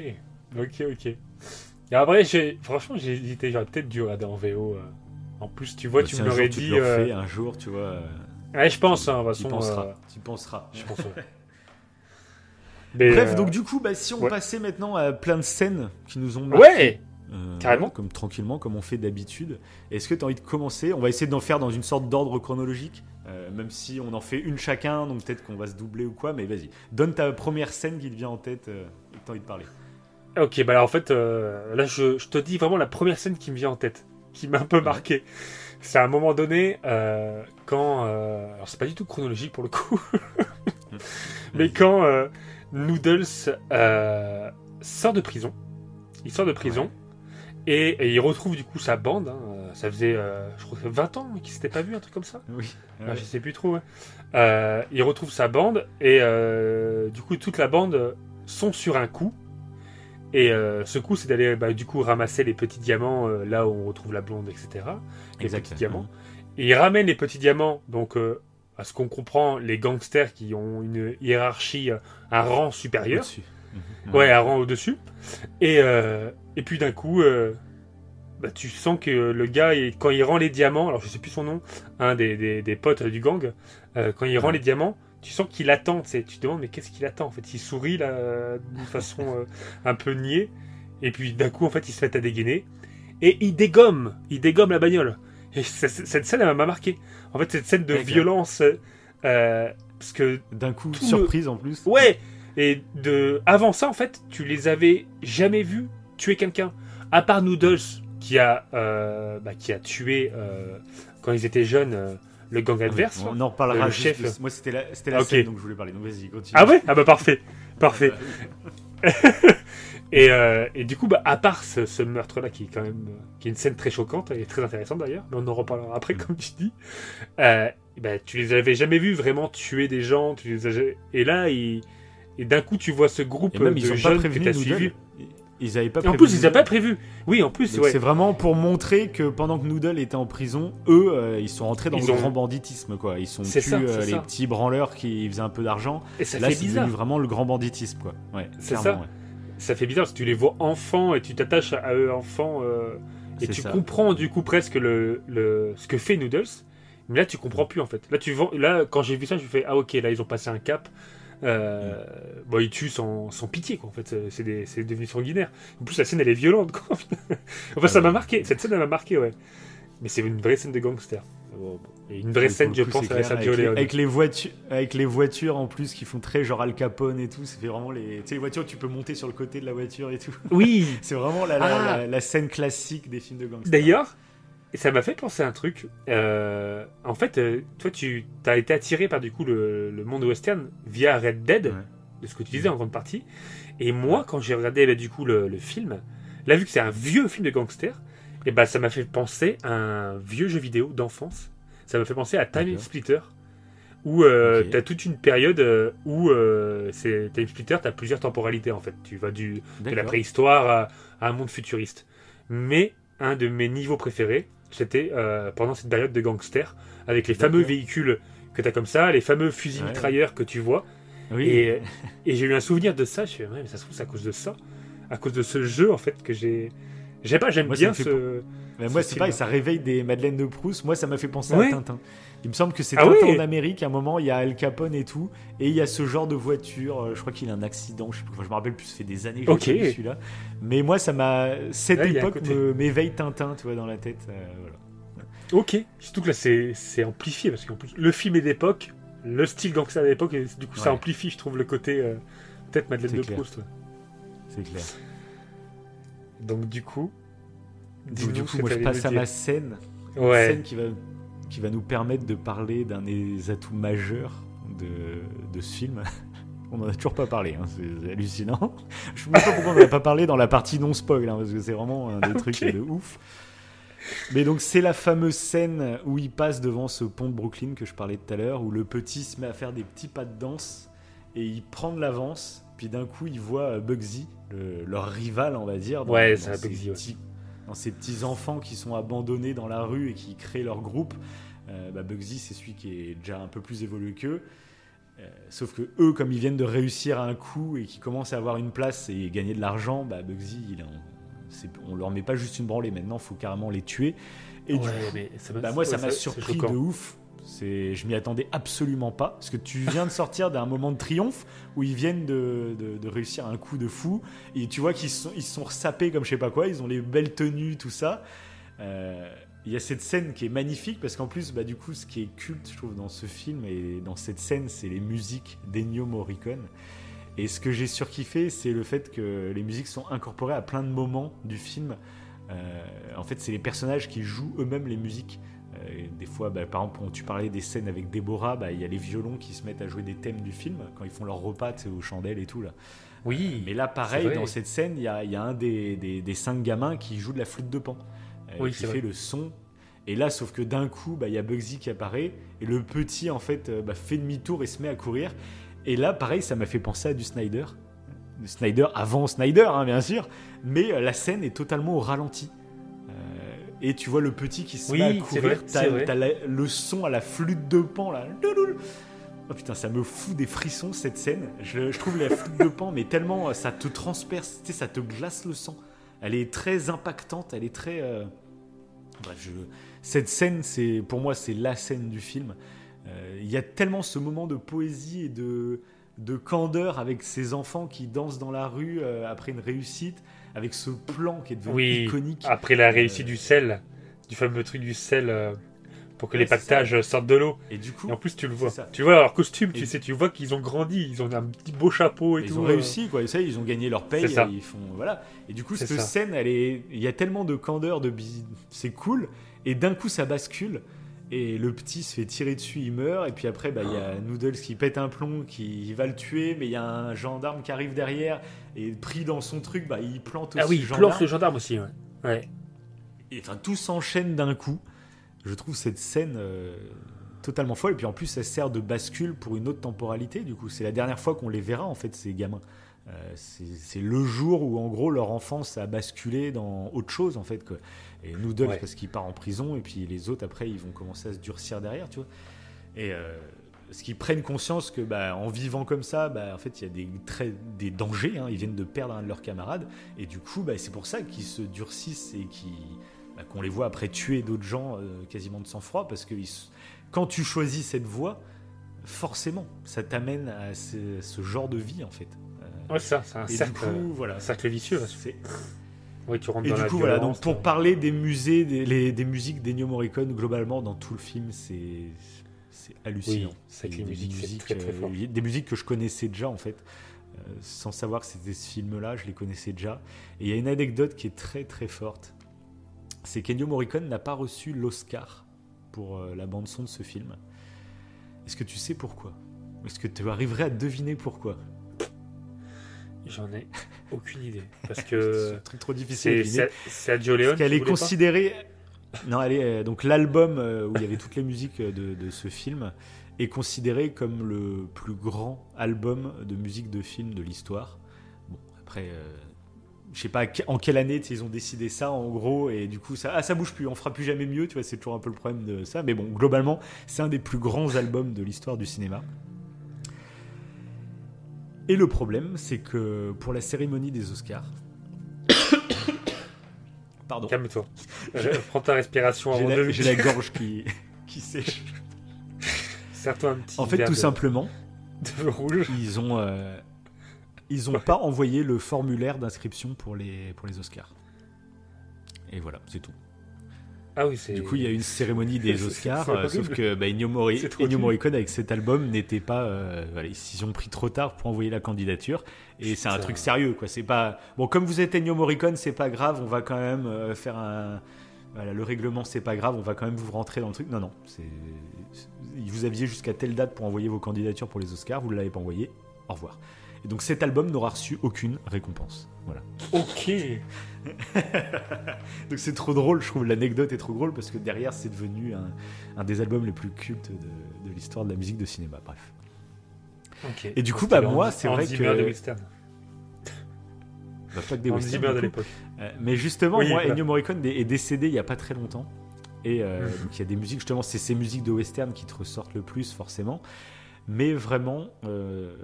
ok, ok. Et après, j'ai, franchement, j'ai hésité. J'aurais peut-être dû regarder en VO. euh. En plus, tu vois, tu Si me l'aurais tu dit. te le refais, euh, un jour, tu vois. euh, Ouais, je pense, hein, de toute tu façon. penseras. euh, Tu penseras. Je pense, ouais. Mais, Bref, euh, donc du coup, bah, si on ouais. passait maintenant à plein de scènes qui nous ont marqué, Ouais euh, carrément. comme tranquillement, comme on fait d'habitude. Est-ce que tu as envie de commencer? On va essayer d'en faire dans une sorte d'ordre chronologique, euh, même si on en fait une chacun, donc peut-être qu'on va se doubler ou quoi. Mais vas-y, donne ta première scène qui te vient en tête euh, et que tu as envie de parler. Ok, bah alors en fait, euh, là je, je te dis vraiment la première scène qui me vient en tête, qui m'a un peu marqué. C'est à un moment donné, euh, quand. euh, alors c'est pas du tout chronologique pour le coup, mais quand euh, Noodles euh, sort de prison, il sort de prison et, et il retrouve du coup sa bande. hein, ça faisait, euh, je crois, que 20 ans qu'ils s'étaient pas vus, un truc comme ça. Oui. Ah, je sais plus trop. ouais. Euh, il retrouve sa bande et euh, du coup toute la bande sont sur un coup. Et euh, ce coup, c'est d'aller bah, du coup ramasser les petits diamants euh, là où on retrouve la blonde, etc. Les Exact. petits diamants. Et il ramène les petits diamants, donc euh, à ce qu'on comprend, les gangsters qui ont une hiérarchie, un rang supérieur. Au-dessus. Mhm. Ouais, un rang au-dessus. Et, et puis d'un coup, bah, tu sens que le gars, il- quand il rend les diamants, alors je sais plus son nom, un des, des, des potes du gang, quand il rend les diamants, tu sens qu'il attend. tu te demandes, mais qu'est-ce qu'il attend En fait, il sourit là, d'une façon euh, un peu niais. Et puis d'un coup, en fait, il se met à dégainer. Et il dégomme, il dégomme la bagnole. Et cette scène, elle m'a marqué. En fait, cette scène de violence. euh, parce que D'un coup, surprise en plus. Ouais. Et de avant ça, en fait, tu les avais jamais vus tuer quelqu'un, à part Noodles qui a euh, bah, qui a tué quand ils étaient jeunes le gang Ah adverse. on en reparlera. Le juste chef. de- Moi, c'était la, c'était la scène dont je voulais parler. Donc vas-y, continue. Ah ouais? Ah bah parfait, parfait. Et, euh, et du coup, bah, à part ce, ce meurtre-là, qui est quand même euh, qui est une scène très choquante et très intéressante d'ailleurs, mais on en reparlera après, Mm. comme tu dis, euh, bah, tu les avais jamais vus vraiment tuer des gens. Tu les as... Et là, ils... et d'un coup, tu vois ce groupe Et même, de ils ont pas jeunes que prévenu tu as Noodle. suivi. Ils avaient pas Et en plus, ils n'avaient pas prévu. Oui, en plus, ouais. C'est vraiment pour montrer que pendant que Noodle était en prison, eux, euh, ils sont rentrés dans Ils le ont- grand banditisme, quoi. Ils sont plus euh, les petits branleurs qui faisaient un peu d'argent. Et ça Là, fait c'est bizarre. devenu vraiment le grand banditisme, quoi. Ouais, C'est ça. ouais. Ça fait bizarre parce que tu les vois enfants et tu t'attaches à eux enfants. euh, et tu ça. comprends du coup presque le, le, ce que fait Noodles. Mais là, tu comprends plus en fait. Là, tu vois, là quand j'ai vu ça, je me fais Ah, ok, là, ils ont passé un cap. Euh, bon, ils tuent sans, sans pitié, quoi. En fait, C'est- c'est c'est devenu sanguinaire. En plus, la scène, elle est violente, quoi. enfin, ça ouais. m'a marqué. Cette scène, elle m'a marqué, ouais. Mais c'est une vraie scène de gangster. Et une vraie Et scène, je coup, pense, c'est à avec les, Leone. avec les voitures, avec les voitures en plus qui font très genre Al Capone et tout. Ça fait vraiment les, tu sais, les voitures, tu peux monter sur le côté de la voiture et tout. Oui, C'est vraiment la, la, Ah. la- la scène classique des films de gangsters. D'ailleurs, ça m'a fait penser à un truc. Euh, en fait, euh, toi, tu as été attiré par du coup le, le monde western via Red Dead, Ouais. de ce que tu disais en grande partie. Et moi, quand j'ai regardé bah, du coup le, le film, là vu que c'est un vieux film de gangster, et ben ça m'a fait penser à un vieux jeu vidéo d'enfance. Ça m'a fait penser à Time. Splitter, où euh, tu as toute une période euh, où c'est Time Splitter, tu as plusieurs temporalités en fait. Tu vas du, de la préhistoire à, à un monde futuriste. Mais un de mes niveaux préférés, c'était euh, pendant cette période de gangster, avec les fameux véhicules que tu as comme ça, les fameux fusils Ouais. mitrailleurs que tu vois. Oui. Et, et j'ai eu un souvenir de ça. Je me suis dit, mais ça se trouve, c'est à cause de ça, à cause de ce jeu en fait que j'ai. J'aime pas, j'aime bien ce. Moi, ce c'est pareil, ça réveille des Madeleines de Proust. Moi, ça m'a fait penser Ouais. à Tintin. Il me semble que c'est Ah oui en Amérique. À un moment, il y a Al Capone et tout. Et il y a ce genre de voiture. euh, Je crois qu'il a un accident. Je, sais plus, enfin, je me rappelle plus, ça fait des années que Ok. j'ai celui-là. Mais moi, ça m'a. Cette époque m'éveille Tintin, tu vois, dans la tête. euh, voilà. Ok. Surtout que là, c'est amplifié parce qu'en plus, le film est d'époque, le style gangster d'époque, et du coup, ça amplifie, je trouve, le côté. euh, Peut-être Madeleine de clair. Proust. C'est clair. Donc, du coup. Donc, du coup, moi, je passe à ma scène. Ouais. scène qui va, qui va nous permettre de parler d'un des atouts majeurs de, de ce film. On n'en a toujours pas parlé, hein, c'est hallucinant. Je ne sais même pas pourquoi on n'en a pas parlé dans la partie non spoil, hein, parce que c'est vraiment un des trucs de ouf. Mais donc c'est la fameuse scène où il passe devant ce pont de Brooklyn que je parlais tout à l'heure, où le petit se met à faire des petits pas de danse et il prend de l'avance, puis d'un coup il voit Bugsy, le- leur rival on va dire, dans, Ouais, dans Bugsy, ouais. Dans ces petits enfants qui sont abandonnés dans la rue et qui créent leur groupe. Euh, bah, Bugsy c'est celui qui est déjà un peu plus évolué qu'eux. Euh, sauf que eux, comme ils viennent de réussir un coup et qui commencent à avoir une place et gagner de l'argent, bah Bugsy, il, on leur met pas juste une branlée. Maintenant, il faut carrément les tuer. Et du Ouais, coup, mais ça m'a- bah, moi, ça m'a c'est surpris de ouf. C'est, je m'y attendais absolument pas, parce que tu viens de sortir d'un moment de triomphe où ils viennent de, réussir un coup de fou, et tu vois qu'ils sont, ils ressapés comme je sais pas quoi, ils ont les belles tenues, tout ça. Euh, Il y a cette scène qui est magnifique, parce qu'en plus, bah, du coup, ce qui est culte, je trouve, dans ce film et dans cette scène, c'est les musiques d'Ennio Morricone. Et ce que j'ai surkiffé, c'est le fait que les musiques sont incorporées à plein de moments du film. Euh, en fait, c'est les personnages qui jouent eux-mêmes les musiques. Euh, des fois, bah, par exemple, quand tu parlais des scènes avec Déborah, bah, il y a les violons qui se mettent à jouer des thèmes du film quand ils font leur repas aux chandelles et tout. Là. Oui. Mais là, pareil, dans cette scène, il y a, il y a un des, des- des cinq gamins qui joue de la flûte de pan, euh, Oui, qui fait vrai. le son. Et là, sauf que d'un coup, bah, il y a Bugsy qui apparaît, et le petit, en fait, euh, fait demi-tour et se met à courir. Et là, pareil, ça m'a fait penser à du Snyder. Du Snyder avant Snyder, hein, bien sûr, mais euh, la scène est totalement au ralenti. Et tu vois le petit qui se Oui, met à courir, t'as le son à la flûte de pan, là. Oh putain, ça me fout des frissons cette scène. Je, je trouve la flûte de pan, mais tellement euh, ça te transperce, tu sais, ça te glace le sang. Elle est très impactante, elle est très. euh, Bref, je... cette scène, c'est pour moi, c'est la scène du film. Euh, Il y a tellement ce moment de poésie et de, de candeur avec ces enfants qui dansent dans la rue euh, après une réussite, avec ce plan qui est devenu Oui, iconique. après la réussite Euh, du sel, du fameux truc du sel euh, pour que Ouais, les pactages sortent de l'eau. Et du coup, Et en plus, tu le vois. Tu vois leur costume, tu Et- sais, tu vois qu'ils ont grandi, ils ont un petit beau chapeau et ils tout. ont euh. réussi, quoi. Ça, ils ont gagné leur paye. Ça. et Ils font voilà. Et du coup, cette ça. scène, elle est. Il y a tellement de candeur, de c'est cool. Et d'un coup, ça bascule. Et le petit se fait tirer dessus, il meurt. Et puis après, bah, il y a Noodles qui pète un plomb, qui va le tuer. Mais il y a un gendarme qui arrive derrière. Et pris dans son truc, bah, il plante aussi Ah oui, le il gendarme. plante le gendarme aussi, ouais. ouais. Et enfin, tout s'enchaîne d'un coup. Je trouve cette scène. euh, totalement folle. Et puis en plus, ça sert de bascule pour une autre temporalité. Du coup, c'est la dernière fois qu'on les verra en fait ces gamins. Euh, c'est le jour où en gros leur enfance a basculé dans autre chose en fait. Et Noodle parce qu'il part en prison et puis les autres après ils vont commencer à se durcir derrière, tu vois. Et euh, ce qu'ils prennent conscience que bah, en vivant comme ça, bah, en fait il y a des, très, des dangers. Hein. ils viennent de perdre un de leurs camarades et du coup bah, c'est pour ça qu'ils se durcissent et bah, qu'on les voit après tuer d'autres gens euh, quasiment de sang-froid parce que quand tu choisis cette voie, forcément ça t'amène à ce genre de vie en fait. Ouais, ça, c'est un cercle, voilà. cercle vicieux. Oui, tu rentres et du coup, voilà, donc pour parler des musées, des, les, des musiques d'Ennio Morricone, globalement, dans tout le film, c'est hallucinant. Oui, c'est des, musiques, très, très euh, des musiques que je connaissais déjà, en fait. Euh, sans savoir que c'était ce film-là, je les connaissais déjà. Et il y a une anecdote qui est très très forte. C'est qu'Ennio Morricone n'a pas reçu l'Oscar pour euh, la bande-son de ce film. Est-ce que tu sais pourquoi? Est-ce que tu arriverais à deviner pourquoi? J'en ai aucune idée. Parce que. c'est un truc trop difficile. C'est Adjo Leon. qu'elle est considérée. Non, elle est, euh, donc l'album euh, où il y avait toutes les musiques euh, de, ce film est considéré comme le plus grand album de musique de film de l'histoire. Bon, après, je sais pas en quelle année ils ont décidé ça en gros, et du coup, ça, ah, ça bouge plus, on fera plus jamais mieux, tu vois, c'est toujours un peu le problème de ça. Mais bon, globalement, c'est un des plus grands albums de l'histoire du cinéma. Et le problème, c'est que pour la cérémonie des Oscars. Pardon. Calme-toi. Prends ta respiration avant de J'ai la gorge qui, qui sèche. Serre-toi un petit. En fait, tout simplement, de rouge. ils ont, euh, ils ont pas envoyé le formulaire d'inscription pour les, pour les Oscars. Et voilà, c'est tout. Ah oui, du coup, il y a une cérémonie des Oscars, euh, sauf que bah, Ennio, Morricone avec cet album n'était pas, euh, voilà, ils ont pris trop tard pour envoyer la candidature, et c'est un truc sérieux, quoi. C'est pas bon, comme vous êtes Ennio Morricone, c'est pas grave, on va quand même euh, faire un, voilà, le règlement, c'est pas grave, on va quand même vous rentrer dans le truc. Non, non, vous aviez jusqu'à telle date pour envoyer vos candidatures pour les Oscars, vous ne l'avez pas envoyé. Au revoir. Et donc cet album n'aura reçu aucune récompense. Voilà. Ok. donc c'est trop drôle, je trouve l'anecdote est trop drôle parce que derrière c'est devenu un, des albums les plus cultes de, l'histoire de la musique de cinéma. Bref. Ok. Et du coup, bah moi, c'est vrai que. de western. Bah, pas que des westerns. de l'époque. Euh, mais justement, moi, Ennio Morricone est décédé il y a pas très longtemps. Et euh, mhm. donc il y a des musiques, justement, c'est ces musiques de western qui te ressortent le plus, forcément. Mais vraiment, euh,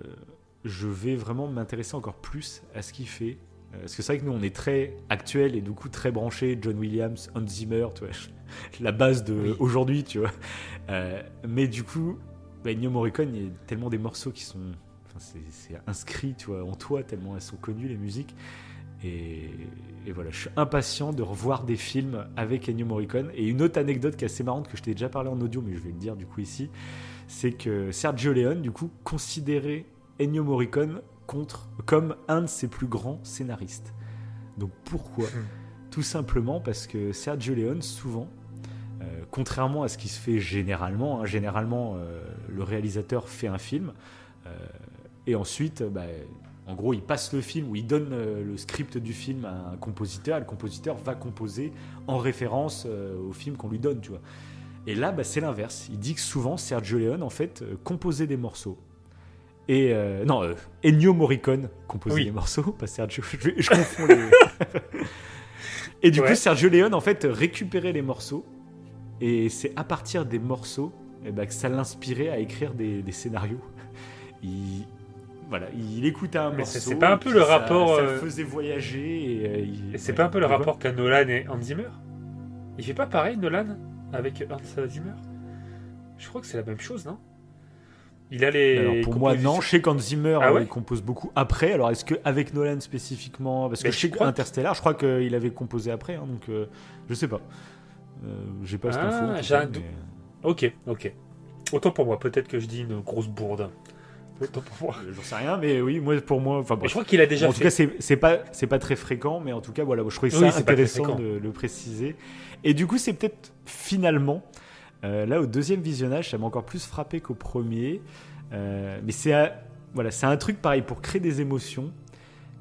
je vais vraiment m'intéresser encore plus à ce qu'il fait. Euh, parce que c'est vrai que nous, on est très actuel et du coup très branché. John Williams, Hans Zimmer, tu vois, la base de aujourd'hui, tu vois. Euh, mais du coup, bah, Ennio Morricone, il y a tellement des morceaux qui sont. Enfin, c'est inscrit, tu vois, en toi, tellement elles sont connues, les musiques. Et, et, voilà, je suis impatient de revoir des films avec Ennio Morricone. Et une autre anecdote qui est assez marrante, que je t'ai déjà parlé en audio, mais je vais le dire du coup ici, c'est que Sergio Leone, du coup, considéré Ennio Morricone contre, comme un de ses plus grands scénaristes. Donc pourquoi hmm. Tout simplement parce que Sergio Leone, souvent, euh, contrairement à ce qui se fait généralement, hein, généralement euh, le réalisateur fait un film euh, et ensuite, bah, en gros, il passe le film ou il donne le script du film à un compositeur et le compositeur va composer en référence au film qu'on lui donne, tu vois. Et là, bah, c'est l'inverse. Il dit que souvent, Sergio Leone, en fait, composait des morceaux et euh, non, euh, Ennio Morricone composait les morceaux, pas Sergio. Je, confonds les. et du coup, Sergio Leone en fait récupérait les morceaux, et c'est à partir des morceaux eh ben, que ça l'inspirait à écrire des, scénarios. Il, voilà, il écoutait un morceau. C'est pas un peu le rapport. Ça euh, faisait voyager. Et, c'est pas un peu le rapport qu'a Nolan et Hans Zimmer? Il fait pas pareil Nolan avec Hans Zimmer? Je crois que c'est la même chose, non? Il a les. Alors pour moi, non. Je sais qu'Hans Zimmer ah il compose beaucoup après. Alors est-ce qu'avec Nolan spécifiquement Parce que je sais qu'Interstellar, je crois qu'il avait composé après. Hein, donc euh, je sais pas. Euh, J'ai pas cette ah, info. J'ai un Ok, ok. Autant pour moi, peut-être que je dis une grosse bourde. Autant pour moi. Euh, j'en sais rien, mais oui, moi pour moi. Enfin, je crois qu'il a déjà. En tout cas, c'est pas pas très fréquent, mais en tout cas, voilà, je trouvais ça intéressant de le préciser. Et du coup, c'est peut-être finalement euh, là, au deuxième visionnage, ça m'a encore plus frappé qu'au premier. Euh, mais c'est voilà, un truc pareil pour créer des émotions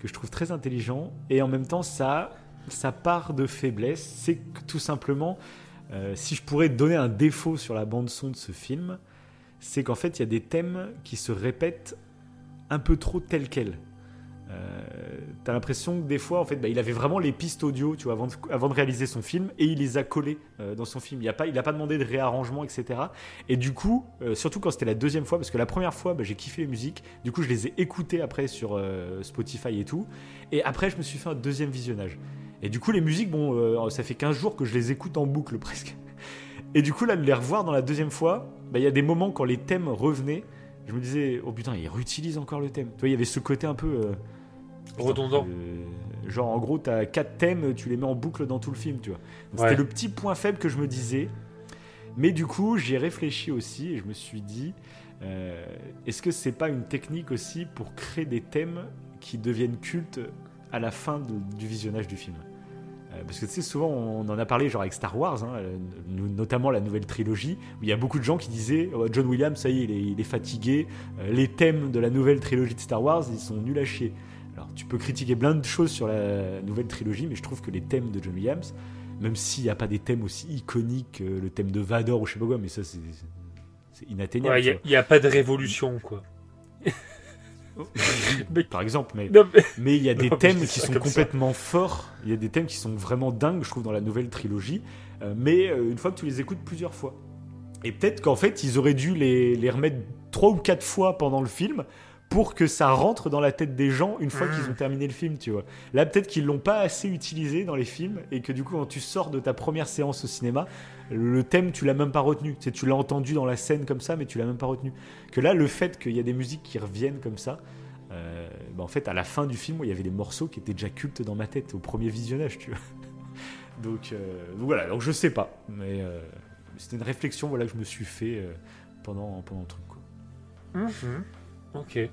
que je trouve très intelligent. Et en même temps, ça, ça part de faiblesse. C'est que tout simplement, Euh, si je pourrais donner un défaut sur la bande son de ce film, c'est qu'en fait il y a des thèmes qui se répètent un peu trop tels quels. Euh, T'as l'impression que des fois, en fait, bah, il avait vraiment les pistes audio, tu vois, avant de, réaliser son film, et il les a collées euh, dans son film. Il n'a pas, il pas demandé de réarrangement, etc. Et du coup, euh, surtout quand c'était la deuxième fois, parce que la première fois, bah, j'ai kiffé les musiques. Du coup, je les ai écoutées après sur Spotify et tout. Et après, je me suis fait un deuxième visionnage. Et du coup, les musiques, bon, euh, ça fait 15 jours que je les écoute en boucle presque. Et du coup, là, de les revoir dans la deuxième fois, bah, il y a des moments quand les thèmes revenaient, je me disais, oh putain, ils réutilisent encore le thème. Tu vois, il y avait ce côté un peu. Putain, Redondant. euh, genre, en gros, t'as quatre thèmes, tu les mets en boucle dans tout le film, tu vois. Ouais. C'était le petit point faible que je me disais. Mais du coup, j'y ai réfléchi aussi et je me suis dit, euh, est-ce que c'est pas une technique aussi pour créer des thèmes qui deviennent cultes à la fin de- du visionnage du film? Euh, Parce que tu sais, souvent on en a parlé genre avec Star Wars, hein, no- notamment la nouvelle trilogie, où il y a beaucoup de gens qui disaient Oh, John Williams, ça y est, il est, il est fatigué, euh, les thèmes de la nouvelle trilogie de Star Wars, ils sont nuls à chier. Alors tu peux critiquer plein de choses sur la nouvelle trilogie, mais je trouve que les thèmes de John Williams, même s'il n'y a pas des thèmes aussi iconiques que le thème de Vador ou je sais pas quoi, mais ça c'est inatteignable. Ouais, il n'y a, pas de révolution, quoi. Mais- Par exemple, mais Non, mais- mais il y a des Non, thèmes qui sont ça. complètement forts. Il y a des thèmes qui sont vraiment dingues, je trouve, dans la nouvelle trilogie. Euh, mais euh, une fois que tu les écoutes plusieurs fois. Et peut-être qu'en fait, ils auraient dû les, les remettre trois ou quatre fois pendant le film pour que ça rentre dans la tête des gens une fois qu'ils ont terminé le film, tu vois. Là, peut-être qu'ils l'ont pas assez utilisé dans les films et que du coup, quand tu sors de ta première séance au cinéma, le thème, tu l'as même pas retenu. Tu sais, tu l'as entendu dans la scène comme ça, mais tu l'as même pas retenu. Que là, le fait qu'il y a des musiques qui reviennent comme ça, euh, bah, en fait, à la fin du film, il y avait des morceaux qui étaient déjà cultes dans ma tête au premier visionnage, tu vois. Donc, euh, donc voilà, donc je sais pas, mais euh, c'était une réflexion voilà, que je me suis fait pendant, pendant le truc. Quoi. Mhm. Ok. Et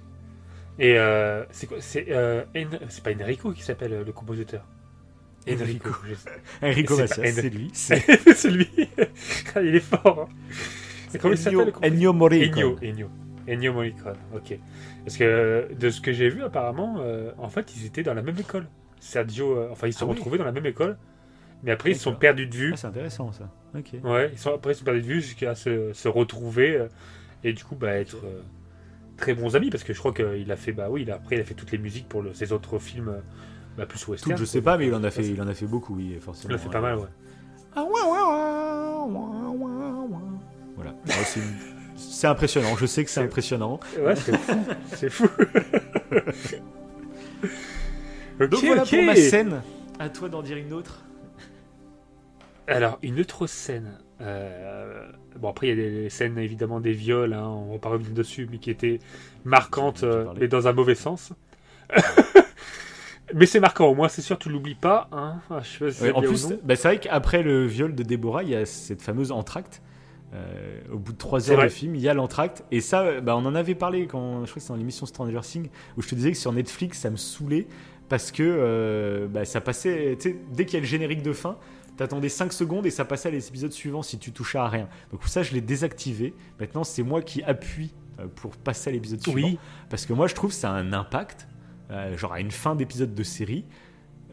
euh, c'est quoi C'est euh, En- c'est pas Enrico qui s'appelle euh, le compositeur? Enrico. je- Enrico C'est Macias, pas- c'est lui. C'est lui. Ah, il est fort. hein. C'est comment il s'appelle Ennio, le compositeur? Ennio Morricone. Ennio, Ennio. Ennio Morricone, ok. Parce que euh, de ce que j'ai vu, apparemment, euh, en fait, ils étaient dans la même école. Sergio, euh, enfin, ils se sont Ah oui. retrouvés dans la même école, mais après, ils se sont D'accord. perdus de vue. Ah, c'est intéressant ça. Ok. Ouais, ils sont, après, ils se sont perdus de vue jusqu'à se, se retrouver euh, et du coup, bah, être euh, très bons amis parce que je crois qu'il a fait, bah oui, il a, après, il a fait toutes les musiques pour le- ses autres films, euh, bah, plus western. Toutes, je quoi. sais pas, mais il en a fait, il en a fait beaucoup, oui, forcément. Il en a fait pas mal, ouais. Ah. Voilà. C'est une- C'est impressionnant. Je sais que c'est C'est- impressionnant. Ouais, c'est fou. c'est fou. Donc voilà ok. pour ma scène. À toi d'en dire une autre. Alors, une autre scène. euh, Bon, après, il y a des scènes évidemment des viols, hein, on va pas revenir dessus, mais qui étaient marquantes, euh, mais dans un mauvais sens. mais c'est marquant, au moins, c'est sûr, tu l'oublies pas. Hein, Ah, je sais Ouais, pas en plus, bah, c'est vrai qu'après le viol de Déborah, il y a cette fameuse entracte. Euh, au bout de trois C'est heures vrai. de film, il y a l'entracte. Et ça, euh, bah, on en avait parlé quand je crois que c'était dans l'émission Stranger Things, où je te disais que sur Netflix, ça me saoulait parce que euh, bah, ça passait. Dès qu'il y a le générique de fin, t'attendais 5 secondes et ça passait à l'épisode suivant si tu touchais à rien. Donc ça, je l'ai désactivé. Maintenant, c'est moi qui appuie euh, pour passer à l'épisode suivant. Oui, Parce que moi, je trouve que ça a un impact. euh, genre à une fin d'épisode de série,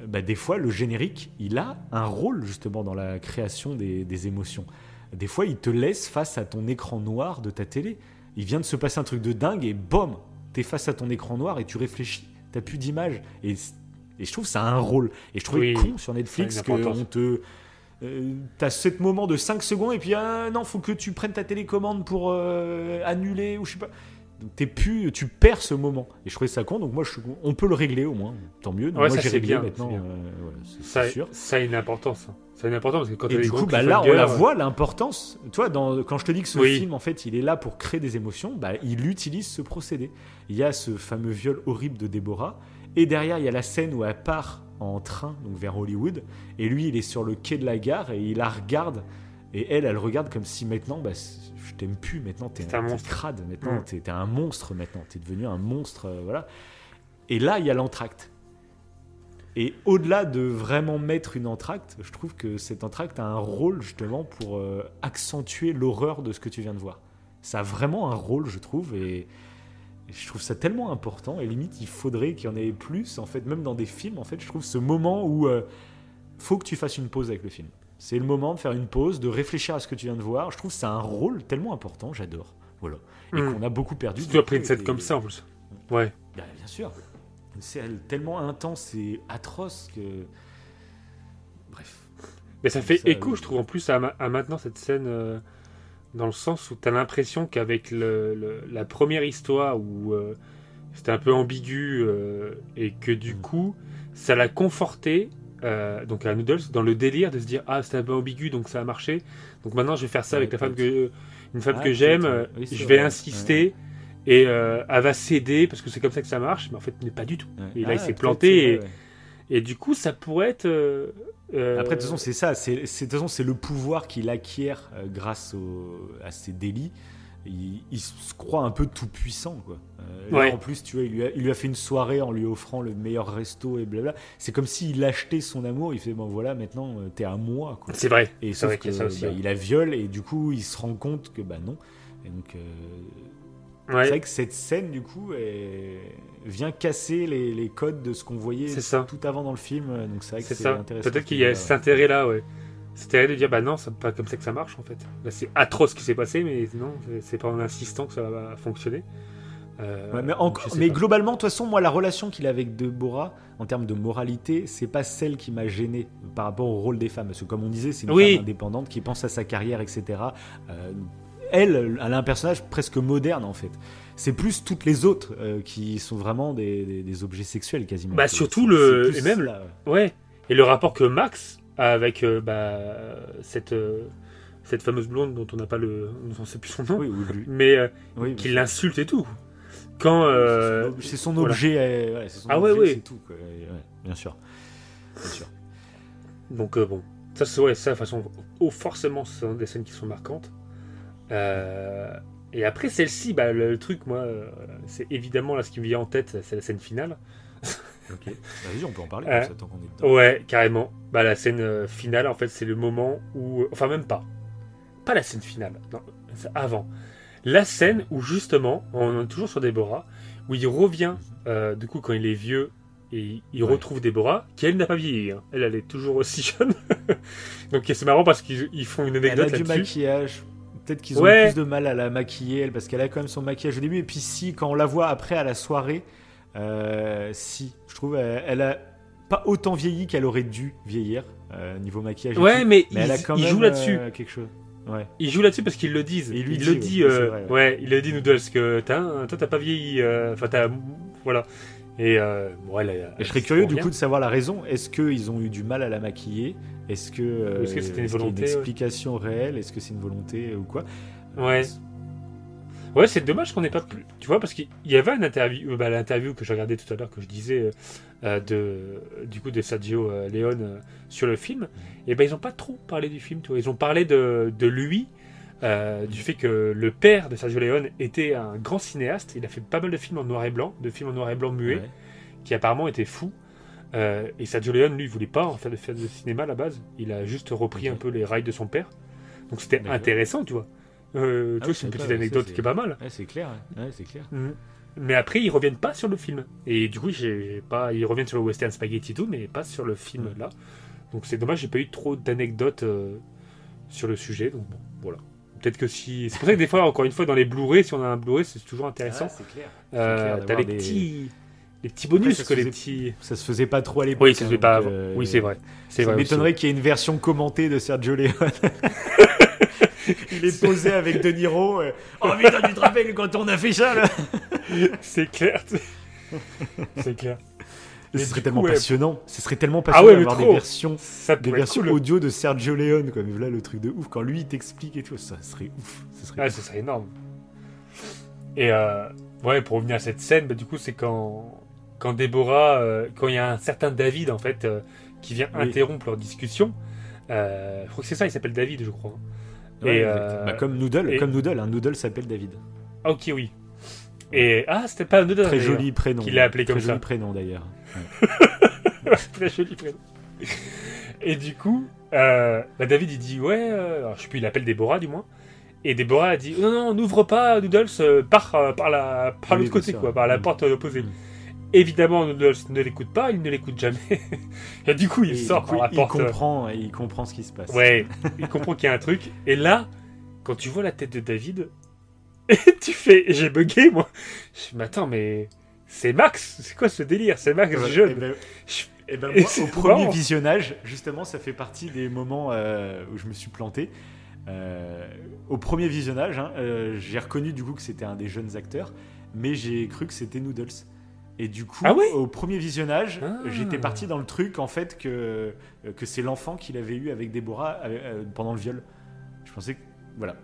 euh, bah, des fois, le générique, il a un rôle justement dans la création des, des émotions. Des fois, il te laisse face à ton écran noir de ta télé. Il vient de se passer un truc de dingue et boum, t'es face à ton écran noir et tu réfléchis. T'as plus d'image. Et, et je trouve que ça a un rôle. Et je trouvais Oui, con sur Netflix qu'on te. euh, T'as ce moment de 5 secondes et puis ah, non, faut que tu prennes ta télécommande pour euh, annuler ou je sais pas. Donc t'es plus, tu perds ce moment. Et je trouvais ça con. Donc moi, je, on peut le régler au moins. Tant mieux. Donc Ouais, moi, j'ai réglé bien, maintenant. bien. euh, ça, c'est sûr. ça a une importance. hein. Ça a une importance parce que quand Et du coup, bah là, on la euh, voit l'importance. Toi, dans, quand je te dis que ce Oui. film, en fait, il est là pour créer des émotions, bah, il utilise ce procédé. Il y a ce fameux viol horrible de Déborah, et derrière, il y a la scène où elle part en train, donc vers Hollywood, et lui, il est sur le quai de la gare et il la regarde, et elle, elle regarde comme si maintenant, bah, je t'aime plus. Maintenant, t'es un crade. Maintenant, Mm. t'es un monstre. Maintenant, t'es devenu un monstre. euh, voilà. Et là, il y a l'entracte. Et au-delà de vraiment mettre une entracte, je trouve que cet entracte a un rôle justement pour euh, accentuer l'horreur de ce que tu viens de voir. Ça a vraiment un rôle, je trouve, et je trouve ça tellement important. Et limite, il faudrait qu'il y en ait plus, en fait, même dans des films. En fait, je trouve ce moment où euh, faut que tu fasses une pause avec le film. C'est le moment de faire une pause, de réfléchir à ce que tu viens de voir. Je trouve c'est un rôle tellement important, j'adore. Voilà. Et Mm. qu'on a beaucoup perdu. Tu as pris une scène comme ça en plus. Ouais. Bah, bien sûr. C'est tellement intense et atroce que. Bref. Mais ça fait Ça, écho, euh, je trouve, en plus, à, ma- à maintenant cette scène, euh, dans le sens où tu as l'impression qu'avec le, le- la première histoire où euh, c'était un peu ambigu euh, et que du Mm. coup, ça l'a conforté, euh, donc à Noodles, dans le délire de se dire Ah, c'était un peu ambigu, donc ça a marché. Donc maintenant, je vais faire ça avec la femme que, une femme Ah, que j'aime. Oui, je vais vrai. insister. Et elle va céder parce que c'est comme ça que ça marche, mais en fait, n'est pas du tout. Ouais. Et là, Ah, il s'est peut-être, planté ouais. Et du coup, ça pourrait être. Euh, Après, de toute façon, c'est ça. C'est, de toute façon, c'est le pouvoir qu'il acquiert euh, grâce au- à ses délits. Il, il se croit un peu tout puissant, quoi. Euh, là, en plus, tu vois, il lui, a, il lui a fait une soirée en lui offrant le meilleur resto et blabla. C'est comme s'il achetait son amour. Il fait bon, voilà, maintenant, t'es à moi, quoi. c'est vrai. Et sauf vrai que qu'il y a ça aussi, bah, ouais. il la viole et du coup, il se rend compte que bah non. Et donc, Ouais. c'est vrai que cette scène, du coup, est- vient casser les, les codes de ce qu'on voyait ça. tout avant dans le film. Donc c'est vrai que C'est intéressant. Peut-être qu'il y a cet intérêt-là, ouais. Cet intérêt de dire, bah non, c'est pas comme ça que ça marche en fait. Là, c'est atroce ce qui s'est passé, mais non, c'est- pas en insistant que ça va fonctionner. Euh, Ouais, mais globalement, de toute façon, moi, la relation qu'il a avec Deborah, en termes de moralité, c'est pas celle qui m'a gêné par rapport au rôle des femmes. Parce que, comme on disait, c'est une Oui. femme indépendante qui pense à sa carrière, etc. Euh, elle, elle a un personnage presque moderne, en fait. C'est plus toutes les autres euh, qui sont vraiment des, des- des objets sexuels, quasiment. Bah, surtout le- et même- là, Ouais. Et le rapport que Max a avec euh, bah, cette, euh, cette fameuse blonde dont on n'a pas le. On ne sait plus son nom. Oui, ou lui- Mais euh, oui, qui l'insulte et tout. Quand. euh, C'est son objet, euh, ouais, c'est son Ah ouais, objet, ouais. c'est tout. quoi. Ouais, bien sûr. Bien sûr. Donc bon, ça c'est ouais, ça de toute façon, oh, forcément ce sont des scènes qui sont marquantes. Euh, et après celle-ci, bah, le, le truc moi, euh, c'est évidemment là ce qui me vient en tête, c'est la scène finale. Ok. Vas-y, on peut en parler Euh, comme ça, tant qu'on est dedans. Ouais, carrément. Bah la scène euh, finale en fait c'est le moment où, enfin même pas, pas la scène finale, non, c'est avant. La scène où justement, on est toujours sur Déborah, où il revient, euh, du coup quand il est vieux, et il Ouais. retrouve Déborah, qui elle n'a pas vieilli, hein. elle, elle est toujours aussi jeune. Donc c'est marrant parce qu'ils ils font une Elle a anecdote du là-dessus. maquillage. Peut-être qu'ils ont Ouais. plus de mal à la maquiller, elle, parce qu'elle a quand même son maquillage au début. Et puis si, quand on la voit après à la soirée, euh, si, je trouve, elle, elle a pas autant vieilli qu'elle aurait dû vieillir euh, niveau maquillage. Ouais, mais, elle a quand même jouent là-dessus. euh, quelque chose. Ouais. Ils jouent là-dessus parce qu'ils le disent. Il lui il dit, le dit, Ouais, euh, vrai, ouais. ouais. il le dit Noodles que t'as, un- toi t'as pas vieilli, euh, enfin t'as, voilà. Et euh, bon, elle, elle- Et je serais curieux du coup de savoir la raison. Est-ce qu'ils ont eu du mal à la maquiller? Est-ce que euh, Est-ce que c'était une y a volonté, ouais. explication réelle? Est-ce que c'est une volonté ou quoi? Ouais. Ouais, c'est dommage qu'on n'ait pas plus. Tu vois, parce qu'il y avait une interview, euh, bah, l'interview que j'ai regardé tout à l'heure, que je disais, euh, de, du coup, de Sergio Leone sur le film. Et ben, ils n'ont pas trop parlé du film, tu vois. Ils ont parlé de, de lui, euh, du fait que le père de Sergio Leone était un grand cinéaste. Il a fait pas mal de films en noir et blanc, de films en noir et blanc muets, Ouais. qui apparemment étaient fous. Euh, et Sergio Leone, lui, voulait pas en faire de faire de cinéma à la base. Il a juste repris un peu les rails de son père. Donc c'était intéressant, tu vois. Euh, Ah oui, c'est une petite pas, anecdote ça, qui est pas mal. Ouais, c'est clair. Ouais, c'est clair. Mhm. Mais après, ils reviennent pas sur le film. Et du coup, j'ai pas, ils reviennent sur le western spaghetti et tout, mais pas sur le film Mhm. là. Donc c'est dommage, j'ai pas eu trop d'anecdotes sur le sujet. Donc bon, voilà. Peut-être que si. C'est pour ça que des fois, encore une fois, dans les Blu-ray, si on a un Blu-ray, c'est toujours intéressant. c'est clair. Euh, clair T'as les des- petits, les petits bonus, ça se que les faisait- petits. Ça se faisait pas trop à l'époque. Oui, ça se hein, fait pas avant. euh, Oui, c'est vrai. C'est Ça m'étonnerait qu'il y ait une version commentée de Sergio Leone. Il est posé avec De Niro. euh, oh putain, tu te rappelles quand on a fait ça là c'est clair. c'est clair. Ce serait tellement coup, ouais. passionnant. Ce serait tellement Ah passionnant ouais, mais d'avoir des versions, des versions cool. audio de Sergio Leone. Quoi. Mais là, le truc de ouf. Quand lui, il t'explique et tout, ça serait ouf. Ça serait Ah, ouf. ce serait énorme. Et euh, ouais, pour revenir à cette scène, bah, du coup, c'est quand, quand Déborah, euh, quand il y a un certain David, en fait, euh, qui vient Oui. interrompre leur discussion. Je crois que c'est ça, il s'appelle David, je crois. Ouais, et, euh, Bah, comme Noodle, et- comme Noodle, un Noodle s'appelle David. Ah, ok, oui. Et ah, c'était pas un Noodle. Très joli prénom. qu'il a appelé Très comme joli ça. prénom d'ailleurs. Très joli prénom. Et du coup, euh, bah, David, il dit ouais, euh, je sais plus, il appelle Déborah du moins. Et Déborah a dit non, non, n'ouvre pas, Noodles, euh, par, euh, par la, par l'autre côté, quoi, par la porte opposée. Mm. évidemment, Noodles ne l'écoute pas, il ne l'écoute jamais. et du coup, il Et sort coup, par la il porte. comprend, il comprend ce qui se passe. Ouais, il comprend qu'il y a un truc. Et là, quand tu vois la tête de David, tu fais. J'ai bugué, moi. Je me dis, mais attends, mais. C'est Max C'est quoi ce délire? C'est Max Ouais, jeune. et ben- Je- Et ben Et moi, c'est au premier marrant. visionnage, justement, ça fait partie des moments euh, où je me suis planté. Euh, au premier visionnage, hein, euh, j'ai reconnu du coup que c'était un des jeunes acteurs, mais j'ai cru que c'était Noodles. Et du coup, Ah au premier visionnage, Ah. j'étais parti dans le truc en fait que, que c'est l'enfant qu'il avait eu avec Déborah pendant le viol. Je pensais que voilà.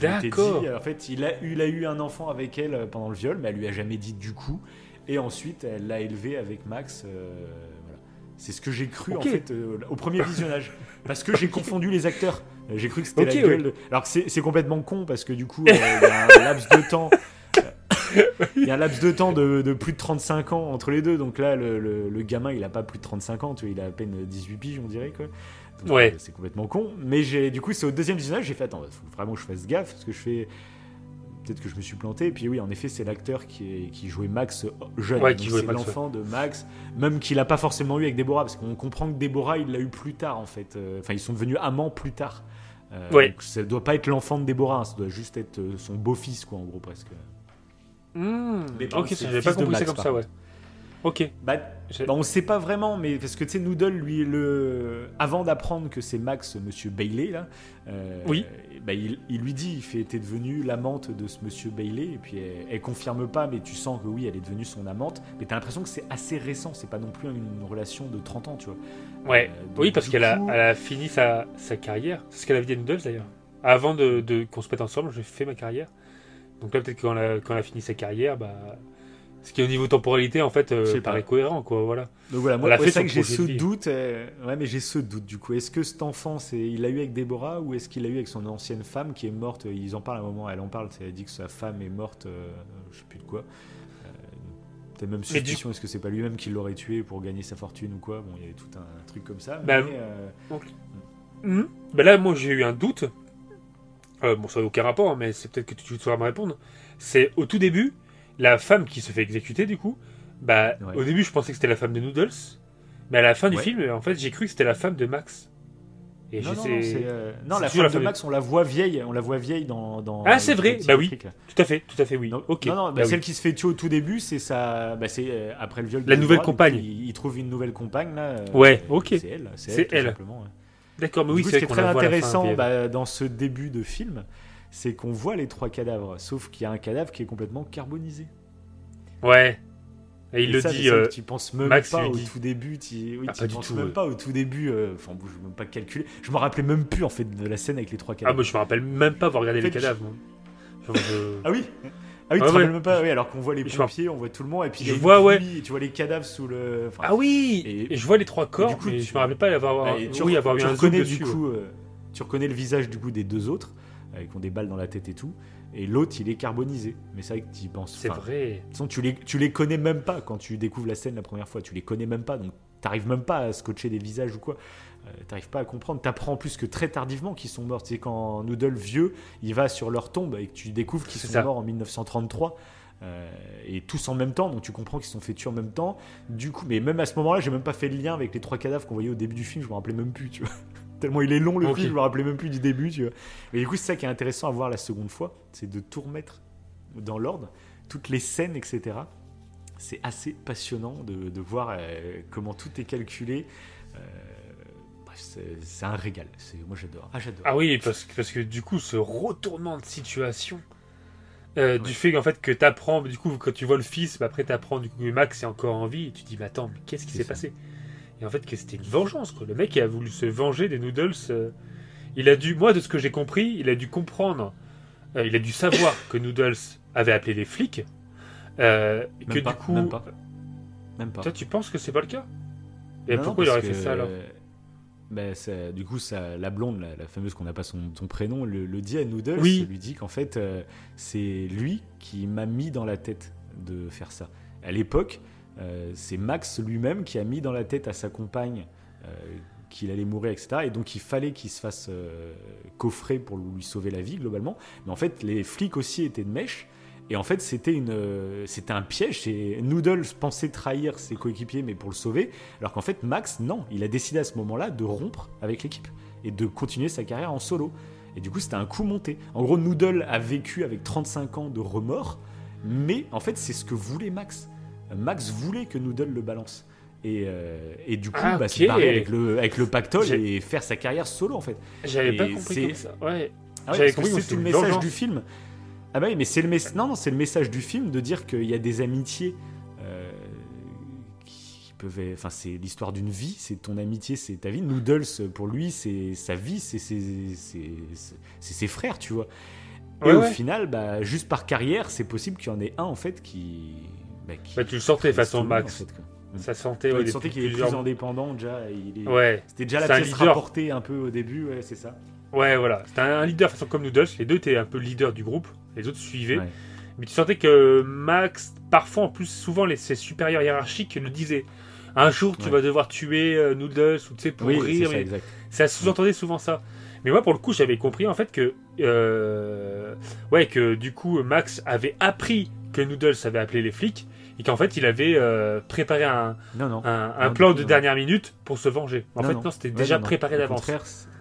D'accord. en fait, il a, il a eu un enfant avec elle pendant le viol, mais elle lui a jamais dit du coup. Et ensuite, elle l'a élevé avec Max. euh, voilà. C'est ce que j'ai cru en fait euh, au premier visionnage. parce que j'ai confondu les acteurs. Euh, J'ai cru que c'était la ouais. gueule. de- Alors que c'est complètement con parce que du coup, euh, il y a un laps de temps. Il y a un laps de temps de, de plus de 35 ans entre les deux. Donc là, le, le- le gamin, il a pas plus de 35 ans. Tu vois, il a à peine 18 piges, on dirait. Quoi. Donc, Ouais. c'est complètement con. Mais j'ai du coup, c'est au deuxième visionnage, j'ai fait attends, faut vraiment que je fasse gaffe parce que je fais. Peut-être que je me suis planté. Et puis oui, en effet, c'est l'acteur qui, jouait Max euh, jeune. Ouais, qui jouait c'est Max, l'enfant de Max, même qu'il a pas forcément eu avec Déborah, parce qu'on comprend que Déborah, il l'a eu plus tard en fait. Euh, Enfin, ils sont devenus amants plus tard. Euh, Ouais. donc ça doit pas être l'enfant de Déborah, hein, ça doit juste être son beau-fils, quoi, en gros, presque. Hmm, Mais ok, c'est j'avais pas compris ça Max, comme ça, ouais. Ok. Bah, bah, on sait pas vraiment, mais parce que tu sais, Noodle, lui, le... avant d'apprendre que c'est Max, monsieur Bailey, là, euh, Oui. bah, il, il lui dit, il fait, t'es devenue l'amante de ce monsieur Bailey, et puis elle, elle confirme pas, mais tu sens que oui, elle est devenue son amante, mais t'as l'impression que c'est assez récent, c'est pas non plus une relation de 30 ans, tu vois. Ouais. Euh, oui, parce qu'elle a, elle a fini sa, sa carrière. C'est ce qu'elle avait dit à Noodles d'ailleurs. Avant de, de- qu'on se mette ensemble, j'ai fait ma carrière. Donc là, peut-être quand quand elle a fini sa carrière, bah. Ce qui au niveau temporalité, en fait, euh, pas. paraît cohérent, quoi, voilà. Donc voilà, moi, c'est que j'ai ce doute, euh, ouais, mais j'ai ce doute, du coup. Est-ce que cet enfant, c'est, il l'a eu avec Déborah, ou est-ce qu'il l'a eu avec son ancienne femme qui est morte Ils en parlent à un moment, elle en parle, elle dit que sa femme est morte, euh, je sais plus de quoi. Euh, Peut-être même Mais du- suspicion, est-ce que c'est pas lui-même qui l'aurait tué pour gagner sa fortune ou quoi? Bon, il y avait tout un truc comme ça. Bah, mais, euh, Mhm. Ben là, moi, j'ai eu un doute. Euh, bon, ça n'a aucun rapport, mais c'est peut-être que tu, tu sauras me répondre. C'est au tout début, la femme qui se fait exécuter, du coup. Bah, Ouais. au début, je pensais que c'était la femme de Noodles. Mais à la fin du Ouais. film, en fait, j'ai cru que c'était la femme de Max. Et non, non, non, euh, non, la femme la de Max, on la voit vieille, on la voit vieille dans. dans Ah, c'est vrai, bah oui. Tout à fait, tout à fait, oui. Ok. Non, non, bah, Bah oui. celle qui se fait tuer au tout début, c'est sa, bah, c'est euh, après le viol. de La nouvelle compagne. Il, il trouve une nouvelle compagne là. euh, Ouais, ok. C'est elle, c'est elle. D'accord, mais Du oui, c'est très fin, intéressant bah, dans ce début de film, c'est qu'on voit les trois cadavres, sauf qu'il y a un cadavre qui est complètement carbonisé. Ouais. Et il Et le ça, dit. euh, tu penses même Max pas au dit. tout début, tu oui, Ah, tu pas penses tout, même pas au tout début. euh, Enfin, bon, je ne veux pas calculer. Je me rappelais même plus en fait de la scène avec les trois Ah, cadavres. moi, je me rappelle même pas avoir regardé En fait, les cadavres. moi. Genre, je- Ah oui. Ah oui, tu Ouais, te rappelles ouais. même pas, oui, alors qu'on voit les pompiers, on voit tout le monde, et puis Je vois, ouais. tu vois les cadavres sous le. enfin, Ah oui Et- Et, je vois les trois corps, du coup, mais tu- je me rappelle pas avoir, Ah, et tu, oui, avoir eu un dessus. du ouais. coup, euh, tu reconnais le visage du coup des deux autres, euh, qui ont des balles dans la tête et tout, et l'autre il est carbonisé. Mais c'est vrai que tu y penses. C'est vrai. De toute façon, tu les, tu les connais même pas quand tu découvres la scène la première fois. Tu les connais même pas, donc t'arrives même pas à scotcher des visages ou quoi. Euh, t'arrives pas à comprendre. T'apprends en plus que très tardivement qu'ils sont morts. C'est quand Noodle vieux, il va sur leur tombe et que tu découvres qu'ils sont ça. morts en 1933. euh, et tous en même temps, donc tu comprends qu'ils se sont fait tuer en même temps. Du coup, mais même à ce moment-là, j'ai même pas fait le lien avec les trois cadavres qu'on voyait au début du film. Je me rappelais même plus, tu vois. Tellement il est long le film, je me rappelais même plus du début, tu vois. Mais du coup, c'est ça qui est intéressant à voir la seconde fois, c'est de tout remettre dans l'ordre, toutes les scènes, etc. C'est assez passionnant de, de voir euh, comment tout est calculé. Euh, c'est un régal. C'est- Moi, j'adore. Ah, j'adore. Ah oui, parce que, parce que du coup, ce retournement de situation, euh, Ouais. du fait qu'en fait que t'apprends, du coup, quand tu vois le fils, bah, après t'apprends du coup que Max est encore en vie, et tu te dis, mais attends, mais qu'est-ce qui s'est passé? Et en fait, que c'était une vengeance, quoi. Le mec il a voulu se venger des noodles. euh, il a dû, moi, de ce que j'ai compris, il a dû comprendre, euh, il a dû savoir que Noodles avait appelé les flics, euh, et que pas, du coup, même pas. Même pas. toi, tu penses que c'est pas le cas? Et Non, non, pourquoi il aurait fait ça alors? Ben, ça- Du coup, ça, la blonde, la, la fameuse qu'on n'a pas son, son prénom, le, le dit à Noodles. Oui. lui dit qu'en fait, euh, c'est lui qui m'a mis dans la tête de faire ça. À l'époque, c'est Max lui-même qui a mis dans la tête à sa compagne euh, qu'il allait mourir, etc. Et donc, il fallait qu'il se fasse euh, coffrer pour lui sauver la vie, globalement. Mais en fait, les flics aussi étaient de mèche. Et en fait, c'était une, euh, c'était un piège. Et Noodles pensait trahir ses coéquipiers, mais pour le sauver. Alors qu'en fait, Max, non, il a décidé à ce moment-là de rompre avec l'équipe et de continuer sa carrière en solo. Et du coup, c'était un coup monté. En gros, Noodle a vécu avec 35 ans de remords, mais en fait, c'est ce que voulait Max. Max voulait que Noodle le balance. Et, euh, et du coup, Ah, bah, c'est barré avec le, avec le pactole et faire sa carrière solo, en fait. J'avais pas compris comme ça. Ouais. Ah ouais, c'est le message du film. Ah bah oui, mais c'est le non, non, le message du film de dire qu'il y a des amitiés euh, qui peuvent, enfin c'est l'histoire d'une vie, c'est ton amitié, c'est ta vie. Noodles pour lui, c'est sa vie, c'est ses, frères, tu vois. Et Ouais, au final, bah, juste par carrière, c'est possible qu'il y en ait un en fait qui. Bah, Bah, tu le sentais façon Max. en fait, quoi. Ça sentait. Ouais, ouais, tu depuis sentais qu'il est plus indépendant déjà. Il est... Ouais. C'était déjà la pièce leader. rapportée un peu au début, ouais, c'est ça. Ouais, voilà. C'était un leader façon comme Noodles. Les deux étaient un peu leader du groupe. Les autres suivaient. Ouais. Mais tu sentais que Max, parfois en plus, souvent les, ses supérieurs hiérarchiques le disaient. Un jour, tu Ouais. vas devoir tuer euh, Noodles ou tu sais pour Oui, rire. ça, mais exact. ça sous-entendait souvent ça. Mais moi, pour le coup, j'avais compris en fait que, euh, ouais, que du coup, Max avait appris que Noodles avait appelé les flics et qu'en fait, il avait euh, préparé un, Non, non. un, un Non, plan de dernière minute pour se venger. En fait, non. c'était déjà préparé d'avance.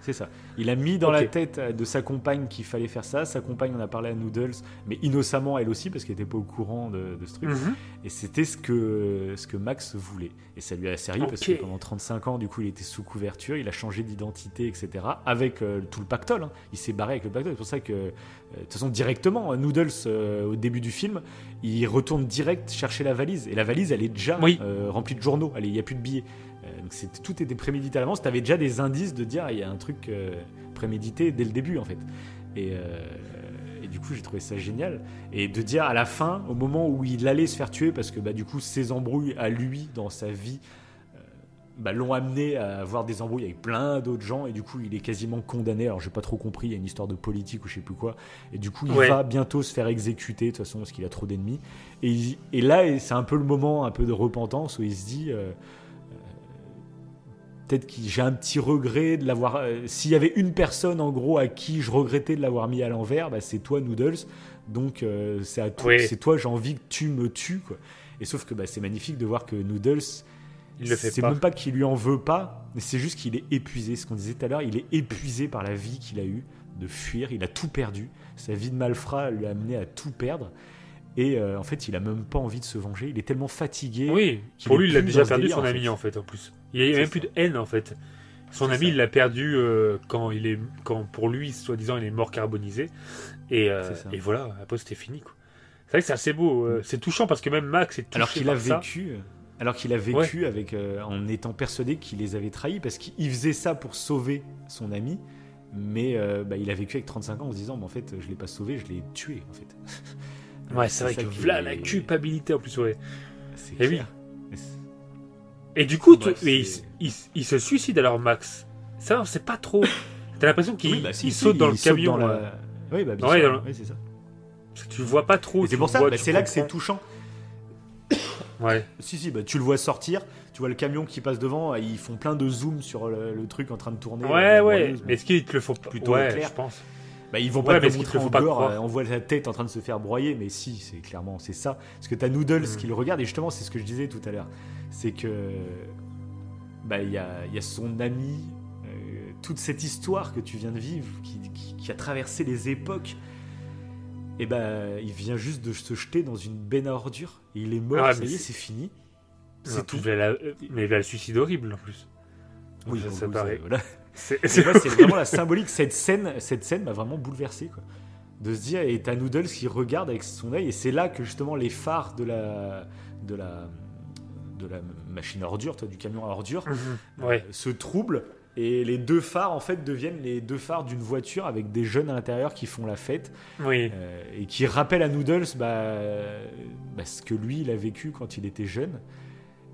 C'est ça. Il a mis dans la tête de sa compagne qu'il fallait faire ça. Sa compagne en a parlé à Noodles, mais innocemment elle aussi, parce qu'elle n'était pas au courant de, de ce truc. Mhm. Et c'était ce que, ce que Max voulait. Et ça lui a servi parce que pendant 35 ans, du coup, il était sous couverture, il a changé d'identité, etc. Avec euh, tout le pactole. hein. Il s'est barré avec le pactole. C'est pour ça que, euh, de toute façon, directement, Noodles, euh, au début du film, il retourne direct chercher la valise. Et la valise, elle est déjà Oui. euh, remplie de journaux. Il n'y a plus de billets. Donc tout était prémédité à l'avance. Tu avais déjà des indices de dire il y a un truc euh, prémédité dès le début, en fait. Et. euh, et du coup, j'ai trouvé ça génial. Et de dire à la fin, au moment où il allait se faire tuer, parce que bah, du coup, ses embrouilles à lui dans sa vie euh, bah, l'ont amené à avoir des embrouilles avec plein d'autres gens. Et du coup, il est quasiment condamné. Alors, j'ai pas trop compris, il y a une histoire de politique ou je sais plus quoi. Et du coup, il Ouais. va bientôt se faire exécuter, de toute façon, parce qu'il a trop d'ennemis. Et, là, c'est un peu le moment un peu de repentance où il se dit. euh, Peut-être que j'ai un petit regret de l'avoir. euh, S'il y avait une personne en gros à qui je regrettais de l'avoir mis à l'envers, bah, c'est toi Noodles. Donc euh, c'est à toi, Oui. c'est toi j'ai envie que tu me tues quoi. Et sauf que bah, c'est magnifique de voir que Noodles, Il le fait c'est même pas qu'il lui en veut pas, mais c'est juste qu'il est épuisé. Ce qu'on disait tout à l'heure, il est épuisé par la vie qu'il a eue de fuir. Il a tout perdu. Sa vie de malfrat lui a amené à tout perdre. Et euh, en fait, il a même pas envie de se venger. Il est tellement fatigué. Oui, pour lui, il a déjà perdu délire, son en ami en fait, en plus. Il n'y a même ça. plus de haine en fait. Son ami, ça. il l'a perdu euh, quand il est, quand pour lui, soi-disant, il est mort carbonisé. Et, euh, et voilà, après c'était fini quoi. C'est vrai que c'est assez beau, euh, c'est touchant parce que même Max est touché Alors qu'il a ça. vécu, alors qu'il a vécu avec, en étant persuadé qu'il les avait trahis, parce qu'il faisait ça pour sauver son ami, mais bah, il a vécu avec 35 ans en se disant, mais en fait, je l'ai pas sauvé, je l'ai tué, en fait. Ouais, c'est vrai que est- la culpabilité en plus, ouais. C'est Eh oui. Et du coup, tu- il, c'est- il- il se suicide alors Max. Ça, on sait pas trop. T'as l'impression qu'il Oui, bah, si, il si, saute dans il le saute camion. dans la- euh, Oui, bah, bien Ouais, sûr, dans oui, c'est ça. parce que tu vois pas trop. C'est pour ça, bah, c'est là que c'est touchant. Ouais. Si, si, bah, tu le vois sortir, tu vois le camion qui passe devant, et ils font plein de zoom sur le, le truc en train de tourner. Ouais, euh, ouais. Mais est-ce qu'ils te le font Plutôt Ouais, clair. je pense. Bah, ils vont Ouais, pas mais est-ce qu'ils montrer en gore, euh, on voit la tête en train de se faire broyer, mais si, c'est clairement, c'est ça. Parce que t'as Noodles Mm. qui le regarde, et justement, c'est ce que je disais tout à l'heure. C'est que, bah, il y a, y a son ami, euh, toute cette histoire que tu viens de vivre, qui, qui- qui a traversé les époques, et bah, il vient juste de se jeter dans une benne à ordures. Et il est mort, Ah, ça mais y est, c'est- fini. C'est plus, tout. il va la- Mais il va le suicide horrible en plus. Oui, ça, ça paraît. voilà. C'est vraiment la symbolique. Cette scène, cette scène m'a vraiment bouleversé, quoi. De se dire, et t'as Noodles qui regarde avec son œil, et c'est là que justement les phares de la, de la, de la machine à ordures, toi, du camion à ordures, Mhm. Ouais. euh, se troublent. Et les deux phares, en fait, deviennent les deux phares d'une voiture avec des jeunes à l'intérieur qui font la fête Oui. euh, et qui rappellent à Noodles bah, bah, ce que lui, il a vécu quand il était jeune.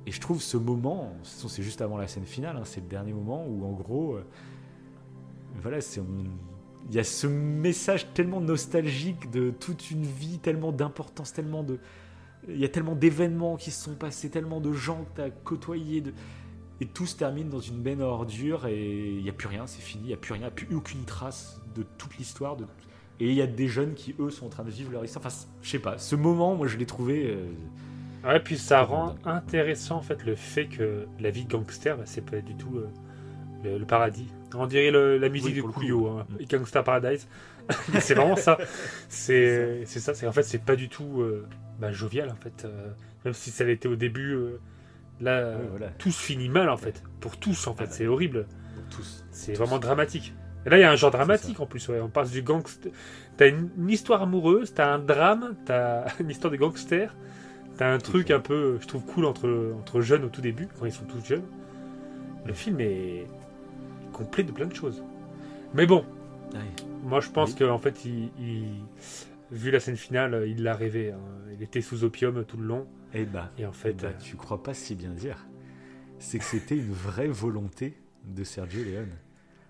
Et je trouve ce moment, c'est juste avant la scène finale, hein, c'est le dernier moment où, en gros, euh, voilà, c'est il y a ce message tellement nostalgique de toute une vie, tellement d'importance, tellement de, il y a tellement d'événements qui se sont passés, tellement de gens que tu as côtoyés, et tout se termine dans une benne à ordures et il n'y a plus rien, c'est fini, il n'y a plus rien, n'y a plus aucune trace de toute l'histoire, et il y a des jeunes qui, eux, sont en train de vivre leur histoire. Enfin, je sais pas, ce moment, moi, je l'ai trouvé. Euh, ouais, puis ça rend intéressant, en fait, le fait que la vie de gangster, bah, c'est pas du tout euh, le, paradis. On dirait la musique de Coolio, hein, mm. Gangster Paradise. c'est vraiment ça. C'est ça, c'est en fait, c'est pas du tout euh, bah, jovial, en fait. même si ça l'était au début. Là, tout se finit mal en fait. Pour tous en fait, ah bah, c'est horrible. Tous. C'est vraiment dramatique. Et là, il y a un genre dramatique en plus. Ouais. On passe du gangster. T'as une, histoire amoureuse, t'as un drame, t'as une histoire de gangster, t'as un truc un peu, je trouve, cool entre, entre jeunes au tout début, quand ils sont tous jeunes. Le film est complet de plein de choses. Mais bon, moi je pense qu'en fait, il, vu la scène finale, il l'a rêvé. Hein. Il était sous opium tout le long. Et eh bah, et en fait, eh bah, tu crois pas si bien dire. C'est que c'était une vraie volonté de Sergio Leone.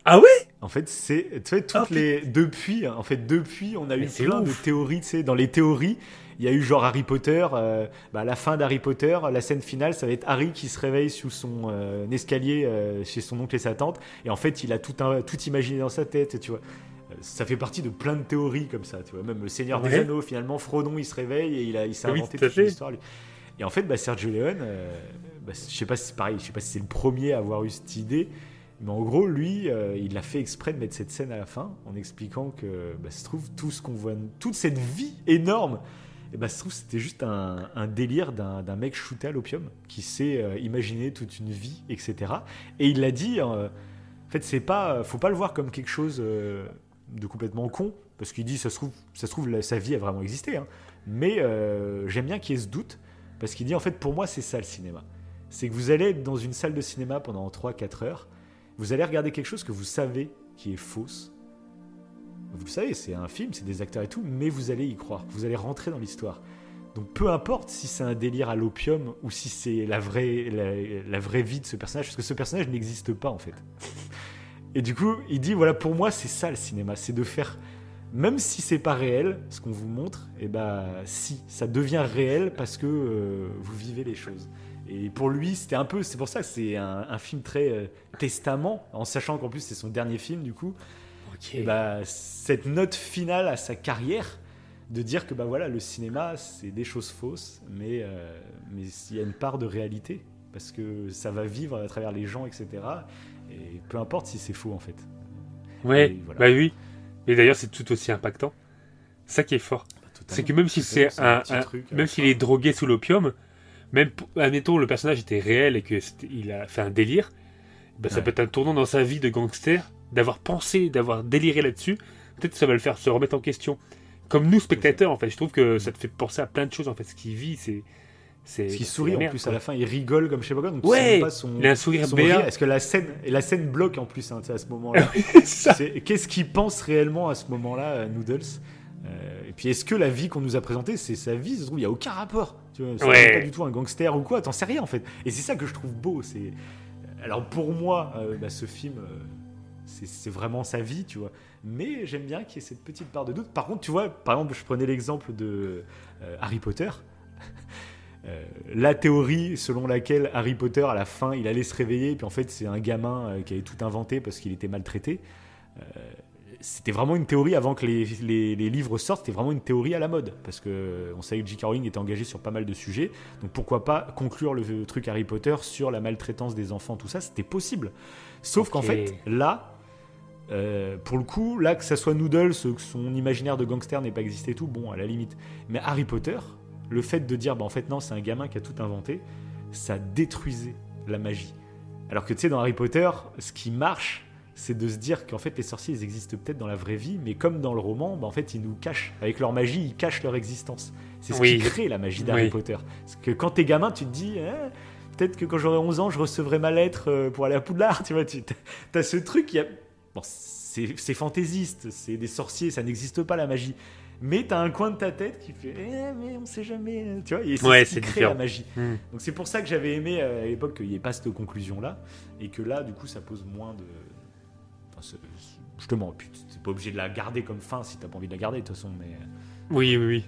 Ah ouais? En fait, c'est tu sais toutes ah, les depuis en fait depuis on a eu plein de théories, tu sais dans les théories, il y a eu genre Harry Potter euh, bah, la fin d'Harry Potter, la scène finale, ça va être Harry qui se réveille sous son euh, escalier euh, chez son oncle et sa tante et en fait, il a tout un, tout imaginé dans sa tête, tu vois. Ça fait partie de plein de théories comme ça, tu vois. Même le Seigneur des Anneaux, finalement, Frodon, il se réveille et il a, il s'est inventé toute une histoire. Et en fait, bah, Sergio Leone, bah, je sais pas si pareil, je sais pas si c'est le premier à avoir eu cette idée, mais en gros, lui, euh, il a fait exprès de mettre cette scène à la fin en expliquant que bah, se trouve tout ce qu'on voit, toute cette vie énorme, et bah, se trouve c'était juste un, délire d'un mec shooté à l'opium qui s'est euh, imaginé toute une vie, etc. Et il l'a dit. Euh, en fait, c'est pas, faut pas le voir comme quelque chose de complètement con, parce qu'il dit ça se trouve, ça se trouve sa vie a vraiment existé. Hein. Mais j'aime bien qu'il y ait ce doute, parce qu'il dit en fait pour moi c'est ça le cinéma. C'est que vous allez être dans une salle de cinéma pendant 3-4 heures vous allez regarder quelque chose que vous savez qui est fausse. Vous le savez, c'est un film, c'est des acteurs et tout, mais vous allez y croire, vous allez rentrer dans l'histoire. Donc peu importe si c'est un délire à l'opium ou si c'est la vraie, la, vraie vie de ce personnage, parce que ce personnage n'existe pas en fait. Et du coup, il dit voilà, pour moi, c'est ça le cinéma, c'est de faire, même si c'est pas réel, ce qu'on vous montre, et eh ben si, ça devient réel parce que euh, vous vivez les choses. Et pour lui, c'était un peu, c'est pour ça que c'est un, film très euh, testament, en sachant qu'en plus c'est son dernier film du coup. Et bah, cette note finale à sa carrière, de dire que bah voilà, le cinéma c'est des choses fausses, mais euh, mais il y a une part de réalité parce que ça va vivre à travers les gens, etc. Et peu importe si c'est faux en fait. Ouais, bah oui. Et d'ailleurs c'est tout aussi impactant. Ça qui est fort, bah, c'est que même si c'est un, même s'il est drogué sous l'opium, même, admettons, le personnage était réel et qu'il a fait un délire, ben, ça peut être un tournant dans sa vie de gangster, d'avoir pensé, d'avoir déliré là-dessus. Peut-être ça va le faire se remettre en question. Comme nous, spectateurs, en fait, je trouve que ça te fait penser à plein de choses. En fait, ce qu'il vit, c'est. C'est ce sourit en plus à la fin, il rigole comme quoi. Donc ouais, pas son, il a un sourire béat. Est-ce que la scène, et la scène bloque en plus hein, à ce moment-là Qu'est-ce qu'il pense réellement à ce moment-là, Noodles euh, Et puis est-ce que la vie qu'on nous a présentée, c'est sa vie Il n'y a aucun rapport. C'est pas du tout un gangster ou quoi, t'en sais rien en fait. Et c'est ça que je trouve beau. C'est alors pour moi, euh, bah, ce film, euh, c'est vraiment sa vie, tu vois. Mais j'aime bien qu'il y ait cette petite part de doute. Par contre, tu vois, par exemple, je prenais l'exemple de euh, Harry Potter. la théorie selon laquelle Harry Potter, à la fin, il allait se réveiller, puis en fait, c'est un gamin qui avait tout inventé parce qu'il était maltraité c'était vraiment une théorie avant que les, les, livres sortent, c'était vraiment une théorie à la mode. Parce que on savait que J.K. Rowling était engagé sur pas mal de sujets. Donc pourquoi pas conclure le, truc Harry Potter sur la maltraitance des enfants, tout ça, c'était possible. Sauf qu'en fait, là, euh, pour le coup, là, que ça soit Noodles, que son imaginaire de gangster n'ait pas existé tout, bon, à la limite. Mais Harry Potter, le fait de dire, bah, en fait, non, c'est un gamin qui a tout inventé, ça détruisait la magie. Alors que tu sais, dans Harry Potter, ce qui marche, c'est de se dire qu'en fait les sorciers ils existent peut-être dans la vraie vie, mais comme dans le roman, bah, en fait ils nous cachent avec leur magie, ils cachent leur existence. C'est ce qui crée la magie d'Harry Potter. Parce que quand t'es gamin, tu te dis hein, peut-être que quand j'aurai 11 ans, je recevrai ma lettre euh, pour aller à Poudlard, tu vois. Tu as ce truc, y a... bon, c'est fantaisiste, c'est des sorciers, ça n'existe pas la magie. Mais t'as un coin de ta tête qui fait eh, mais on sait jamais, tu vois. Et c'est ce qui crée la magie. Hmm. Donc c'est pour ça que j'avais aimé euh, à l'époque qu'il n'y ait pas cette conclusion là, et que là du coup ça pose moins de justement, c'est pas obligé de la garder comme fin si t'as pas envie de la garder de toute façon. Mais... Euh. Oui, oui, oui.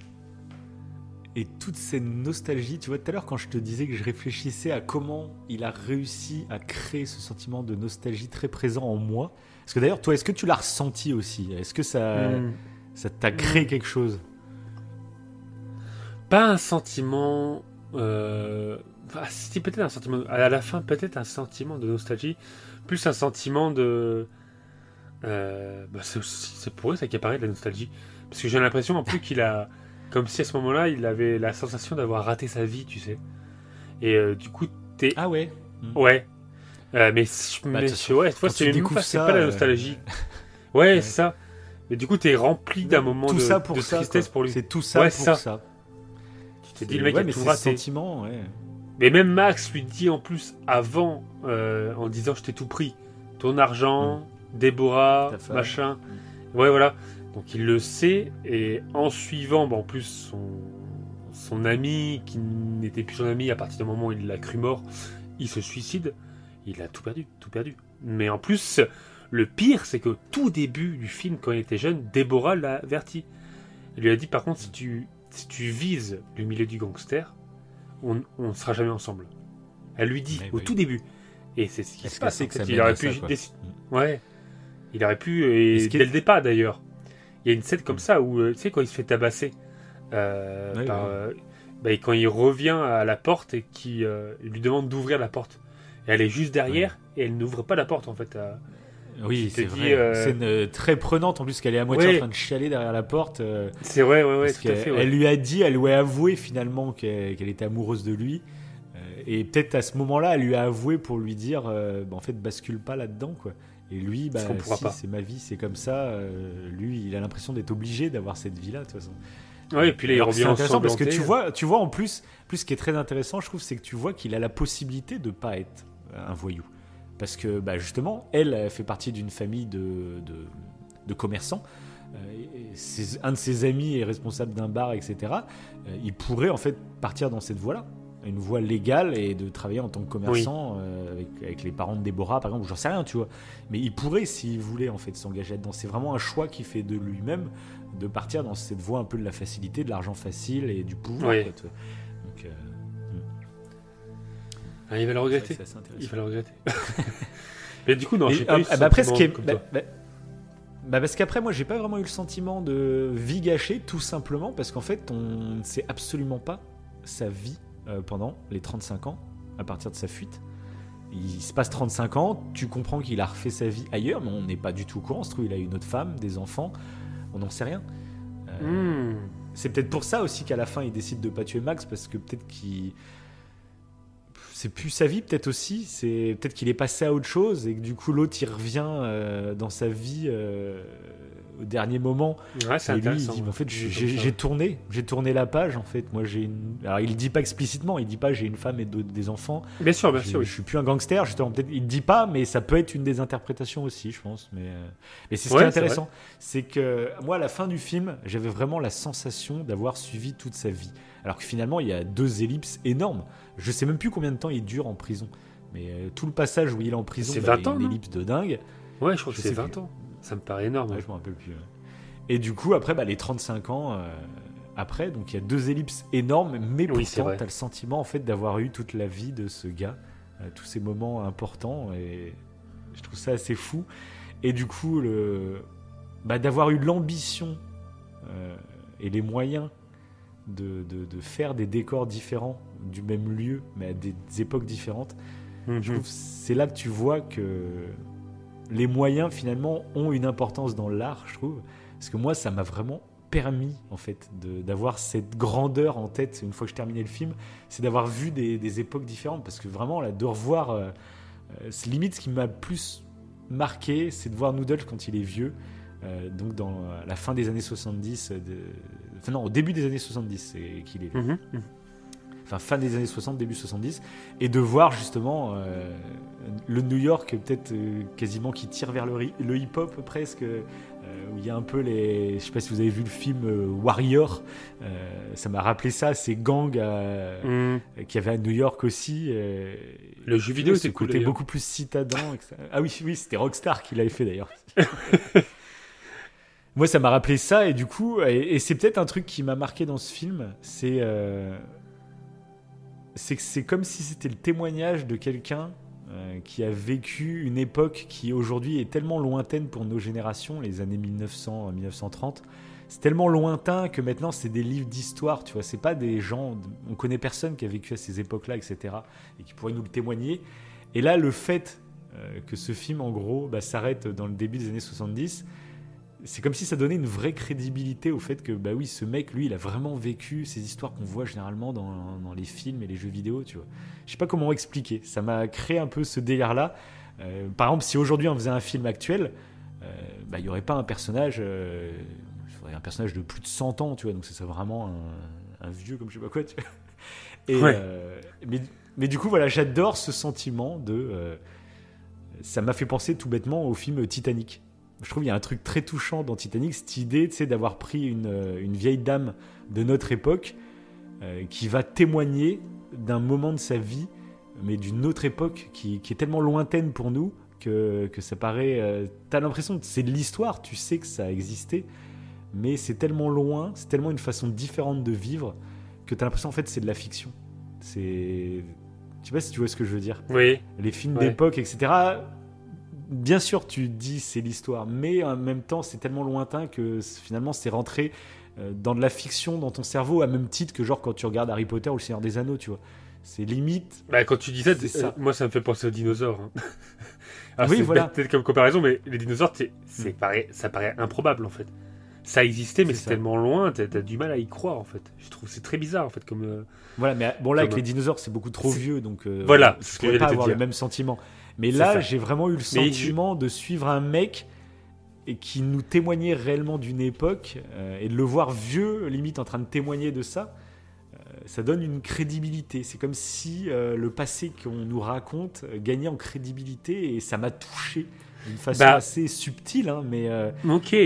Et toute cette nostalgie, tu vois, tout à l'heure quand je te disais que je réfléchissais à comment il a réussi à créer ce sentiment de nostalgie très présent en moi. Parce que d'ailleurs, toi, est-ce que tu l'as ressenti aussi? Est-ce que ça, hmm. Ça t'a créé quelque chose? Pas un sentiment. Euh... Ah, si, peut-être un sentiment. À la fin, peut-être un sentiment de nostalgie. Plus un sentiment de. Euh... Bah, c'est pour eux ça qui apparaît de la nostalgie. Parce que j'ai l'impression en plus qu'il a. Comme si à ce moment-là, il avait la sensation d'avoir raté sa vie, tu sais. Et euh, du coup, t'es. Ah ouais Ouais. Euh, mais, bah, mais ouais, c'est pas la nostalgie. Ouais, c'est ça. Mais du coup, t'es rempli d'un moment de, ça pour tristesse pour lui. C'est tout ça pour ça. ça. Tu t'es dit, le mec a tout raté. Sentiment, ouais. Mais même Max lui dit en plus avant, en disant je t'ai tout pris. Ton argent, mm. Déborah, machin. Mm. Ouais, voilà. Donc il le sait, et en suivant, bah, en plus, son, son ami, qui n'était plus son ami à partir du moment où il l'a cru mort, il se suicide. Il a tout perdu, tout perdu. Mais en plus, le pire, c'est que tout début du film, quand il était jeune, Déborah l'a averti. Elle lui a dit par contre, si tu, si tu vises le milieu du gangster, on ne sera jamais ensemble. Elle lui dit au tout début. Et c'est ce qui se passe. il aurait pu. Mm. Ouais. Il aurait pu. Et dès le départ d'ailleurs. Il y a une scène comme mm. ça où, euh, tu sais, quand il se fait tabasser. Euh, euh, bah, quand il revient à la porte et qu'il lui demande d'ouvrir la porte. Et elle est juste derrière et elle n'ouvre pas la porte en fait. Oui, c'est vrai. C'est très prenante en plus qu'elle est à moitié en train de chialer derrière la porte. c'est vrai, ouais, ouais, tout à fait. Elle lui a dit, elle lui a avoué finalement qu'elle était amoureuse de lui. et peut-être à ce moment-là, elle lui a avoué pour lui dire, bah, en fait, bascule pas là-dedans, quoi. Et lui, bah, si, c'est ma vie, c'est comme ça. Euh, lui, il a l'impression d'être obligé d'avoir cette vie-là, de toute façon. Oui, et puis là, il revient intéressant parce que tu vois, tu vois en plus, plus ce qui est très intéressant, je trouve, c'est que tu vois qu'il a la possibilité de pas être un voyou, parce que bah, justement, elle, fait partie d'une famille de, de, commerçants. Euh, un de ses amis est responsable d'un bar, etc. Euh, il pourrait en fait partir dans cette voie-là une voie légale et de travailler en tant que commerçant euh, avec, les parents de Déborah, par exemple, j'en sais rien, tu vois. Mais il pourrait, s'il voulait, en fait, s'engager là-dedans. C'est vraiment un choix qu'il fait de lui-même de partir dans cette voie un peu de la facilité, de l'argent facile et du pouvoir. Donc, euh, hmm. ah, il va le regretter. il va le regretter. Mais du coup, non, j'ai pas eu bah, après, ce qui est, bah, bah, bah, parce qu'après, moi, j'ai pas vraiment eu le sentiment de vie gâchée, tout simplement parce qu'en fait, on ne sait absolument pas sa vie euh, pendant les 35 ans à partir de sa fuite. Il se passe 35 ans, tu comprends qu'il a refait sa vie ailleurs, mais on n'est pas du tout au courant. Se trouve, il a une autre femme, des enfants, on n'en sait rien. Euh, hmm. C'est peut-être pour ça aussi qu'à la fin, il décide de pas tuer Max, parce que peut-être qu'il. C'est plus sa vie, peut-être aussi. C'est peut-être qu'il est passé à autre chose et que du coup, l'autre, il revient euh, dans sa vie au dernier moment. Ouais, c'est intéressant. en fait, j'ai tourné, j'ai tourné la page. En fait, moi, j'ai une. Alors, il dit pas explicitement. Il dit pas j'ai une femme et des enfants. Bien sûr, bien sûr. Je suis plus un gangster. Justement, peut-être. Il dit pas, mais ça peut être une des interprétations aussi, je pense. Mais, euh, mais c'est ce qui est intéressant, c'est que moi, à la fin du film, j'avais vraiment la sensation d'avoir suivi toute sa vie. Alors que finalement, il y a deux ellipses énormes. Je sais même plus combien de temps il dure en prison. Mais euh, tout le passage où il est en prison, c'est 20 ans, une ellipse de dingue. Ouais, je crois que c'est 20 ans. Ça me paraît énorme. je me rappelle plus. Et du coup, après, bah, les 35 ans euh, après, donc il y a deux ellipses énormes, mais oui, pourtant, tu as le sentiment en fait d'avoir eu toute la vie de ce gars, euh, tous ces moments importants, et je trouve ça assez fou. Et du coup, le, bah, d'avoir eu l'ambition euh, et les moyens de, de, faire des décors différents du même lieu, mais à des, époques différentes, je mhm. trouve c'est là que tu vois que les moyens finalement ont une importance dans l'art, je trouve. Parce que moi, ça m'a vraiment permis en fait d'avoir cette grandeur en tête une fois que je terminais le film, c'est d'avoir vu des, époques différentes. Parce que vraiment, là, de revoir, euh, euh, limite, ce qui m'a plus marqué, c'est de voir Noodles quand il est vieux. Euh, donc dans la fin des années 70, enfin non, au début des années 70, c'est qu'il est. Mhm, mhm enfin fin des années 60, début 70, et de voir justement euh, le New York peut-être euh, quasiment qui tire vers le, le hip-hop presque, euh, où il y a un peu les... Je sais pas si vous avez vu le film Warrior, ça m'a rappelé ça, ces gangs mm. qu'il y avait à New York aussi. le jeu vidéo, c'est côté beaucoup plus citadin. Ah oui, oui c'était Rockstar qui l'avait fait d'ailleurs. Moi, ça m'a rappelé ça, et du coup, et, et c'est peut-être un truc qui m'a marqué dans ce film, c'est c'est comme si c'était le témoignage de quelqu'un euh, qui a vécu une époque qui aujourd'hui est tellement lointaine pour nos générations, les années 1900-1930. C'est tellement lointain que maintenant c'est des livres d'histoire, tu vois. C'est pas des gens, on connaît personne qui a vécu à ces époques-là, etc. et qui pourrait nous le témoigner. Et là, le fait euh, que ce film, en gros, bah, s'arrête dans le début des années 70, c'est comme si ça donnait une vraie crédibilité au fait que, bah oui, ce mec, lui, il a vraiment vécu ces histoires qu'on voit généralement dans, dans, les films et les jeux vidéo, tu vois. Je sais pas comment expliquer. Ça m'a créé un peu ce délire-là. Euh, par exemple, si aujourd'hui on faisait un film actuel, euh, bah, il n'y aurait pas un personnage, euh, un personnage de plus de 100 ans, tu vois. Donc c'est vraiment un, un, vieux comme je sais pas quoi, tu vois. Et, euh, mais, mais, du coup, voilà, j'adore ce sentiment de. ça m'a fait penser tout bêtement au film Titanic je trouve qu'il y a un truc très touchant dans Titanic, cette idée d'avoir pris une, euh, une, vieille dame de notre époque euh, qui va témoigner d'un moment de sa vie, mais d'une autre époque qui, qui, est tellement lointaine pour nous que, que ça paraît. Euh, tu as l'impression que c'est de l'histoire, tu sais que ça a existé, mais c'est tellement loin, c'est tellement une façon différente de vivre que tu as l'impression en fait c'est de la fiction. C'est. Je sais pas si tu vois ce que je veux dire. Oui. Les films d'époque, etc bien sûr, tu dis c'est l'histoire, mais en même temps, c'est tellement lointain que finalement, c'est rentré euh, dans de la fiction dans ton cerveau, à même titre que genre quand tu regardes Harry Potter ou Le Seigneur des Anneaux, tu vois. C'est limite. Bah, quand tu dis ça, ça, moi, ça me fait penser aux dinosaures. Hein. oui, voilà. Peut-être comme comparaison, mais les dinosaures, c'est mm. pareil, ça paraît improbable en fait. Ça existait, mais c'est tellement loin, t'as as du mal à y croire en fait. Je trouve c'est très bizarre en fait comme. Euh, voilà, mais bon là avec les dinosaures, c'est beaucoup trop vieux, donc. Euh, voilà, je pourrais pas avoir le même sentiment. Mais là, j'ai vraiment eu le sentiment de suivre un mec et qui nous témoignait réellement d'une époque euh, et de le voir vieux, limite en train de témoigner de ça. Euh, ça donne une crédibilité. C'est comme si euh, le passé qu'on nous raconte gagnait en crédibilité et ça m'a touché d'une façon bah, assez subtile, hein, mais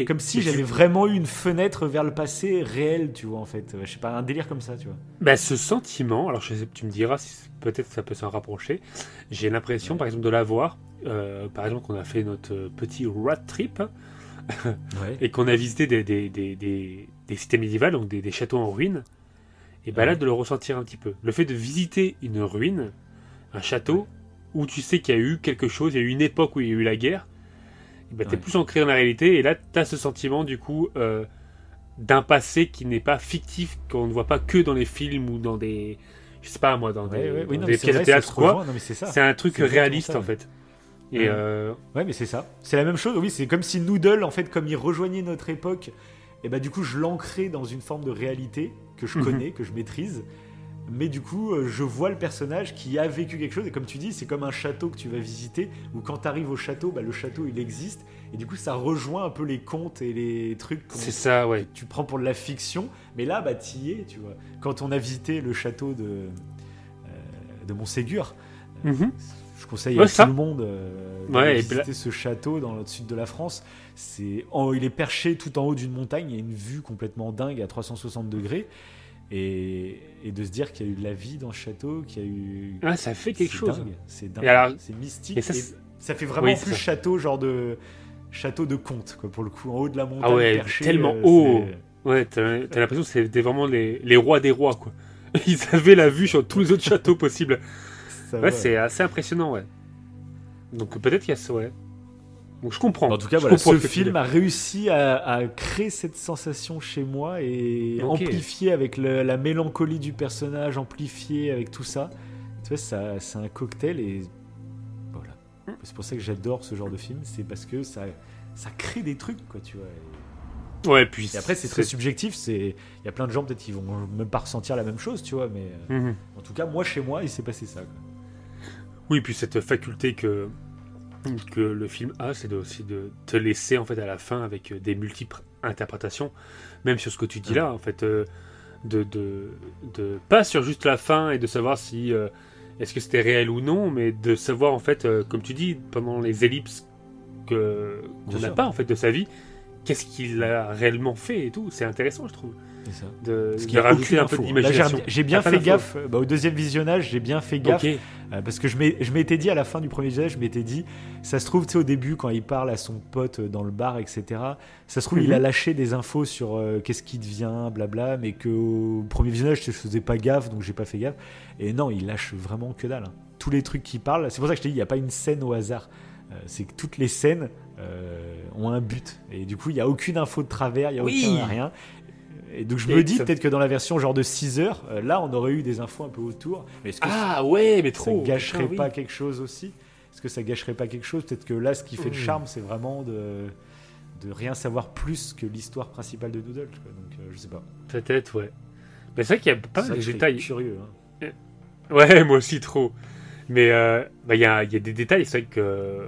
comme si j'avais vraiment eu une fenêtre vers le passé réel, tu vois, en fait. Je sais pas, un délire comme ça, tu vois. Bah, ce sentiment, alors je sais, tu me diras si peut-être ça peut s'en rapprocher. J'ai l'impression, par exemple, de l'avoir. Euh, par exemple, qu'on a fait notre petit road trip et qu'on a visité des, des, des, des, cités médiévales, donc des, châteaux en ruine. Et ben là, de le ressentir un petit peu. Le fait de visiter une ruine, un château, où tu sais qu'il y a eu quelque chose, il y a eu une époque où il y a eu la guerre, ben, tu es plus ancré dans la réalité. Et là, tu as ce sentiment, du coup, euh, d'un passé qui n'est pas fictif, qu'on ne voit pas que dans les films ou dans des je sais pas moi, dans des, pièces de théâtre quoi. C'est un truc réaliste en fait. Et euh, Ouais, mais c'est ça. C'est la même chose. Oui, c'est comme si Noodle, en fait, comme il rejoignait notre époque, et bah du coup, je l'ancrais dans une forme de réalité que je mhm. connais, que je maîtrise. Mais du coup, euh, je vois le personnage qui a vécu quelque chose. Et comme tu dis, c'est comme un château que tu vas visiter, où quand tu arrives au château, bah, le château, il existe. Et du coup, ça rejoint un peu les contes et les trucs c'est ça, ouais. tu prends pour de la fiction. Mais là, bah, y es, tu vois. Quand on a visité le château de, euh, de Montségur, euh, mhm. je conseille à tout le monde euh, de visiter ce château dans le sud de la France. C'est, il est perché tout en haut d'une montagne. Il y a une vue complètement dingue à 360 degrés. Et, de se dire qu'il y a eu de la vie dans ce château, qu'il y a eu. Ah, ça fait quelque chose. C'est dingue. C'est mystique. ça, fait vraiment plus château, genre de château de conte, quoi, pour le coup, en haut de la montagne. Ah ouais, tellement euh, haut. Ouais, t'as l'impression que c'était vraiment les, les, rois des rois, quoi. Ils avaient la vue sur tous les autres châteaux possibles. ouais, c'est assez impressionnant, ouais. Donc peut-être qu'il y a ça, ouais. Donc je comprends. En tout cas, voilà, ce film a réussi à, créer cette sensation chez moi et amplifier avec la mélancolie du personnage, amplifié avec tout ça. Tu vois, c'est un cocktail et voilà. Hmm. C'est pour ça que j'adore ce genre de film, c'est parce que ça, ça crée des trucs, quoi, tu vois. Ouais, puis et après c'est très subjectif. C'est il y a plein de gens peut-être qui vont même pas ressentir la même chose, tu vois. Mais euh, mhm. en tout cas, moi chez moi, il s'est passé ça. Quoi. Oui, puis cette faculté que que le film a, c'est aussi de te laisser en fait à la fin avec euh, des multiples interprétations, même sur ce que tu dis là, en fait, euh, de, de, de, pas sur juste la fin et de savoir si euh, est-ce que c'était réel ou non, mais de savoir en fait, comme tu dis, pendant les ellipses que qu'on n'a pas en fait de sa vie, qu'est-ce qu'il a réellement fait et tout. C'est intéressant, je trouve. Ça. De, de rajouter un peu d'imagination. J'ai bien fait gaffe. Bah, au deuxième visionnage, j'ai bien fait gaffe. Euh, parce que je m'étais dit à la fin du premier visionnage, je m'étais dit, ça se trouve, tu sais, au début, quand il parle à son pote dans le bar, etc., ça se trouve, il a mhm. lâché des infos sur euh, qu'est-ce qui devient, blabla, mais qu'au premier visionnage, je faisais pas gaffe, donc j'ai pas fait gaffe. Et non, il lâche vraiment que dalle. Hein tous les trucs qui parlent. C'est pour ça que je t'ai dit, il n'y a pas une scène au hasard. Euh, c'est que toutes les scènes euh, ont un but. Et du coup, il n'y a aucune info de travers, il n'y a Oui. aucun rien. Et donc je me dis ça- peut-être que dans la version genre de 6 heures, euh, là on aurait eu des infos un peu autour. Mais est-ce que Ah ouais, mais ça trop. gâcherait putain, oui. pas quelque chose aussi? Est-ce que ça gâcherait pas quelque chose? Peut-être que là, ce qui fait le Mm. charme, c'est vraiment de de rien savoir plus que l'histoire principale de Doodle. quoi. Donc euh, je sais pas. Peut-être, ouais. Mais c'est vrai qu'il y a pas Ça, mal de détails. Curieux. hein. Ouais, moi aussi trop. Mais euh, bah, il y, a, il y a des détails, c'est vrai que euh,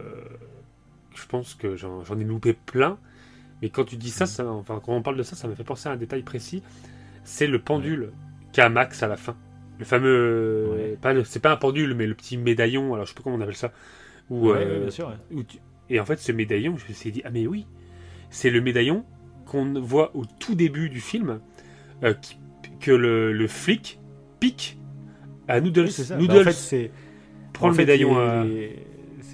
je pense que j'en ai loupé plein. Mais quand tu dis ça, ça, enfin quand on parle de ça, ça me fait penser à un détail précis. C'est le pendule qu'a Max à la fin. Le fameux, Ouais. pas c'est pas un pendule, mais le petit médaillon. Alors je sais pas comment on appelle ça. Où, Ouais, euh, ouais, bien sûr. ouais. où tu- Et en fait, ce médaillon, je me suis dit, ah mais oui, c'est le médaillon qu'on voit au tout début du film, euh, qui- que le, le flic pique à Noodles. Oui, c'est ça. Bah, Noodles en fait, c'est prend en le fait, médaillon à...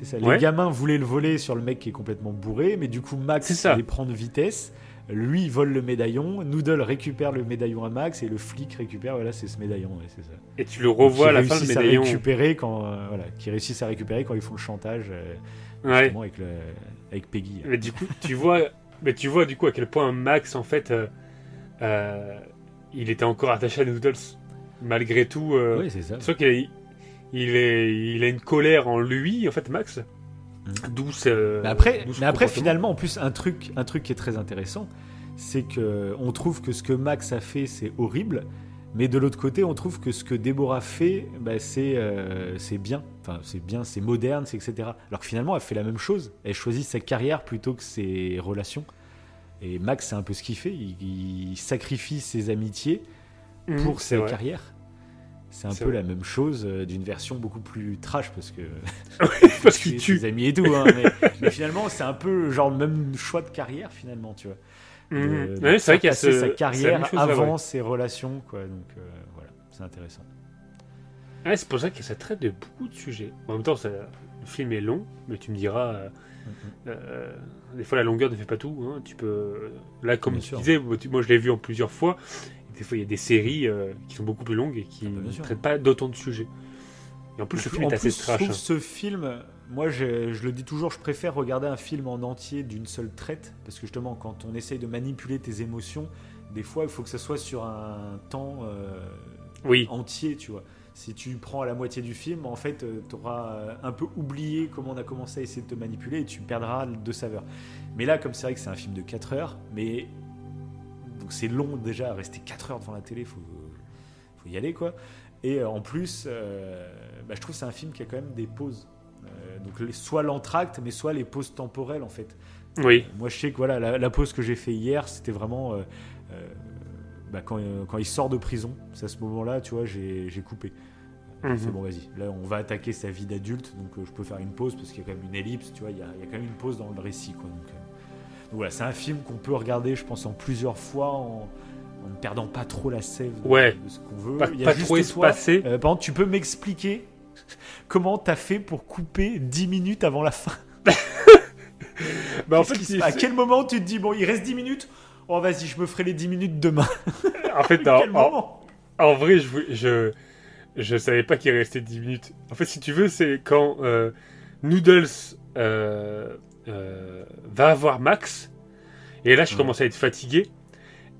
C'est ça. Ouais. Les gamins voulaient le voler sur le mec qui est complètement bourré, mais du coup Max les prend de vitesse. Lui il vole le médaillon, Noodle récupère le médaillon à Max et le flic récupère. Voilà, c'est ce médaillon. ouais, c'est ça. Et tu le revois à la fin, le réussissent à médaillon. récupérer quand euh, voilà, qui réussissent à récupérer quand ils font le chantage euh, Ouais. avec le avec Peggy. Mais du coup, tu vois, mais tu vois du coup à quel point Max, en fait, euh, il était encore attaché à Noodles. Malgré tout, Oui, c'est ça. vois qu'il il est, il a une colère en lui, en fait, Max. Mm. D'où ce- Mais après, mais après finalement, en plus, un truc, un truc qui est très intéressant, c'est que on trouve que ce que Max a fait, c'est horrible, mais de l'autre côté, on trouve que ce que Déborah fait, bah, c'est euh, c'est bien. Enfin, c'est bien, c'est moderne, c'est etc. Alors que finalement, elle fait la même chose. Elle choisit sa carrière plutôt que ses relations. Et Max, c'est un peu ce qu'il fait. Il, il sacrifie ses amitiés Mm, pour sa vrai. C'est un peu vrai. la même chose euh, d'une version beaucoup plus trash parce que Parce qu'il tue. ses amis et tout. hein, mais, mais finalement, c'est un peu genre le même choix de carrière finalement, tu vois. De Ouais, c'est vrai qu'il y a ce- sa carrière chose, avant ouais. ses relations, quoi. Donc euh, voilà, c'est intéressant. Ouais, c'est pour ça que ça traite de beaucoup de sujets. En même temps, ça- le film est long, mais tu me diras, euh, des fois la longueur ne fait pas tout. hein. Tu peux, là, comme Bien tu sûr. disais, moi, je l'ai vu en plusieurs fois. Des fois, il y a des séries euh, qui sont beaucoup plus longues et qui Ah bah, ne traitent pas d'autant de sujets. Et en plus, ce film en est assez plus, je trash. trouve hein. ce film, moi je, je le dis toujours, je préfère regarder un film en entier d'une seule traite, parce que justement, quand on essaye de manipuler tes émotions, des fois, il faut que ça soit sur un temps euh, Oui, entier, tu vois. Si tu prends à la moitié du film, en fait, tu auras un peu oublié comment on a commencé à essayer de te manipuler et tu perdras de saveur. Mais là, comme c'est vrai que c'est un film de 4 heures, mais c'est long déjà, à rester 4 heures devant la télé, faut, faut y aller quoi. Et euh, en plus, euh, bah, je trouve que c'est un film qui a quand même des pauses. Euh, donc les- soit l'entracte, mais soit les pauses temporelles en fait. oui. Moi, je sais que voilà, la, la pause que j'ai fait hier, c'était vraiment bah, quand, quand il sort de prison. C'est à ce moment-là, tu vois, j'ai coupé. Mhm. fait, bon, vas-y, là, on va attaquer sa vie d'adulte, donc euh, je peux faire une pause parce qu'il y a quand même une ellipse, tu vois, il y a, il y a quand même une pause dans le récit, quoi. Donc, euh, voilà, c'est un film qu'on peut regarder, je pense, en plusieurs fois, en, en ne perdant pas trop la sève de, Ouais. de ce qu'on veut. Pas, Il y a pas juste trop toi, espacé. euh, par exemple, tu peux m'expliquer comment t'as fait pour couper 10 minutes avant la fin Bah, en fait, À quel moment tu te dis, bon, il reste 10 minutes Oh, vas-y, je me ferai les 10 minutes demain. en fait, en, en- vrai, je, je, je savais pas qu'il restait 10 minutes. En fait, si tu veux, c'est quand euh, Noodles euh, euh, va avoir Max. Et là, je commence à être fatigué.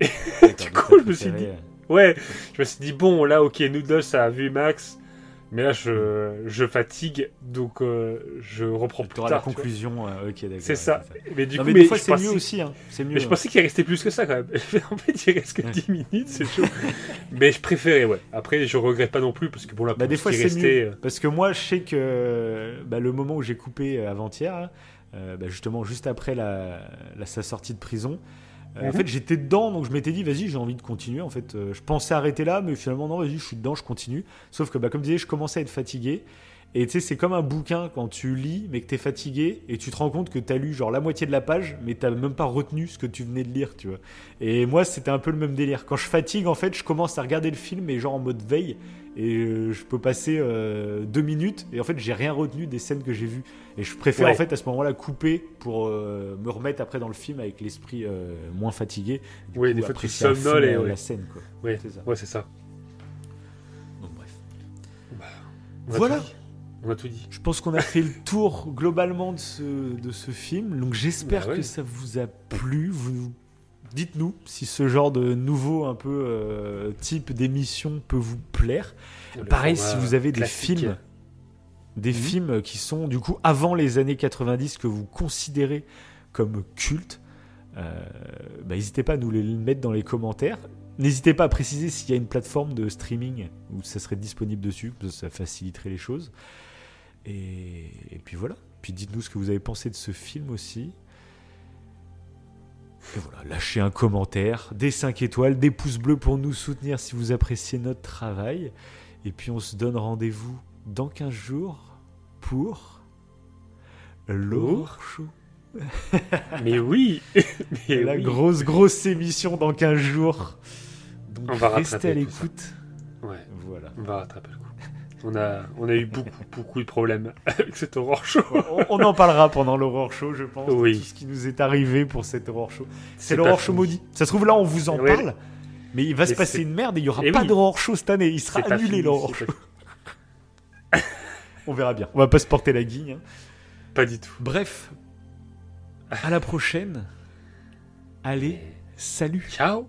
Du coup, je me suis dit- Ouais, je me suis dit, bon, là, ok, Noodles a vu Max. Mais là, je, je fatigue, donc euh, je reprends plus la tard. vois. conclusion. euh, ok, d'accord. C'est ça. Mais du Non, coup, mais fois, je c'est pensais- mieux aussi. Hein. Mieux. Mais je hein. pensais qu'il restait plus que ça quand même. en fait, il reste que Ouais. 10 minutes, c'est chaud. mais je préférais, ouais. Après, je regrette pas non plus parce que bon, là, Bah, pour des fois, c'est restait, mieux. Parce que moi, je sais que bah, le moment où j'ai coupé avant-hier, bah, justement, juste après la, la- sa sortie de prison, euh, en Mhm. fait, j'étais dedans, donc je m'étais dit, vas-y, j'ai envie de continuer. En fait, euh, je pensais arrêter là, mais finalement, non, vas-y, je suis dedans, je continue. Sauf que, bah, comme je disais, je commençais à être fatigué. Et tu sais, c'est comme un bouquin quand tu lis, mais que t'es fatigué, et tu te rends compte que t'as lu genre la moitié de la page, mais t'as même pas retenu ce que tu venais de lire, tu vois. Et moi, c'était un peu le même délire. Quand je fatigue, en fait, je commence à regarder le film, mais genre en mode veille, et euh, je peux passer euh, deux minutes, et en fait, j'ai rien retenu des scènes que j'ai vues. Et je préfère Ouais. en fait à ce moment-là couper pour euh, me remettre après dans le film avec l'esprit euh, moins fatigué. Du Oui, coup, des fois, tu somnoles et ouais. la scène, quoi. Ouais, C'est ça. ouais, c'est ça. Donc bref. A Voilà. On a tout dit. Je pense qu'on a fait le tour globalement de ce, de ce film. Donc j'espère Bah ouais. que ça vous a plu. Vous dites-nous si ce genre de nouveau un peu euh, type d'émission peut vous plaire. Le Pareil, si vous avez des films, des Mhm. films qui sont du coup avant les années 90 que vous considérez comme cultes, euh, bah, n'hésitez pas à nous les mettre dans les commentaires. N'hésitez pas à préciser s'il y a une plateforme de streaming où ça serait disponible dessus, parce que ça faciliterait les choses. Et, et puis voilà. Puis dites-nous ce que vous avez pensé de ce film aussi. Et voilà, lâchez un commentaire, des 5 étoiles, des pouces bleus pour nous soutenir si vous appréciez notre travail. Et puis on se donne rendez-vous dans 15 jours pour l'Horror Show. Mais oui Mais la oui. grosse, grosse émission dans 15 jours. Donc On va restez à l'écoute. Ouais, Voilà. on va rattraper le coup. On a, on a eu beaucoup, beaucoup de problèmes avec cet horror show. on, on en parlera pendant l'Horror Show, je pense. de Oui. Tout ce qui nous est arrivé pour cet Horror Show. C'est l'Horror Show maudit. Ça se trouve là, on vous en Ouais. parle. Mais il va se passer une merde et il n'y aura Eh pas oui. d'Horror Show cette année. Il sera annulé l'Horror Show. pas- On verra bien. On va pas se porter la guigne. hein. Pas du tout. Bref, à la prochaine. Allez, salut. Ciao